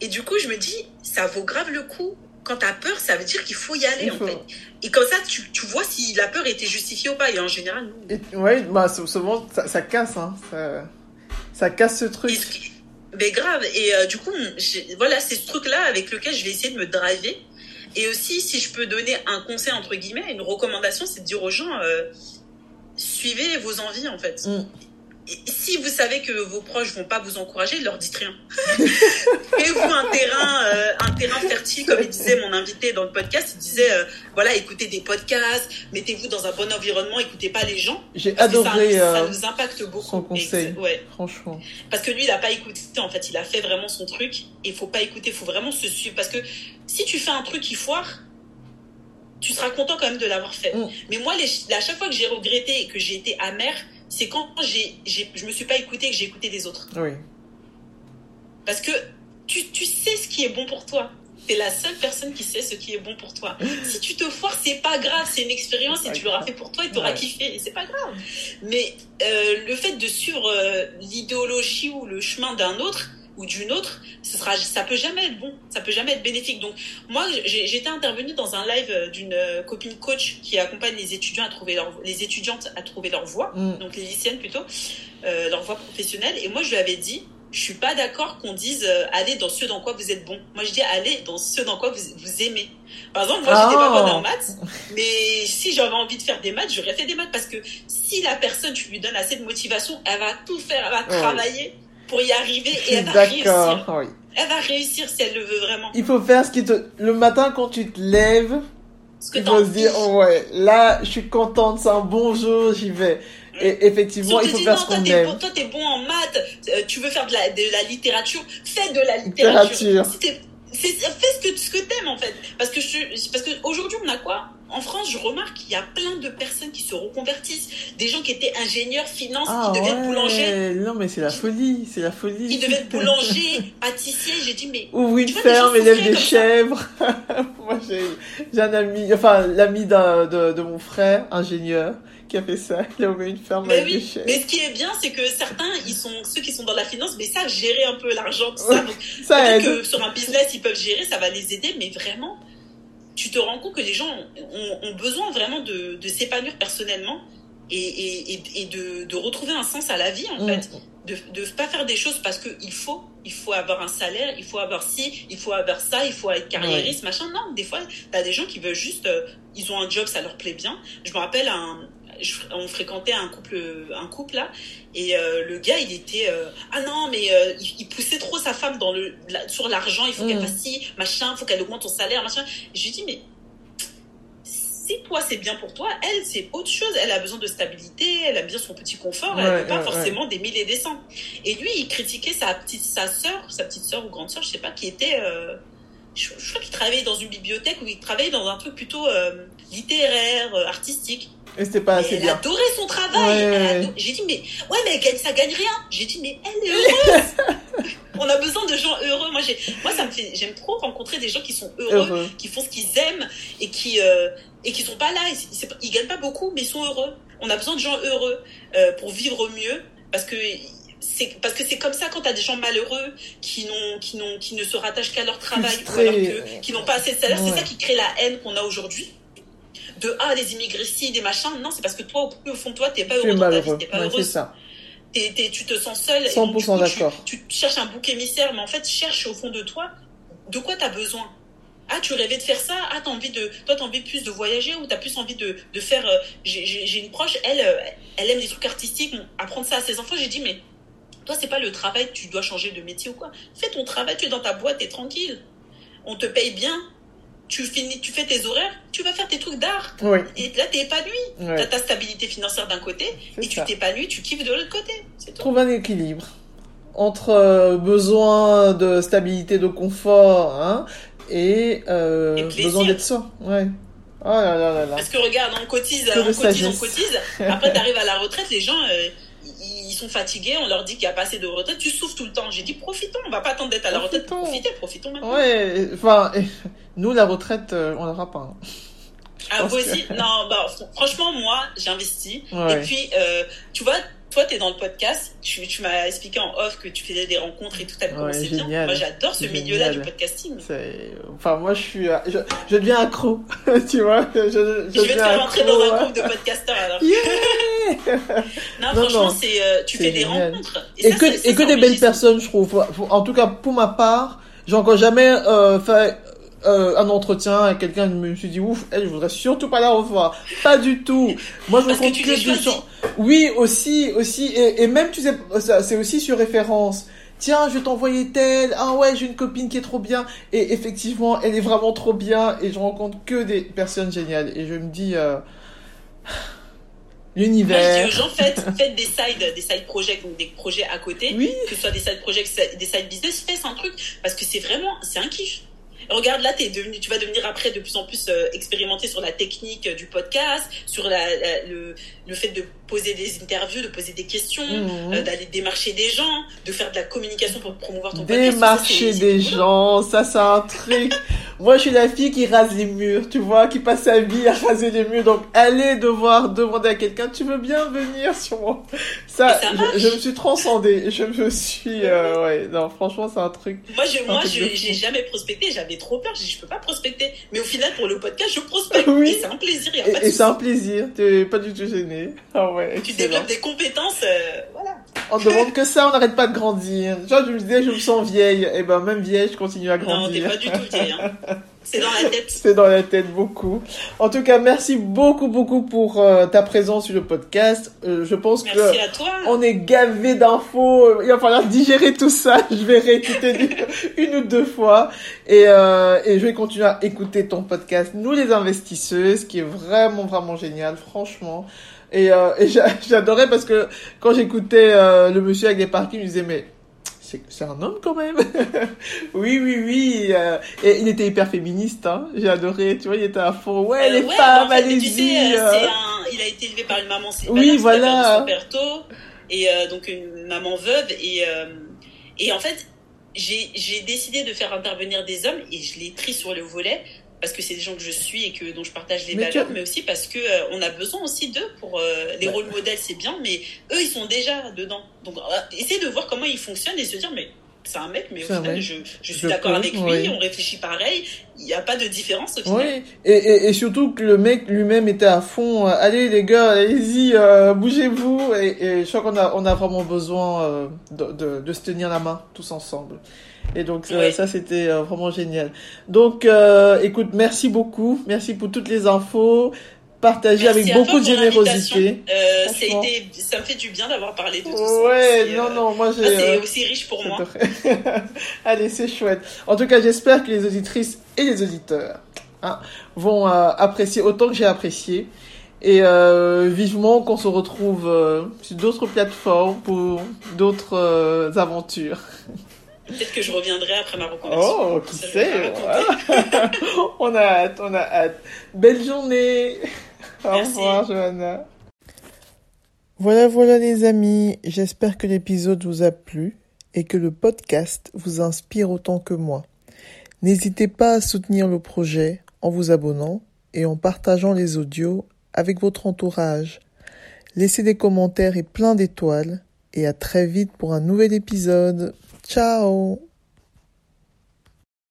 Speaker 1: Et du coup, je me dis, ça vaut grave le coup. Quand t'as peur, ça veut dire qu'il faut y aller
Speaker 2: Il
Speaker 1: en
Speaker 2: faut-
Speaker 1: fait. Et comme ça, tu, tu vois si la peur était justifiée ou pas. Et en général, non.
Speaker 2: Ouais, bah, sou- souvent, ça, ça casse, hein. Ça, ça casse ce truc.
Speaker 1: Et Mais grave. Et euh, du coup, voilà, c'est ce truc-là avec lequel je vais essayer de me driver. Et aussi, si je peux donner un conseil, entre guillemets, une recommandation, c'est de dire aux gens, euh, suivez vos envies, en fait.
Speaker 2: Mm.
Speaker 1: Si vous savez que vos proches vont pas vous encourager, leur dites rien. Faites-vous un terrain, euh, un terrain fertile, comme il disait mon invité dans le podcast. Il disait, euh, voilà, écoutez des podcasts, mettez-vous dans un bon environnement, écoutez pas les gens.
Speaker 2: J'ai adoré
Speaker 1: ça, ça
Speaker 2: euh,
Speaker 1: nous impacte beaucoup.
Speaker 2: son conseil.
Speaker 1: Et- ouais.
Speaker 2: franchement.
Speaker 1: Parce que lui, il a pas écouté, en fait, il a fait vraiment son truc. Et il faut pas écouter, il faut vraiment se suivre. Parce que si tu fais un truc qui foire, tu seras content quand même de l'avoir fait.
Speaker 2: Mm.
Speaker 1: Mais moi, les, à chaque fois que j'ai regretté et que j'ai été amère, c'est quand j'ai, j'ai, je me suis pas écouté et que j'ai écouté les autres.
Speaker 2: Oui.
Speaker 1: Parce que tu, tu sais ce qui est bon pour toi. T'es la seule personne qui sait ce qui est bon pour toi. si tu te foires, c'est pas grave, c'est une expérience et tu l'auras fait pour toi et t'auras
Speaker 2: Ouais.
Speaker 1: kiffé et c'est pas grave. Mais euh, le fait de suivre euh, l'idéologie ou le chemin d'un autre ou d'une autre, ce sera, ça peut jamais être bon, ça peut jamais être bénéfique. Donc moi, j'ai- j'étais intervenue dans un live euh, d'une euh, copine coach qui accompagne les étudiants à trouver leur, les étudiantes à trouver leur voie
Speaker 2: Mm.
Speaker 1: donc les lycéennes plutôt, euh, leur voie professionnelle. Et moi, je lui avais dit, je suis pas d'accord qu'on dise euh, allez dans ce dans quoi vous êtes bon. Moi, je dis allez dans ce dans quoi vous, vous aimez. Par exemple, moi, j'étais
Speaker 2: Ah.
Speaker 1: pas bonne en maths, mais si j'avais envie de faire des maths, j'aurais fait des maths parce que si la personne, tu lui donnes assez de motivation, elle va tout faire, elle va
Speaker 2: Ouais.
Speaker 1: Pour y arriver et elle va réussir.
Speaker 2: Oui.
Speaker 1: Elle va réussir si elle le veut vraiment.
Speaker 2: Il faut faire ce qui te. Le matin, quand tu te lèves,
Speaker 1: Ce que
Speaker 2: il
Speaker 1: t'as
Speaker 2: faut se dire oh ouais, là, je suis contente, c'est un bon jour, j'y vais. Et
Speaker 1: Si
Speaker 2: effectivement, il faut faire
Speaker 1: non,
Speaker 2: ce qu'on aime.
Speaker 1: toi, t'es bon en maths, euh, tu veux faire de la, de la littérature, fais de la littérature.
Speaker 2: Littérature.
Speaker 1: Si t'es- fais ce que, ce que t'aimes en fait. Parce que, je, parce que aujourd'hui, on a quoi? En France, je remarque qu'il y a plein de personnes qui se reconvertissent. Des gens qui étaient ingénieurs, finance,
Speaker 2: Ah
Speaker 1: qui devaient être
Speaker 2: ouais,
Speaker 1: boulangers.
Speaker 2: non mais c'est la folie, c'est la folie.
Speaker 1: Ils devaient être boulangers, pâtissiers. J'ai dit, mais
Speaker 2: Ouvre une ferme, élève des chèvres. Moi j'ai un ami, enfin l'ami de, de mon frère, ingénieur, qui a fait ça. Il a ouvert une ferme
Speaker 1: Mais
Speaker 2: avec des chèvres.
Speaker 1: mais ce qui est bien, c'est que certains, ils sont ceux qui sont dans la finance, mais savent gérer un peu l'argent, tout ça. Donc,
Speaker 2: Ça
Speaker 1: peut-être
Speaker 2: aide.
Speaker 1: que sur un business, ils peuvent gérer, ça va les aider, mais vraiment, tu te rends compte que les gens ont, ont besoin vraiment de, de s'épanouir personnellement et, et, et, et de, de retrouver un sens à la vie, en
Speaker 2: Mm.
Speaker 1: fait. De ne pas faire des choses parce qu'il faut. Il faut avoir un salaire, il faut avoir ci, il faut avoir ça, il faut être carriériste, machin. Non, des fois, t'as des gens qui veulent juste. euh, ils ont un job, ça leur plaît bien. Je me rappelle, un, je- on fréquentait un couple, un couple là, et euh, le gars, il était. euh, ah non, mais euh, il, il poussait trop sa femme dans le, la- sur l'argent, il faut qu'elle
Speaker 2: Mm.
Speaker 1: fasse ci, machin, il faut qu'elle augmente son salaire, machin. Et je lui dis, mais si toi c'est bien pour toi, elle c'est autre chose. Elle a besoin de stabilité, elle a bien son petit confort, elle
Speaker 2: Ouais,
Speaker 1: veut pas
Speaker 2: ouais,
Speaker 1: forcément des mille et des cents. Et lui, il critiquait sa petite, sa sœur, sa petite sœur ou grande sœur, je sais pas, qui était, je, je crois qu'il travaillait dans une bibliothèque ou il travaillait dans un truc plutôt littéraire, artistique.
Speaker 2: Et c'était pas assez
Speaker 1: elle
Speaker 2: bien.
Speaker 1: adorait son travail.
Speaker 2: Ouais,
Speaker 1: Elle
Speaker 2: ouais.
Speaker 1: ado- J'ai dit mais ouais mais elle gagne, ça gagne rien. J'ai dit mais elle est heureuse. On a besoin de gens heureux. Moi j'ai, moi ça me fait, j'aime trop rencontrer des gens qui sont heureux
Speaker 2: Heureux.
Speaker 1: qui font ce qu'ils aiment et qui euh, et qui sont pas là. Ils, ils gagnent pas beaucoup, mais ils sont heureux. On a besoin de gens heureux euh, pour vivre mieux, parce que c'est parce que c'est comme ça quand t'as des gens malheureux qui n'ont qui n'ont qui ne se rattachent qu'à leur travail ou
Speaker 2: Frustrés.
Speaker 1: alors que, qui n'ont pas assez de salaire.
Speaker 2: Ouais.
Speaker 1: C'est ça qui crée la haine qu'on a aujourd'hui. De ah les immigrés ci des machins. Non, c'est parce que toi au fond de toi t'es pas
Speaker 2: es
Speaker 1: heureux dans ta vie, t'es pas
Speaker 2: Ouais, c'est
Speaker 1: heureuse.
Speaker 2: ça.
Speaker 1: T'es- tu te sens seul. et donc, du
Speaker 2: 100%
Speaker 1: coup, tu-
Speaker 2: d'accord.
Speaker 1: Tu, cherches un bouc émissaire, mais en fait, cherche au fond de toi de quoi tu as besoin. Ah, tu rêvais de faire ça? Ah, t'as envie de. Toi, t'as envie plus de voyager ou t'as plus envie de, de faire. euh, j'ai- une proche, elle, euh, elle aime des trucs artistiques, apprendre ça à ses enfants. J'ai dit, mais toi, c'est pas le travail, tu dois changer de métier ou quoi. Fais ton travail, tu es dans ta boîte, t'es tranquille. On te paye bien. Tu finis, tu fais tes horaires, tu vas faire tes trucs d'art.
Speaker 2: Oui,
Speaker 1: Et là, t'es épanoui.
Speaker 2: ouais,
Speaker 1: T'as ta stabilité financière d'un côté et tu t'épanouis, tu kiffes de l'autre côté. Tout.
Speaker 2: Trouve un équilibre entre euh, besoin de stabilité, de confort, hein, et, euh,
Speaker 1: Et
Speaker 2: besoin d'être soi. Ouais. Oh là là là là.
Speaker 1: Parce que regarde, on cotise,
Speaker 2: Que
Speaker 1: on cotise, on cotise. Après, t'arrives à la retraite, les gens, euh, sont fatigués, on leur dit qu'il n'y a pas assez de retraite, tu souffres tout le temps. J'ai dit, profitons, on va pas attendre d'être à la retraite pour
Speaker 2: Profitons.
Speaker 1: profiter, profitons maintenant.
Speaker 2: Ouais, enfin, nous, la retraite, euh, on l'aura pas. hein.
Speaker 1: ah, vous
Speaker 2: que-
Speaker 1: aussi Non, bah, fr- franchement, moi, j'investis.
Speaker 2: Ouais.
Speaker 1: Et puis, euh, tu vois, toi, tu es dans le podcast, tu, tu m'as expliqué en off que tu faisais des rencontres et tout, t'as
Speaker 2: Ouais,
Speaker 1: commencé bien. Moi, j'adore ce milieu-là du podcasting.
Speaker 2: Enfin, moi, je suis, euh, je, je deviens accro, tu vois. Je, je,
Speaker 1: Je vais te faire rentrer dans un groupe de podcasteurs alors.
Speaker 2: Yeah
Speaker 1: Non,
Speaker 2: Non,
Speaker 1: franchement,
Speaker 2: non.
Speaker 1: c'est euh, tu fais des rencontres.
Speaker 2: Et
Speaker 1: ça,
Speaker 2: que, et que des belles personnes, je trouve. En tout cas, pour ma part, j'ai encore jamais euh, fait euh, un entretien avec quelqu'un je me suis dit, ouf, elle, je voudrais surtout pas la revoir. Pas du tout. Moi, je me
Speaker 1: Parce
Speaker 2: compte que des gens. Oui, aussi, aussi. Et, et même, tu sais, c'est aussi sur référence. Tiens, je vais t'envoyer telle. Ah ouais, j'ai une copine qui est trop bien. Et effectivement, elle est vraiment trop bien. Et je rencontre que des personnes géniales. Et je me dis, euh,
Speaker 1: Moi, je dis
Speaker 2: l'univers.
Speaker 1: aux gens, faites, faites des side, des side projects, donc des projets à côté.
Speaker 2: Oui,
Speaker 1: que ce soit des side projects, des side business, fais un truc parce que c'est vraiment, c'est un kiff. Regarde là, es devenu, tu vas devenir après de plus en plus euh, expérimenté sur la technique euh, du podcast, sur la, la- le, le fait de poser des interviews, de poser des questions,
Speaker 2: Mhm.
Speaker 1: euh, d'aller démarcher des gens, de faire de la communication pour promouvoir ton podcast.
Speaker 2: Démarcher
Speaker 1: Ça,
Speaker 2: des gens, ça c'est un truc. Moi je suis la fille qui rase les murs, tu vois, qui passe sa vie à raser les murs. Donc aller devoir demander à quelqu'un, tu veux bien venir sur moi? Ça, je, me suis transcendée. Je me suis, euh, ouais, non, franchement c'est un truc.
Speaker 1: Moi, je, moi, j'ai jamais prospecté, j'avais trop peur, je peux pas prospecter. Mais au final, pour le podcast, je prospecte.
Speaker 2: Oui.
Speaker 1: Et c'est un plaisir, y a pas
Speaker 2: Et, c'est un plaisir, t'es pas du tout gêné. Ah ouais,
Speaker 1: Tu développes des compétences, euh, voilà.
Speaker 2: On demande que ça, on n'arrête pas de grandir. Genre je me disais, je me sens vieille. Et ben même vieille, je continue à
Speaker 1: Non, t'es
Speaker 2: grandir.
Speaker 1: pas du tout vieille, hein. C'est dans la tête.
Speaker 2: C'est dans la tête beaucoup. En tout cas, merci beaucoup, beaucoup pour euh, ta présence sur le podcast. Euh, je pense que
Speaker 1: Merci à toi.
Speaker 2: on est gavé d'infos. Il va falloir digérer tout ça. Je vais réécouter une ou deux fois. Et, euh, et je vais continuer à écouter ton podcast, Nous les investisseuses, qui est vraiment, vraiment génial, franchement. Et, euh, et j'adorais parce que quand j'écoutais euh, le monsieur avec les parkings, je me disais, mais c'est un homme quand même. oui, oui, oui. Euh, et il était hyper féministe, hein. J'ai adoré. Tu vois, il était à fond. Ouais, les femmes, allez-y.
Speaker 1: il a été élevé par une maman.
Speaker 2: Oui, voilà.
Speaker 1: Son et donc une maman veuve et et en fait j'ai décidé de faire intervenir des hommes et je l'ai pris sur le volet parce que c'est des gens que je suis et que dont je partage les valeurs, mais aussi parce que euh, on a besoin aussi d'eux pour euh, les rôles modèles, c'est bien, mais eux ils sont déjà dedans. Donc euh, essayer de voir comment ils fonctionnent et se dire mais c'est un mec, mais au final, je, je, suis d'accord avec lui, on réfléchit pareil, il n'y a pas de différence au final.
Speaker 2: Oui, et, et, et surtout que le mec lui-même était à fond, allez les gars, allez-y, bougez-vous, et, je crois qu'on a, on a vraiment besoin de, de, de, se tenir la main tous ensemble. Et donc ça, c'était euh, vraiment génial. Donc euh, écoute, merci beaucoup, merci pour toutes les infos partagées avec beaucoup de générosité.
Speaker 1: Euh, ça, été, ça me fait du bien d'avoir parlé de tout ça.
Speaker 2: Ouais, non, non, moi j'ai.
Speaker 1: C'est aussi riche pour moi.
Speaker 2: Allez, c'est chouette. En tout cas, j'espère que les auditrices et les auditeurs hein, vont apprécier autant que j'ai apprécié. Et vivement qu'on se retrouve sur d'autres plateformes pour d'autres aventures.
Speaker 1: Peut-être que je reviendrai après ma reconversion. Oh,
Speaker 2: qui sait On a hâte, on a hâte. Belle journée. Au revoir, Johanna. Voilà, voilà les amis. J'espère que l'épisode vous a plu et que le podcast vous inspire autant que moi. N'hésitez pas à soutenir le projet en vous abonnant et en partageant les audios avec votre entourage. Laissez des commentaires et plein d'étoiles et à très vite pour un nouvel épisode. Ciao